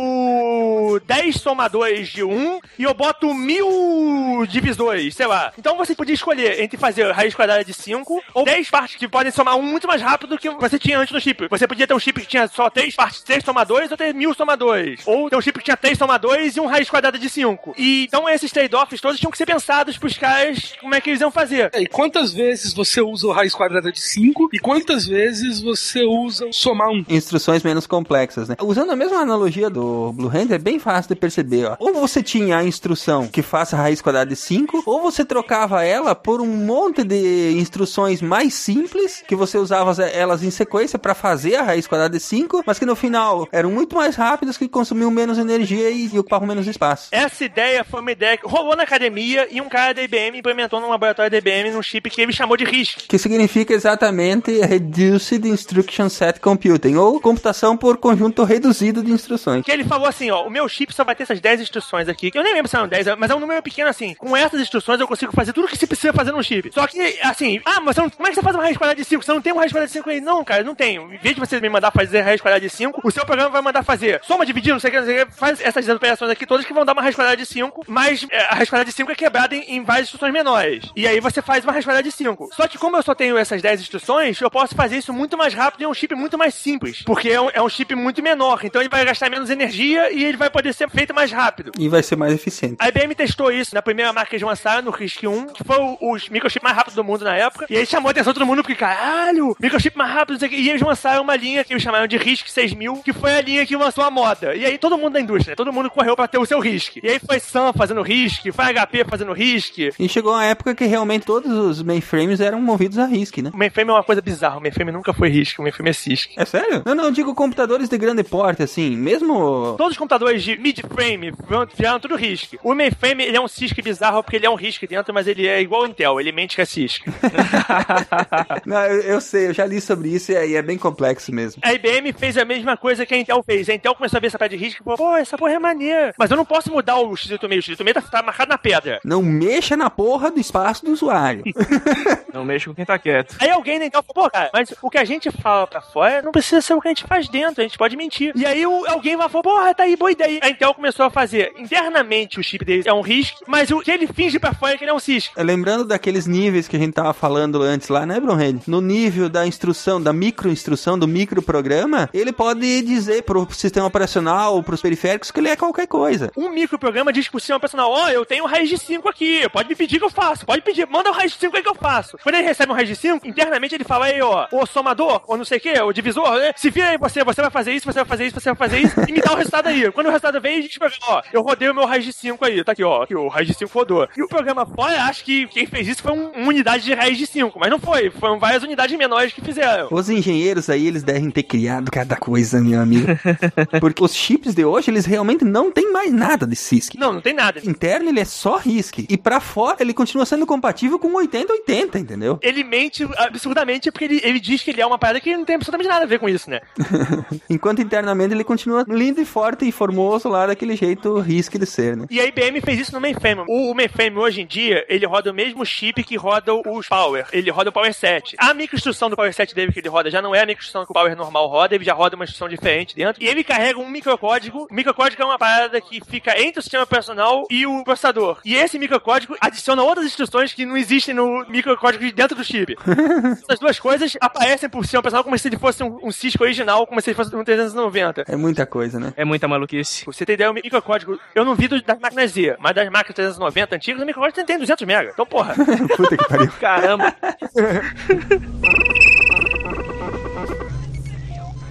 10 somadores de 1 e eu boto mil divisores, sei lá. Então você podia escolher entre fazer raiz quadrada de 5 ou 10 partes que podem somar um muito mais rápido do que você tinha antes no chip. Você podia ter um chip que tinha só 3 partes, 3 somadores ou ter mil somadores. Ou ter um chip que tinha 3 somadores e um raiz quadrada de 5. E então esses trade-offs todos tinham que ser pensados pros caras como é que eles iam fazer. É, e quantas vezes você usa o raiz quadrada de 5 e quantas vezes você usa o somar um? Instruções menos complexas, né? Usando a mesma analogia do Blue Hand, é bem fácil de perceber, ó. Ou você tinha a instrução que faça raiz quadrada de 5, ou você trocava ela por um monte de instruções mais simples, que você usava elas em sequência para fazer a raiz quadrada de 5, mas que no final eram muito mais rápidas, que consumiam menos energia e, e ocupavam menos espaço. Essa ideia foi uma ideia que rolou na academia e um cara da IBM implementou num laboratório da IBM num chip que ele chamou de RISC. Que significa exatamente Reduced Instruction Set Computing, ou computação por conjunto reduzido de instruções. Que ele falou assim, ó, o meu chip só vai ter essas 10 instruções aqui, que eu nem lembro se eram 10, mas é um número pequeno assim. Com essas instruções eu consigo fazer tudo o que se precisa fazer num chip. Só que, assim, ah, mas não, como é que você faz uma raiz quadrada de 5? Você não tem uma raiz quadrada de 5 aí? Não, cara, não tenho. Em vez de você me mandar fazer raiz quadrada de 5, o seu programa vai mandar fazer soma, dividir, não sei o que, não sei o que, faz essas operações aqui todas que vão dar uma raiz quadrada de 5, mas é, a raiz quadrada de 5 é quebrada em, em, várias instruções menores. E aí você faz uma raiz quadrada de 5. Só que como eu só tenho essas 10 instruções, eu posso fazer isso muito mais rápido em um chip muito mais simples. Porque é um, é um chip muito menor, então ele vai gastar menos energia e ele vai poder ser feito mais rápido. E vai ser mais eficiente. A IBM testou isso na primeira marca que eles lançaram, no RISC 1, que foi o, o microchip mais rápido do mundo na época. E aí chamou a atenção de todo mundo, porque caralho, microchip mais rápido, o. E eles lançaram uma linha que eles chamaram de RISC 6000, que foi a linha que lançou a moda. E aí todo mundo da indústria, todo mundo correu pra ter o seu RISC. E aí foi Sun fazendo RISC, foi HP fazendo RISC. E chegou uma época que realmente todos os mainframes eram movidos a RISC, né? O mainframe é uma coisa bizarra, o mainframe nunca foi RISC, o mainframe é CISC. É sério? Não, não, eu digo computadores de grande porte, assim, mesmo... Todos os computadores de mid-frame vieram tudo RISC. O mainframe, ele é um CISC bizarro porque ele é um RISC dentro, mas ele é igual ao Intel, ele mente que é CISC. não, eu, eu, sei, eu já li sobre isso e é, e é, bem complexo mesmo. A IBM fez a mesma coisa que a Intel fez. A Intel começou a ver essa pedra de RISC e falou, pô, essa porra é maneira. Mas eu não posso mudar o x86, o x86 tá, tá marcado na pedra. Não mexa na porra do espaço do usuário. não mexa com quem tá quieto. Aí alguém da Intel falou, pô, cara, mas o que a gente fala pra fora não precisa ser o que a gente faz dentro, a gente pode mentir. E aí o, alguém vai falar, porra, tá aí, boa ideia. A Intel começou a fazer internamente o chip dele é um RISC, mas o que ele finge pra fora é que ele é um CISC. Lembrando daqueles níveis que a gente tava falando antes lá, né, Brunhead? No nível da instrução, da microinstrução, do microprograma, ele pode dizer pro sistema operacional pros periféricos que ele é qualquer coisa. Um microprograma diz pro sistema operacional, ó, oh, eu tenho raiz de 5 aqui, pode me pedir que eu faço, pode pedir, manda o raiz de 5 aí que eu faço. Quando ele recebe um raiz de 5, internamente ele fala aí, ó, o somador, ou não sei o que, o divisor, né? Se vira aí você, você vai fazer isso, você vai fazer isso, você vai fazer isso, e me dá o resultado aí. Quando o resultado vem, a gente vai, ó, eu rodei o meu raiz de 5 aí, tá aqui, ó, aqui, o raiz de 5 rodou. E o programa fora, acho que quem fez isso foi um, uma unidade de raiz de 5, mas não foi, foram várias unidades menores que fizeram. Os engenheiros aí, eles devem ter criado cada coisa, meu amigo. Porque os chips de hoje, eles realmente não tem mais nada de CISC. Não, não tem nada. Interno, ele é só RISC. E pra fora, ele continua sendo compatível com 8080, entendeu? Ele mente absurdamente porque ele, ele diz que ele é uma parada que não tem absolutamente nada a ver com isso, né? Enquanto internamente ele continua lindo e forte e formoso lá daquele jeito RISC de ser, né? E a IBM fez isso no mainframe. O, o mainframe hoje em dia, ele roda o mesmo chip que roda os Power. Ele roda o Power 7. A microinstrução do Power 7 teve que ele roda já não é a microinstrução que o Power normal roda, ele já roda uma instrução diferente dentro. E ele carrega um microcódigo. O microcódigo é uma parada que fica entre o sistema operacional e o processador. E esse microcódigo adiciona outras instruções que não existem no microcódigo de dentro do chip. Essas duas coisas aparecem por sistema operacional como se ele fosse um, um Cisco original, como se ele fosse um 390. É muita coisa, né? É muita maluquice. Você ter ideia, o microcódigo, eu não vi do- das máquinas Z, mas das máquinas 390 antigas, o microcódigo tem 200 MB. Então, porra. Puta que pariu. Caramba.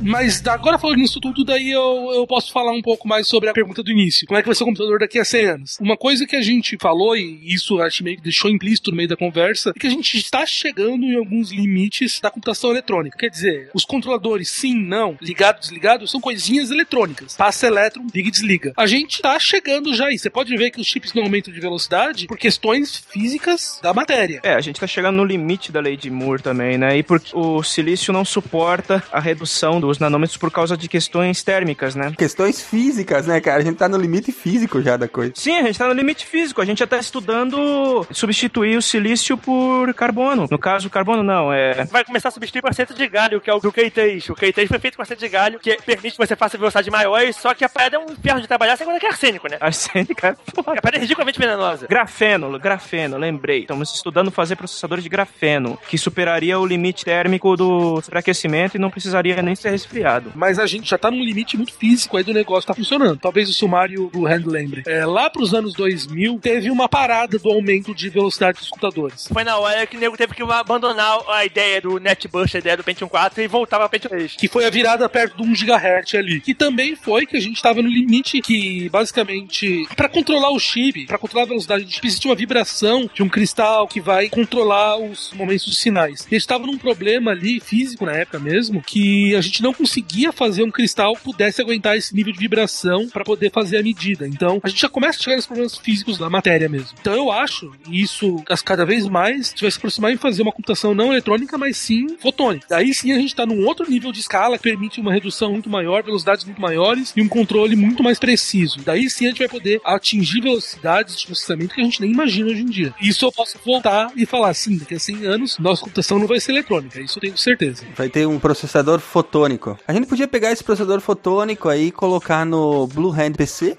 Mas agora falando nisso tudo, daí eu, eu posso falar um pouco mais sobre a pergunta do início. Como é que vai ser o computador daqui a 100 anos? Uma coisa que a gente falou, e isso acho meio que deixou implícito no meio da conversa, é que a gente está chegando em alguns limites da computação eletrônica. Quer dizer, os controladores sim, não, ligado, desligado, são coisinhas eletrônicas. Passa elétron, liga e desliga. A gente está chegando já aí. Você pode ver que os chips não aumentam de velocidade por questões físicas da matéria. É, a gente tá chegando no limite da lei de Moore também, né? E porque o silício não suporta a redução dos nanômetros por causa de questões térmicas, né? Questões físicas, né, cara? A gente tá no limite físico já da coisa. Sim, a gente tá no limite físico. A gente já tá estudando substituir o silício por carbono. No caso, carbono não, é. Vai começar a substituir por aceta de galho, que é o do Q3. O Q3 foi feito com aceta de galho, que permite que você faça velocidade maior, só que a parada é um inferno de trabalhar, sem conta que é arsênico, né? Arsênica é foda. A parada é ridiculamente venenosa. Grafeno, grafeno, lembrei. Estamos estudando fazer processadores de grafeno, que superaria o limite térmico do superaquecimento e não precisaria nem ser resfriado. Mas a gente já tá num limite muito físico aí do negócio tá funcionando. Talvez o sumário do Hand lembre. É, lá pros anos 2000, teve uma parada do aumento de velocidade dos computadores. Foi na hora que o nego teve que abandonar a ideia do NetBurst, a ideia do Pentium 4 e voltar pra Pentium 3. Que foi a virada perto de 1 GHz ali. Que também foi que a gente tava no limite que, basicamente, pra controlar o chip, pra controlar a velocidade do chip, existe uma vibração de um cristal que vai controlar os momentos dos sinais. E a gente tava num problema ali, físico na época mesmo, que a gente não conseguia fazer um cristal pudesse aguentar esse nível de vibração pra poder fazer a medida. Então, a gente já começa a chegar nos problemas físicos da matéria mesmo. Então, eu acho isso, cada vez mais, vai se aproximar em fazer uma computação não eletrônica, mas sim fotônica. Daí sim a gente tá num outro nível de escala que permite uma redução muito maior, velocidades muito maiores e um controle muito mais preciso. Daí sim a gente vai poder atingir velocidades de processamento que a gente nem imagina hoje em dia. Isso eu posso voltar e falar, sim, daqui a 100 anos, nossa computação não vai ser eletrônica. Isso eu tenho certeza. Vai ter um processador fotônico. A gente podia pegar esse processador fotônico aí e colocar no Blue Hand PC.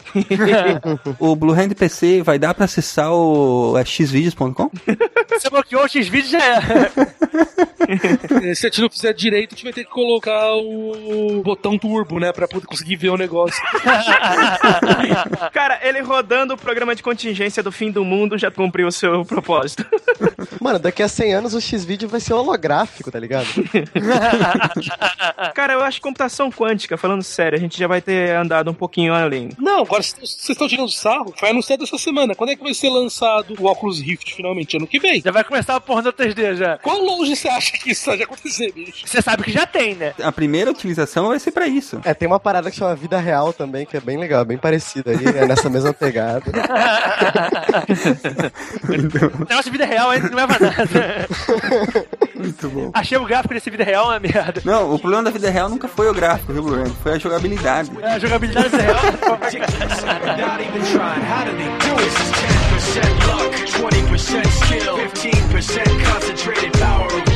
o Blue Hand PC vai dar pra acessar o é, xvideos.com? Você bloqueou o X-Video já é. Se a gente não fizer direito, a gente vai ter que colocar o botão turbo, né? Pra poder conseguir ver o negócio. Cara, ele rodando o programa de contingência do fim do mundo já cumpriu o seu propósito. Mano, daqui a 100 anos o X-Vídeo vai ser holográfico, tá ligado? Cara, eu acho que computação quântica, falando sério, a gente já vai ter andado um pouquinho além. Não, agora vocês estão tirando sarro. Foi anunciado essa semana. Quando é que vai ser lançado o Oculus Rift finalmente? Ano que vem. Já vai começar a porra do 3D já. Quão longe você acha que isso pode acontecer, bicho? Você sabe que já tem, né? A primeira utilização vai ser pra isso. É, tem uma parada que chama Vida Real também, que é bem legal, bem parecida aí, é nessa mesma pegada. De vida real ainda não leva a nada. Muito bom. Achei o gráfico desse vida real uma merda. Não, o problema da vida real nunca foi o gráfico, viu, Bruno? Foi a jogabilidade. É, a jogabilidade da vida real.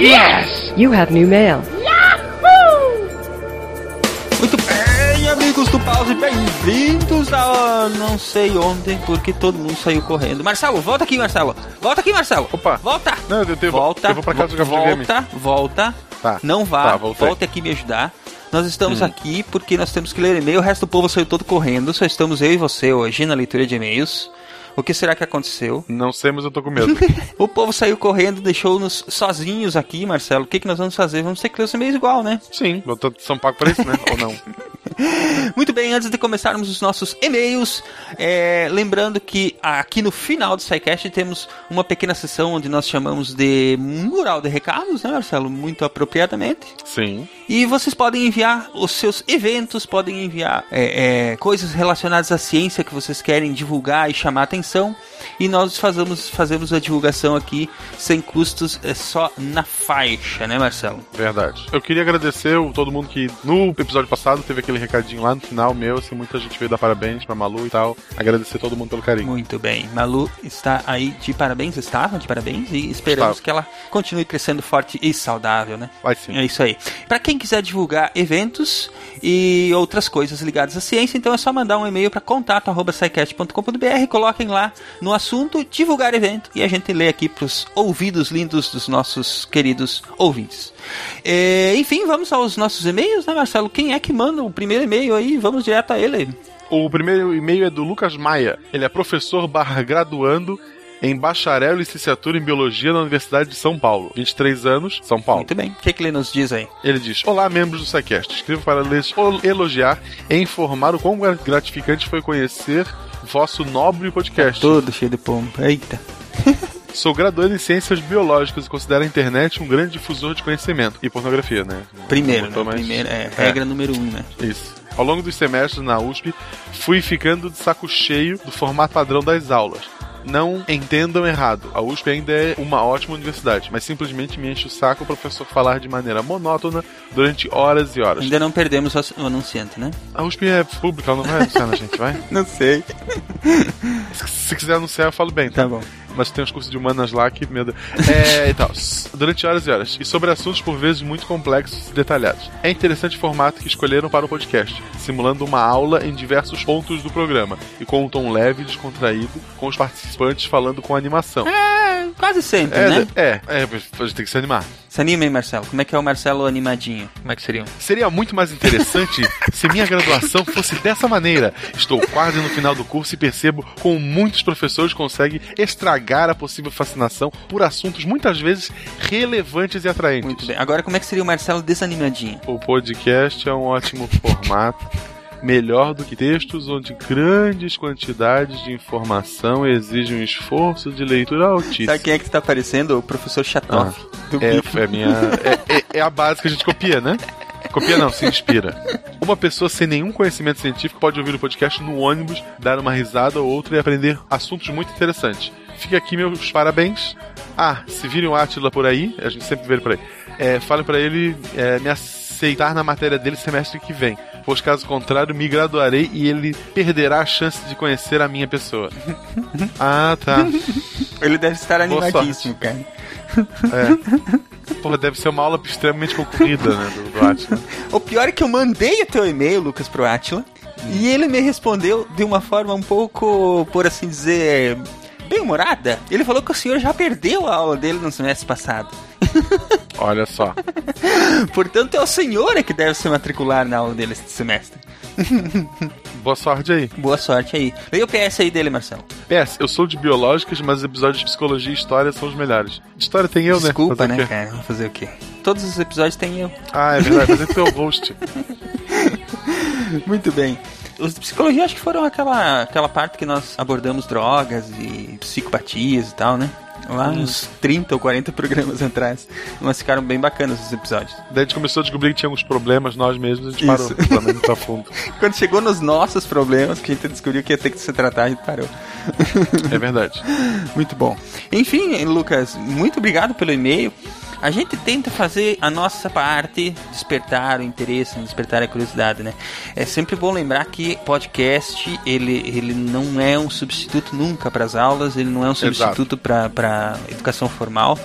Yes! You have new mail. Muito bem, amigos do Pause, bem-vindos a não sei onde, porque todo mundo saiu correndo. Marcelo, volta aqui, Marcelo. Volta aqui, Marcelo. Opa. Volta. Não, eu, tenho, Volta. eu vou pra casa jogar volta, videogame. volta. Tá. Não vá. Tá, volte aqui me ajudar. Nós estamos Hum. aqui porque nós temos que ler e-mail. O resto do povo saiu todo correndo. Só estamos eu e você hoje na leitura de e-mails. O que será que aconteceu? Não sei, mas eu tô com medo. O povo saiu correndo, deixou-nos sozinhos aqui, Marcelo. O que, que nós vamos fazer? Vamos ter que ler os e-mails igual, né? Sim, botou São Paulo pra isso, né? Ou não? Muito bem, antes de começarmos os nossos e-mails, é, lembrando que aqui no final do SciCast temos uma pequena sessão onde nós chamamos de mural de recados, né, Marcelo? Muito apropriadamente. Sim. E vocês podem enviar os seus eventos, podem enviar é, é, coisas relacionadas à ciência que vocês querem divulgar e chamar atenção. E nós fazemos, fazemos a divulgação aqui sem custos, é só na faixa, né, Marcelo? Verdade. Eu queria agradecer todo mundo que no episódio passado teve aquele recadinho lá no final meu, assim, muita gente veio dar parabéns pra Malu e tal. Agradecer todo mundo pelo carinho. Muito bem. Malu está aí de parabéns, estava de parabéns e esperamos Estava. que ela continue crescendo forte e saudável, né? Vai sim. É isso aí. Para quem quiser divulgar eventos e outras coisas ligadas à ciência, então é só mandar um e-mail para contato@scicast.com.br, coloquem lá no assunto divulgar evento e a gente lê aqui pros ouvidos lindos dos nossos queridos ouvintes. É, enfim, vamos aos nossos e-mails, né, Marcelo? Quem é que manda o primeiro e-mail aí? Vamos direto a ele. O primeiro e-mail é do Lucas Maia. Ele é professor barra graduando em bacharel e licenciatura em biologia na Universidade de São Paulo. 23 anos, São Paulo. Muito bem. O que, que ele nos diz aí? Ele diz: Olá, membros do SciCast. Escrevo para lhes elogiar e informar o quão gra- gratificante foi conhecer vosso nobre podcast. Todo cheio de pompa. Eita. Sou graduando em ciências biológicas e considero a internet um grande difusor de conhecimento. E pornografia, né? Primeiro, né? mais- Primeiro, é, regra número um, né? Isso. Ao longo dos semestres na USP, fui ficando de saco cheio do formato padrão das aulas. Não entendam errado, a USP ainda é uma ótima universidade, mas simplesmente me enche o saco o professor falar de maneira monótona durante horas e horas. Ainda não perdemos o anunciante, né? A USP é pública, ela não vai anunciar na gente, vai? Não sei. Se, se quiser anunciar, eu falo bem, tá? Tá bom. Mas tem uns cursos de humanas lá que, Deus. É, e tal. Durante horas e horas. E sobre assuntos por vezes muito complexos e detalhados. É interessante o formato que escolheram para o podcast, simulando uma aula em diversos pontos do programa, e com um tom leve e descontraído, com os participantes falando com animação. É, quase sempre, É, né? é, é, a gente tem que se animar. Se anima aí, Marcelo. Como é que é o Marcelo animadinho? Como é que seria? Seria muito mais interessante se minha graduação fosse dessa maneira. Estou quase no final do curso e percebo como muitos professores conseguem estragar a possível fascinação por assuntos muitas vezes relevantes e atraentes. Muito bem. Agora, como é que seria o Marcelo desanimadinho? O podcast é um ótimo formato, melhor do que textos onde grandes quantidades de informação exigem um esforço de leitura altíssimo. Sabe quem é que tá aparecendo? O professor Chatoff. do É, é, minha, é, é- é a base que a gente copia, né? Copia não, se inspira. Uma pessoa sem nenhum conhecimento científico pode ouvir o podcast no ônibus, dar uma risada ou outra e aprender assuntos muito interessantes. Fica aqui meus parabéns. Ah, se virem o Atila por aí, a gente sempre vê ele por aí, é, falem pra ele é, me aceitar na matéria dele semestre que vem. Pois caso contrário, me graduarei e ele perderá a chance de conhecer a minha pessoa. Ah, tá. Ele deve estar animadíssimo, cara. É. Porra, deve ser uma aula extremamente concorrida, né, do, do Atila. O pior é que eu mandei o teu e-mail, Lucas, pro Atila, e ele me respondeu de uma forma um pouco, por assim dizer, bem humorada. Ele falou que o senhor já perdeu a aula dele no semestre passado. Olha só. Portanto, é o senhor é que deve se matricular na aula dele este semestre. Boa sorte aí. Boa sorte aí. Leia o PS aí dele, Marcelo. PS, eu sou de biológicas, mas os episódios de psicologia e história são os melhores. De história tem eu, Desculpa, né? né, o quê? cara? Vou fazer o quê? Todos os episódios tem eu. Ah, é verdade, mas é o host. Muito bem. Os de psicologia acho que foram aquela, aquela parte que nós abordamos drogas e psicopatias e tal, né? Lá Hum. uns 30 ou 40 programas atrás. Mas ficaram bem bacanas os episódios. Daí a gente começou a descobrir que tinha alguns problemas nós mesmos, a gente parou. Isso. Menos tá fundo. Quando chegou nos nossos problemas, que a gente descobriu que ia ter que se tratar, a gente parou. É verdade. Muito bom. Enfim, Lucas, muito obrigado pelo e-mail. A gente tenta fazer a nossa parte, despertar o interesse, despertar a curiosidade, né? É sempre bom lembrar que podcast, ele, ele não é um substituto nunca para as aulas, ele não é um substituto para educação formal.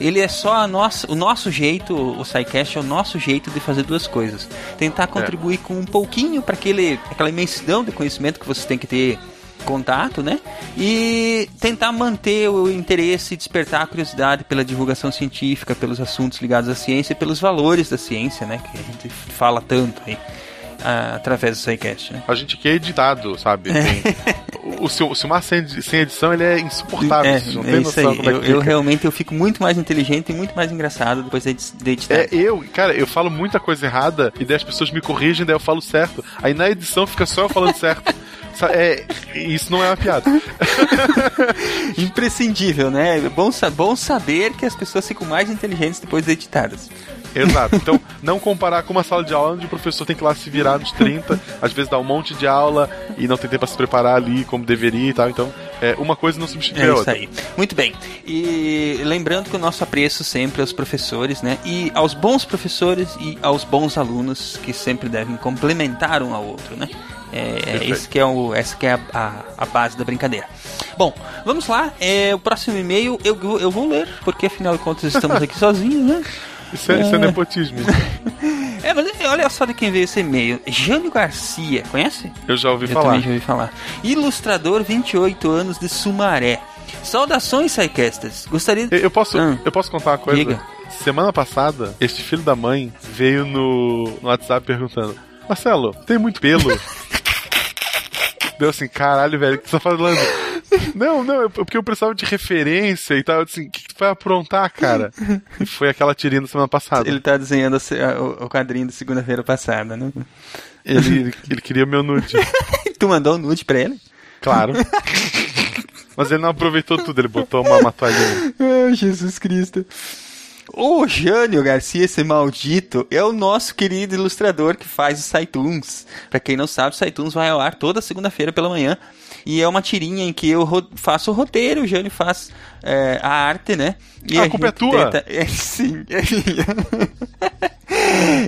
Ele é só a nossa, o nosso jeito, o SciCast é o nosso jeito de fazer duas coisas. Tentar contribuir com um pouquinho para aquela imensidão de conhecimento que vocês têm que ter contato, né? E tentar manter o interesse, despertar a curiosidade pela divulgação científica, pelos assuntos ligados à ciência e pelos valores da ciência, né? Que a gente fala tanto aí. Ah, através do SciCast, né? A gente aqui é editado, sabe? Tem o, Sil- o Silmar sem, sem edição, ele é insuportável. É, não é tem isso noção aí. como é Eu, que eu realmente eu fico muito mais inteligente e muito mais engraçado depois de edi- de editar. É, eu, cara, eu falo muita coisa errada e daí as pessoas me corrigem, daí eu falo certo. Aí na edição fica só eu falando certo. É, isso não é uma piada. Imprescindível, né? É Bom, bom saber que as pessoas ficam mais inteligentes depois de editadas. Exato. Então, não comparar com uma sala de aula onde o professor tem que lá se virar nos 30, às vezes dá um monte de aula e não tem tempo pra se preparar ali como deveria e tal. Então, é, uma coisa não substitui É a isso outra. aí. Muito bem. E lembrando que o nosso apreço sempre aos professores, né? E aos bons professores e aos bons alunos que sempre devem complementar um ao outro, né? É, é esse que é o, essa que é a, a, a base da brincadeira. Bom, vamos lá. É, o próximo e-mail eu, eu, eu vou ler, porque afinal de contas estamos aqui sozinhos, né? Isso é, isso é nepotismo. É, mas olha só de quem veio esse e-mail. Jânio Garcia, conhece? Eu já ouvi Eu falar. também já ouvi falar. Ilustrador, 28 anos de Sumaré. Saudações, Sidecasters. Gostaria de... Eu, eu posso, eu posso contar uma coisa? Diga. Semana passada, este filho da mãe veio no, no WhatsApp perguntando: Marcelo, tem muito pelo? Deu assim, caralho, velho, o que você tá falando? Não, não, é porque eu precisava de referência e tal. Eu disse, assim, o que, que tu vai aprontar, cara? E foi aquela tirinha da semana passada. Ele tá desenhando o, o quadrinho da segunda-feira passada, né? Ele, ele, queria meu nude. tu mandou um nude pra ele? Claro. Mas ele não aproveitou tudo, ele botou uma, uma toalhinha. Jesus Cristo. O Jânio Garcia, esse maldito, é o nosso querido ilustrador que faz o Saituns. Pra quem não sabe, o Saituns vai ao ar toda segunda-feira pela manhã. E é uma tirinha em que eu faço o roteiro, o Jânio faz é, a arte, né? E A culpa é tua? tenta- É, sim, é.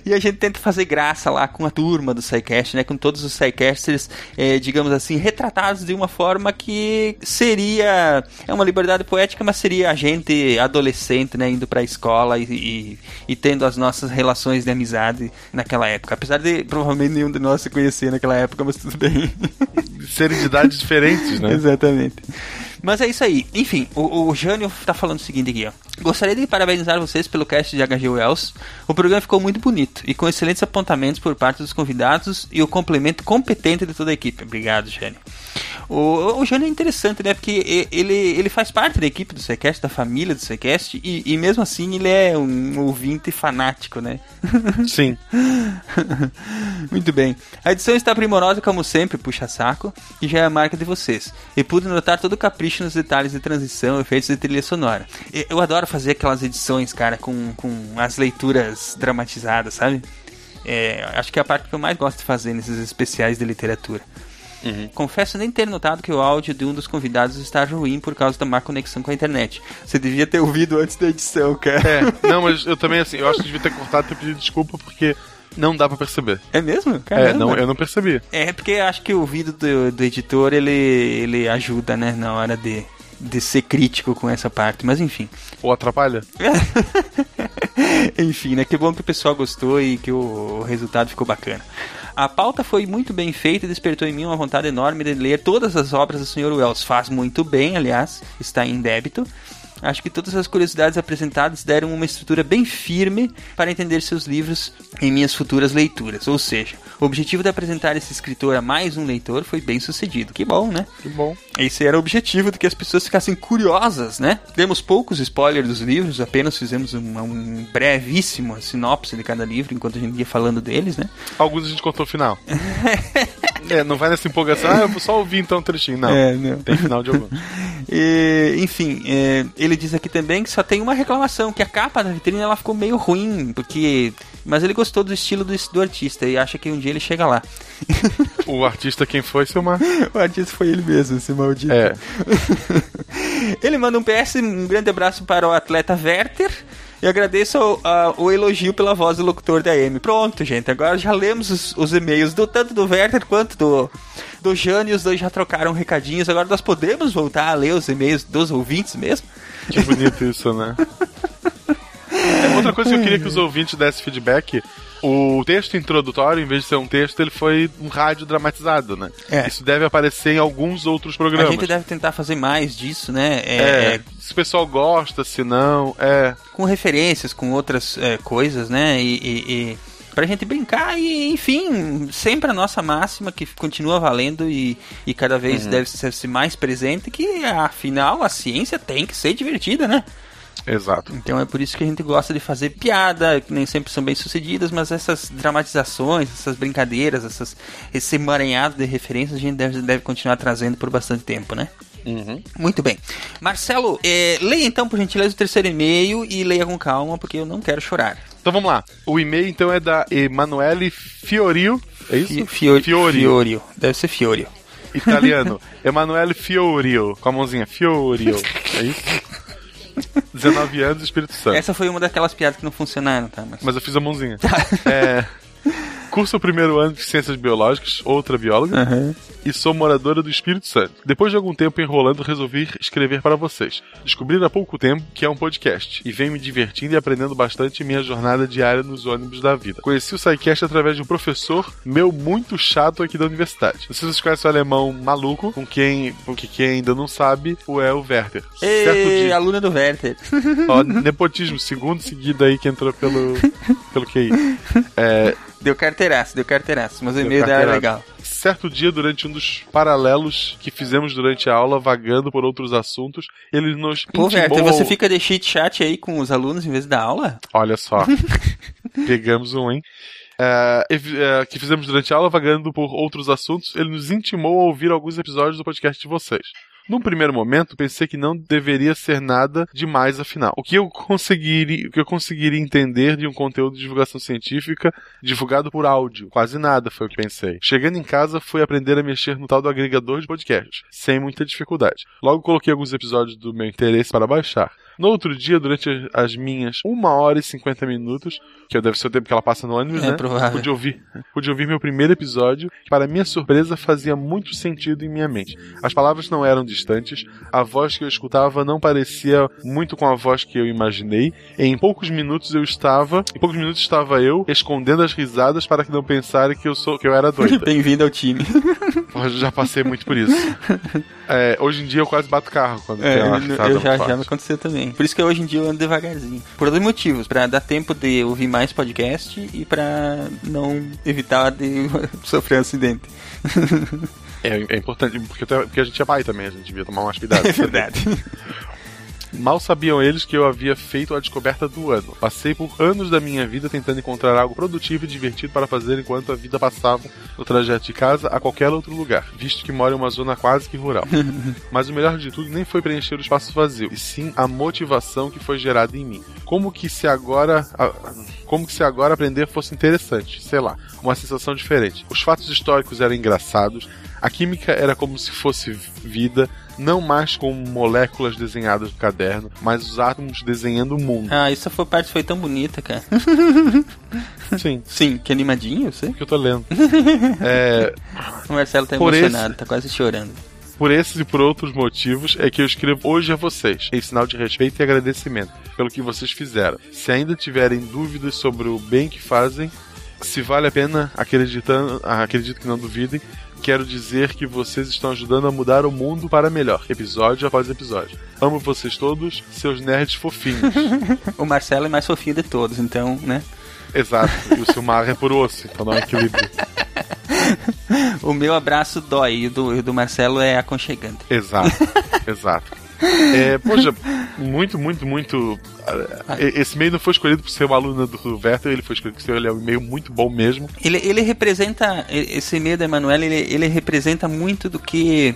E a gente tenta fazer graça lá com a turma do SciCast, né? Com todos os SciCasters, eh, digamos assim, retratados de uma forma que seria... É uma liberdade poética, mas seria a gente adolescente, né? Indo pra escola e, e, e tendo as nossas relações de amizade naquela época. Apesar de provavelmente nenhum de nós se conhecer naquela época, mas tudo bem. Serem de idades diferentes, né? Exatamente. Mas é isso aí. Enfim, o, o Jânio tá falando o seguinte aqui, ó. Gostaria de parabenizar vocês pelo cast de H.G. Wells. O programa ficou muito bonito e com excelentes apontamentos por parte dos convidados e o complemento competente de toda a equipe. Obrigado, Jânio. O, o Jânio é interessante, né? Porque ele, ele faz parte da equipe do Sequest, da família do Sequest, e, e mesmo assim ele é um ouvinte fanático, né? Sim. Muito bem. A edição está primorosa, como sempre, puxa saco, e já é a marca de vocês. E pude notar todo o capricho nos detalhes de transição, efeitos de trilha sonora. Eu adoro fazer aquelas edições, cara, com, com as leituras dramatizadas, sabe? É, acho que é a parte que eu mais gosto de fazer nesses especiais de literatura. Confesso nem ter notado que o áudio de um dos convidados está ruim por causa da má conexão com a internet. Você devia ter ouvido antes da edição, cara. É, não, mas eu também, assim, eu acho que devia ter cortado e ter pedido desculpa porque não dá pra perceber. É mesmo? É, Caramba. não, eu não percebi. É, porque eu acho que o ouvido do, do editor, ele, ele ajuda, né, na hora de, de ser crítico com essa parte, mas enfim. Ou atrapalha? enfim, né, que bom que o pessoal gostou e que o resultado ficou bacana. A pauta foi muito bem feita e despertou em mim uma vontade enorme de ler todas as obras do Sr. Wells. Faz muito bem, aliás, está em débito. Acho que todas as curiosidades apresentadas deram uma estrutura bem firme para entender seus livros em minhas futuras leituras. Ou seja, o objetivo de apresentar esse escritor a mais um leitor foi bem sucedido. Que bom, né? Que bom. Esse era o objetivo de que as pessoas ficassem curiosas, né? Demos poucos spoilers dos livros, apenas fizemos uma, um brevíssimo sinopse de cada livro enquanto a gente ia falando deles, né? Alguns a gente contou o final. é, não vai nessa empolgação, ah, eu vou só ouvir então um trechinho. Não, É, não. tem final de algum. E, enfim, é, ele diz aqui também que só tem uma reclamação, que a capa da vitrine ela ficou meio ruim, porque... Mas ele gostou do estilo do, do artista e acha que um dia ele chega lá. O artista quem foi, Silmar? o artista foi ele mesmo, esse maldito. É. Ele manda um PS, um grande abraço para o atleta Werther. E agradeço o, a- o elogio pela voz do locutor da AM. Pronto, gente. Agora já lemos os, os e-mails do tanto do Werther quanto do, do Jânio. Os dois já trocaram recadinhos. Agora nós podemos voltar a ler os e-mails dos ouvintes mesmo? Que bonito isso, né? É, Outra coisa que eu queria que os ouvintes dessem feedback. O texto introdutório, em vez de ser um texto, ele foi um rádio dramatizado, né? É. Isso deve aparecer em alguns outros programas. A gente deve tentar fazer mais disso, né? É, É, se o pessoal gosta, se não, é. com referências, com outras é, coisas, né? E, e- e pra gente brincar e, enfim, sempre a nossa máxima que continua valendo e, e cada vez Uhum. deve ser mais presente, que afinal a ciência tem que ser divertida, né? Exato. Então é por isso que a gente gosta de fazer piada, que nem sempre são bem sucedidas, mas essas dramatizações, essas brincadeiras, essas, esse emaranhado de referências a gente deve, deve continuar trazendo por bastante tempo, né? Uhum. Muito bem. Marcelo, é, leia então, por gentileza, o terceiro e-mail e leia com calma, porque eu não quero chorar. Então vamos lá. O e-mail então é da Emanuele Fiorio. É isso? Fi- Fior- Fiorio. Fiorio. Deve ser Fiorio. Italiano. Emanuele Fiorio. Com a mãozinha. Fiorio. É isso? 19 anos, Espírito Santo. Essa foi uma daquelas piadas que não funcionaram, tá? Mas... Mas eu fiz a mãozinha. É, curso o primeiro ano de Ciências Biológicas, outra bióloga, Aham. e sou moradora do Espírito Santo. Depois de algum tempo enrolando, resolvi escrever para vocês. Descobri há pouco tempo que é um podcast, e venho me divertindo e aprendendo bastante em minha jornada diária nos ônibus da vida. Conheci o SciCast através de um professor meu muito chato aqui da universidade. Não sei se vocês conhecem o alemão maluco, com quem, porque quem ainda não sabe, o é o Werther. Ei, aluna do Werther. Ó, nepotismo, segundo seguido aí que entrou pelo, pelo QI. É, Deu carteiraço, deu carteiraço, mas o e-mail dela é legal. Certo dia, durante um dos paralelos que fizemos durante a aula, vagando por outros assuntos, ele nos Pô, intimou Werther, você fica de chit chat aí com os alunos em vez da aula? Olha só. Pegamos um, hein? Ev- é, que fizemos durante a aula, vagando por outros assuntos, ele nos intimou a ouvir alguns episódios do podcast de vocês. Num primeiro momento, pensei que não deveria ser nada demais afinal. O que eu conseguiria, o que eu conseguiria entender de um conteúdo de divulgação científica divulgado por áudio? Quase nada, foi o que pensei. Chegando em casa, fui aprender a mexer no tal do agregador de podcasts, sem muita dificuldade. Logo coloquei alguns episódios do meu interesse para baixar. No outro dia, durante as minhas 1 hora e 50 minutos, que deve ser o tempo que ela passa no ônibus, É né? provável. Pude ouvir, pude ouvir meu primeiro episódio, que para minha surpresa fazia muito sentido em minha mente. As palavras não eram distantes, a voz que eu escutava não parecia muito com a voz que eu imaginei. Em poucos minutos eu estava, em poucos minutos estava eu escondendo as risadas para que não pensarem que eu sou que eu era doida. Bem-vindo ao time. Eu já passei muito por isso. É, hoje em dia eu quase bato carro quando É, tem uma risada eu já, já me aconteceu também. Por isso que hoje em dia eu ando devagarzinho. Por dois motivos. Pra dar tempo de ouvir mais podcast e pra não evitar de sofrer um acidente. É, é importante, porque, porque a gente é pai também, a gente devia tomar mais cuidado. É verdade. Mal sabiam eles que eu havia feito a descoberta do ano. Passei por anos da minha vida tentando encontrar algo produtivo e divertido para fazer enquanto a vida passava no trajeto de casa a qualquer outro lugar, visto que moro em uma zona quase que rural. Mas o melhor de tudo nem foi preencher o espaço vazio, e sim a motivação que foi gerada em mim. Como que se agora, como que se agora aprender fosse interessante, sei lá, uma sensação diferente. Os fatos históricos eram engraçados, a química era como se fosse vida, não mais com moléculas desenhadas no caderno, mas os átomos desenhando o mundo. Ah, essa foi parte foi tão bonita, cara. Sim. Sim, que animadinho, você? Que eu tô lendo. É, O Marcelo tá Por emocionado, tá quase chorando. Por esses e por outros motivos é que eu escrevo hoje a vocês, em sinal de respeito e agradecimento pelo que vocês fizeram. Se ainda tiverem dúvidas sobre o bem que fazem, se vale a pena, acreditando, acredito que não duvidem, quero dizer que vocês estão ajudando a mudar o mundo para melhor, episódio após episódio. Amo vocês todos, seus nerds fofinhos. o Marcelo é mais fofinho de todos, então, né? Exato, e o Silmar é por osso, então dá um equilíbrio. O meu abraço dói e o do, e o do Marcelo é aconchegante. Exato, exato. É, poxa, muito, muito, muito. ah, Esse e-mail não foi escolhido por ser uma aluna do Werther, ele foi escolhido por ser ele é um e-mail muito bom mesmo. Ele, ele representa, esse e-mail da Emanuela, ele, ele representa muito do que.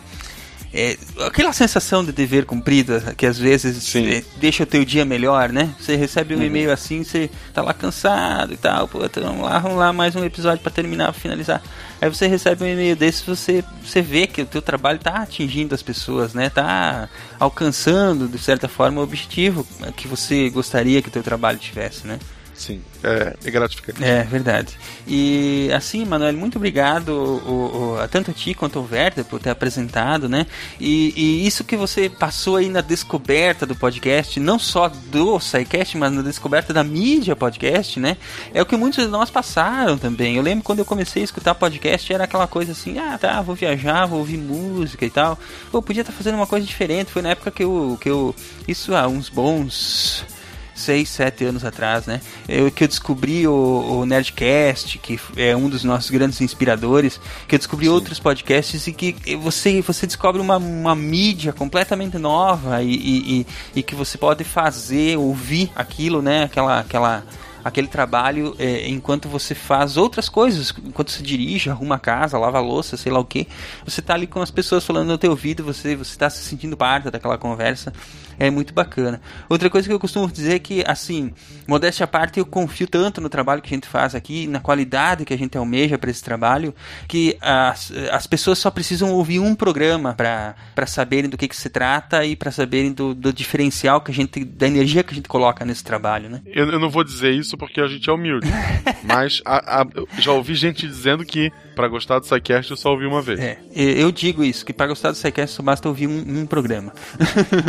É, aquela sensação de dever cumprido, que às vezes é, deixa o teu dia melhor, né? Você recebe um Uhum. e-mail assim, você tá lá cansado e tal, pô, então vamos lá, vamos lá, mais um episódio para terminar, finalizar. Aí você recebe um e-mail desse, você, você vê que o teu trabalho tá atingindo as pessoas, né? Tá alcançando, de certa forma, o objetivo que você gostaria que o teu trabalho tivesse, né? Sim, é, é gratificante. É, verdade. E assim, Manuel, muito obrigado o, o- tanto a ti quanto ao Werther por ter apresentado, né? E, e isso que você passou aí na descoberta do podcast, não só do SciCast, mas na descoberta da mídia podcast, né? É o que muitos de nós passaram também. Eu lembro quando eu comecei a escutar podcast, era aquela coisa assim, ah, tá, vou viajar, vou ouvir música e tal. Pô, podia estar fazendo uma coisa diferente. Foi na época que eu, que eu isso há uns bons seis, sete anos atrás, né? Eu, que eu descobri o, o Nerdcast, que é um dos nossos grandes inspiradores, que eu descobri outros podcasts e que você, você descobre uma, uma mídia completamente nova e, e, e- e que você pode fazer, ouvir aquilo, né? Aquela, aquela, aquele trabalho é, enquanto você faz outras coisas, enquanto você dirige, arruma a casa, lava a louça, sei lá o que. Você tá ali com as pessoas falando no teu ouvido, você você tá se sentindo parte daquela conversa. É muito bacana. Outra coisa que eu costumo dizer é que, assim, modéstia à parte, eu confio tanto no trabalho que a gente faz aqui, na qualidade que a gente almeja para esse trabalho, que as, as pessoas só precisam ouvir um programa para saberem do que, que se trata e para saberem do, do diferencial que a gente, da energia que a gente coloca nesse trabalho, né? Eu, eu não vou dizer isso porque a gente é humilde. mas a- a- já ouvi gente dizendo que pra gostar do SciCast eu só ouvi uma vez. É, eu digo isso, que para gostar do SciCast só basta ouvir um, um programa.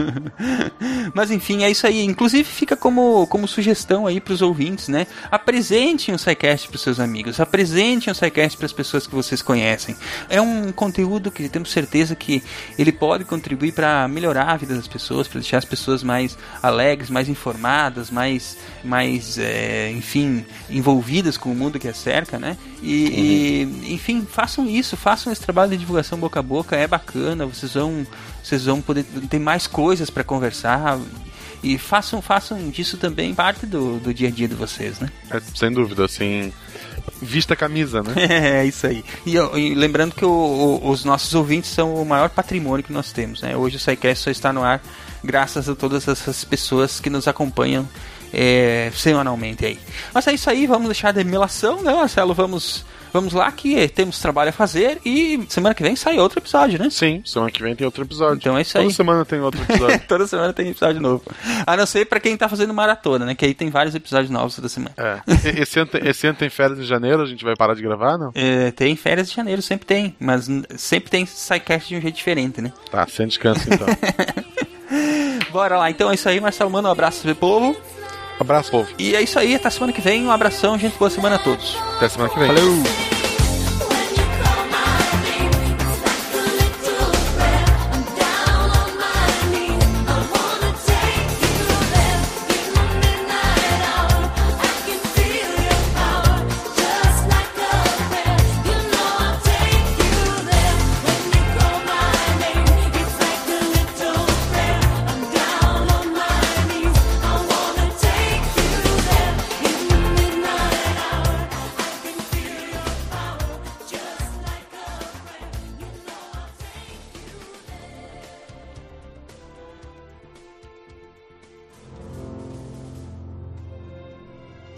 Mas enfim, é isso aí. Inclusive fica como, como sugestão aí pros ouvintes, né? Apresentem o SciCast pros seus amigos, apresentem o SciCast pras pessoas que vocês conhecem. É um conteúdo que temos certeza que ele pode contribuir para melhorar a vida das pessoas, para deixar as pessoas mais alegres, mais informadas, mais, mais é, enfim, envolvidas com o mundo que as cerca, né? E, e, enfim, façam isso, façam esse trabalho de divulgação boca a boca, é bacana, vocês vão, vocês vão poder ter mais coisas para conversar e façam, façam disso também parte do, do dia a dia de vocês, né? É, sem dúvida, assim. Vista a camisa, né? É isso aí. E, e lembrando que o- o- os nossos ouvintes são o maior patrimônio que nós temos. Né? Hoje o SciCast só está no ar graças a todas essas pessoas que nos acompanham é, semanalmente aí. Mas é isso aí, vamos deixar de melação, né, Marcelo? Vamos, vamos lá que temos trabalho a fazer e semana que vem sai outro episódio, né? Sim, semana que vem tem outro episódio. Então é isso Toda aí. semana tem outro episódio. toda semana tem episódio novo. A não ser pra quem tá fazendo maratona, né? Que aí tem vários episódios novos toda semana. É. Esse ano, tem, esse ano tem férias em janeiro, a gente vai parar de gravar, não? É, tem férias de janeiro, sempre tem. Mas sempre tem SciCast de um jeito diferente, né? Tá, sem descanso então. Bora lá, então é isso aí, Marcelo. Manda um abraço pro povo. Abraço, povo. E é isso aí, até semana que vem. Um abração, gente. Boa semana a todos. Até semana que vem. Valeu!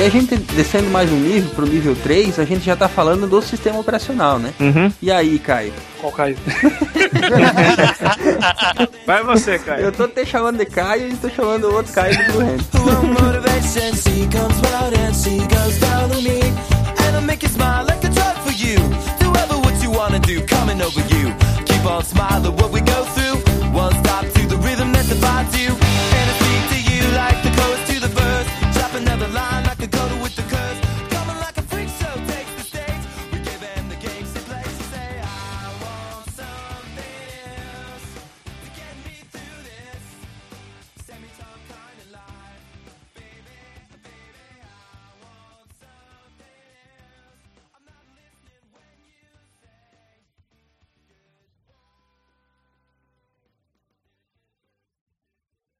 Aí a gente descendo mais um nível, pro nível 3, a gente já tá falando do sistema operacional, né? Uhum. E aí, Caio? Qual Caio? Vai você, Caio. Eu tô te chamando de Caio e tô chamando o outro Caio do Blue Hand. motivation. C comes round and C goes down on me. And I make you smile like a drug for you. Do ever what you wanna do, coming over you. Keep on smiling what we go through.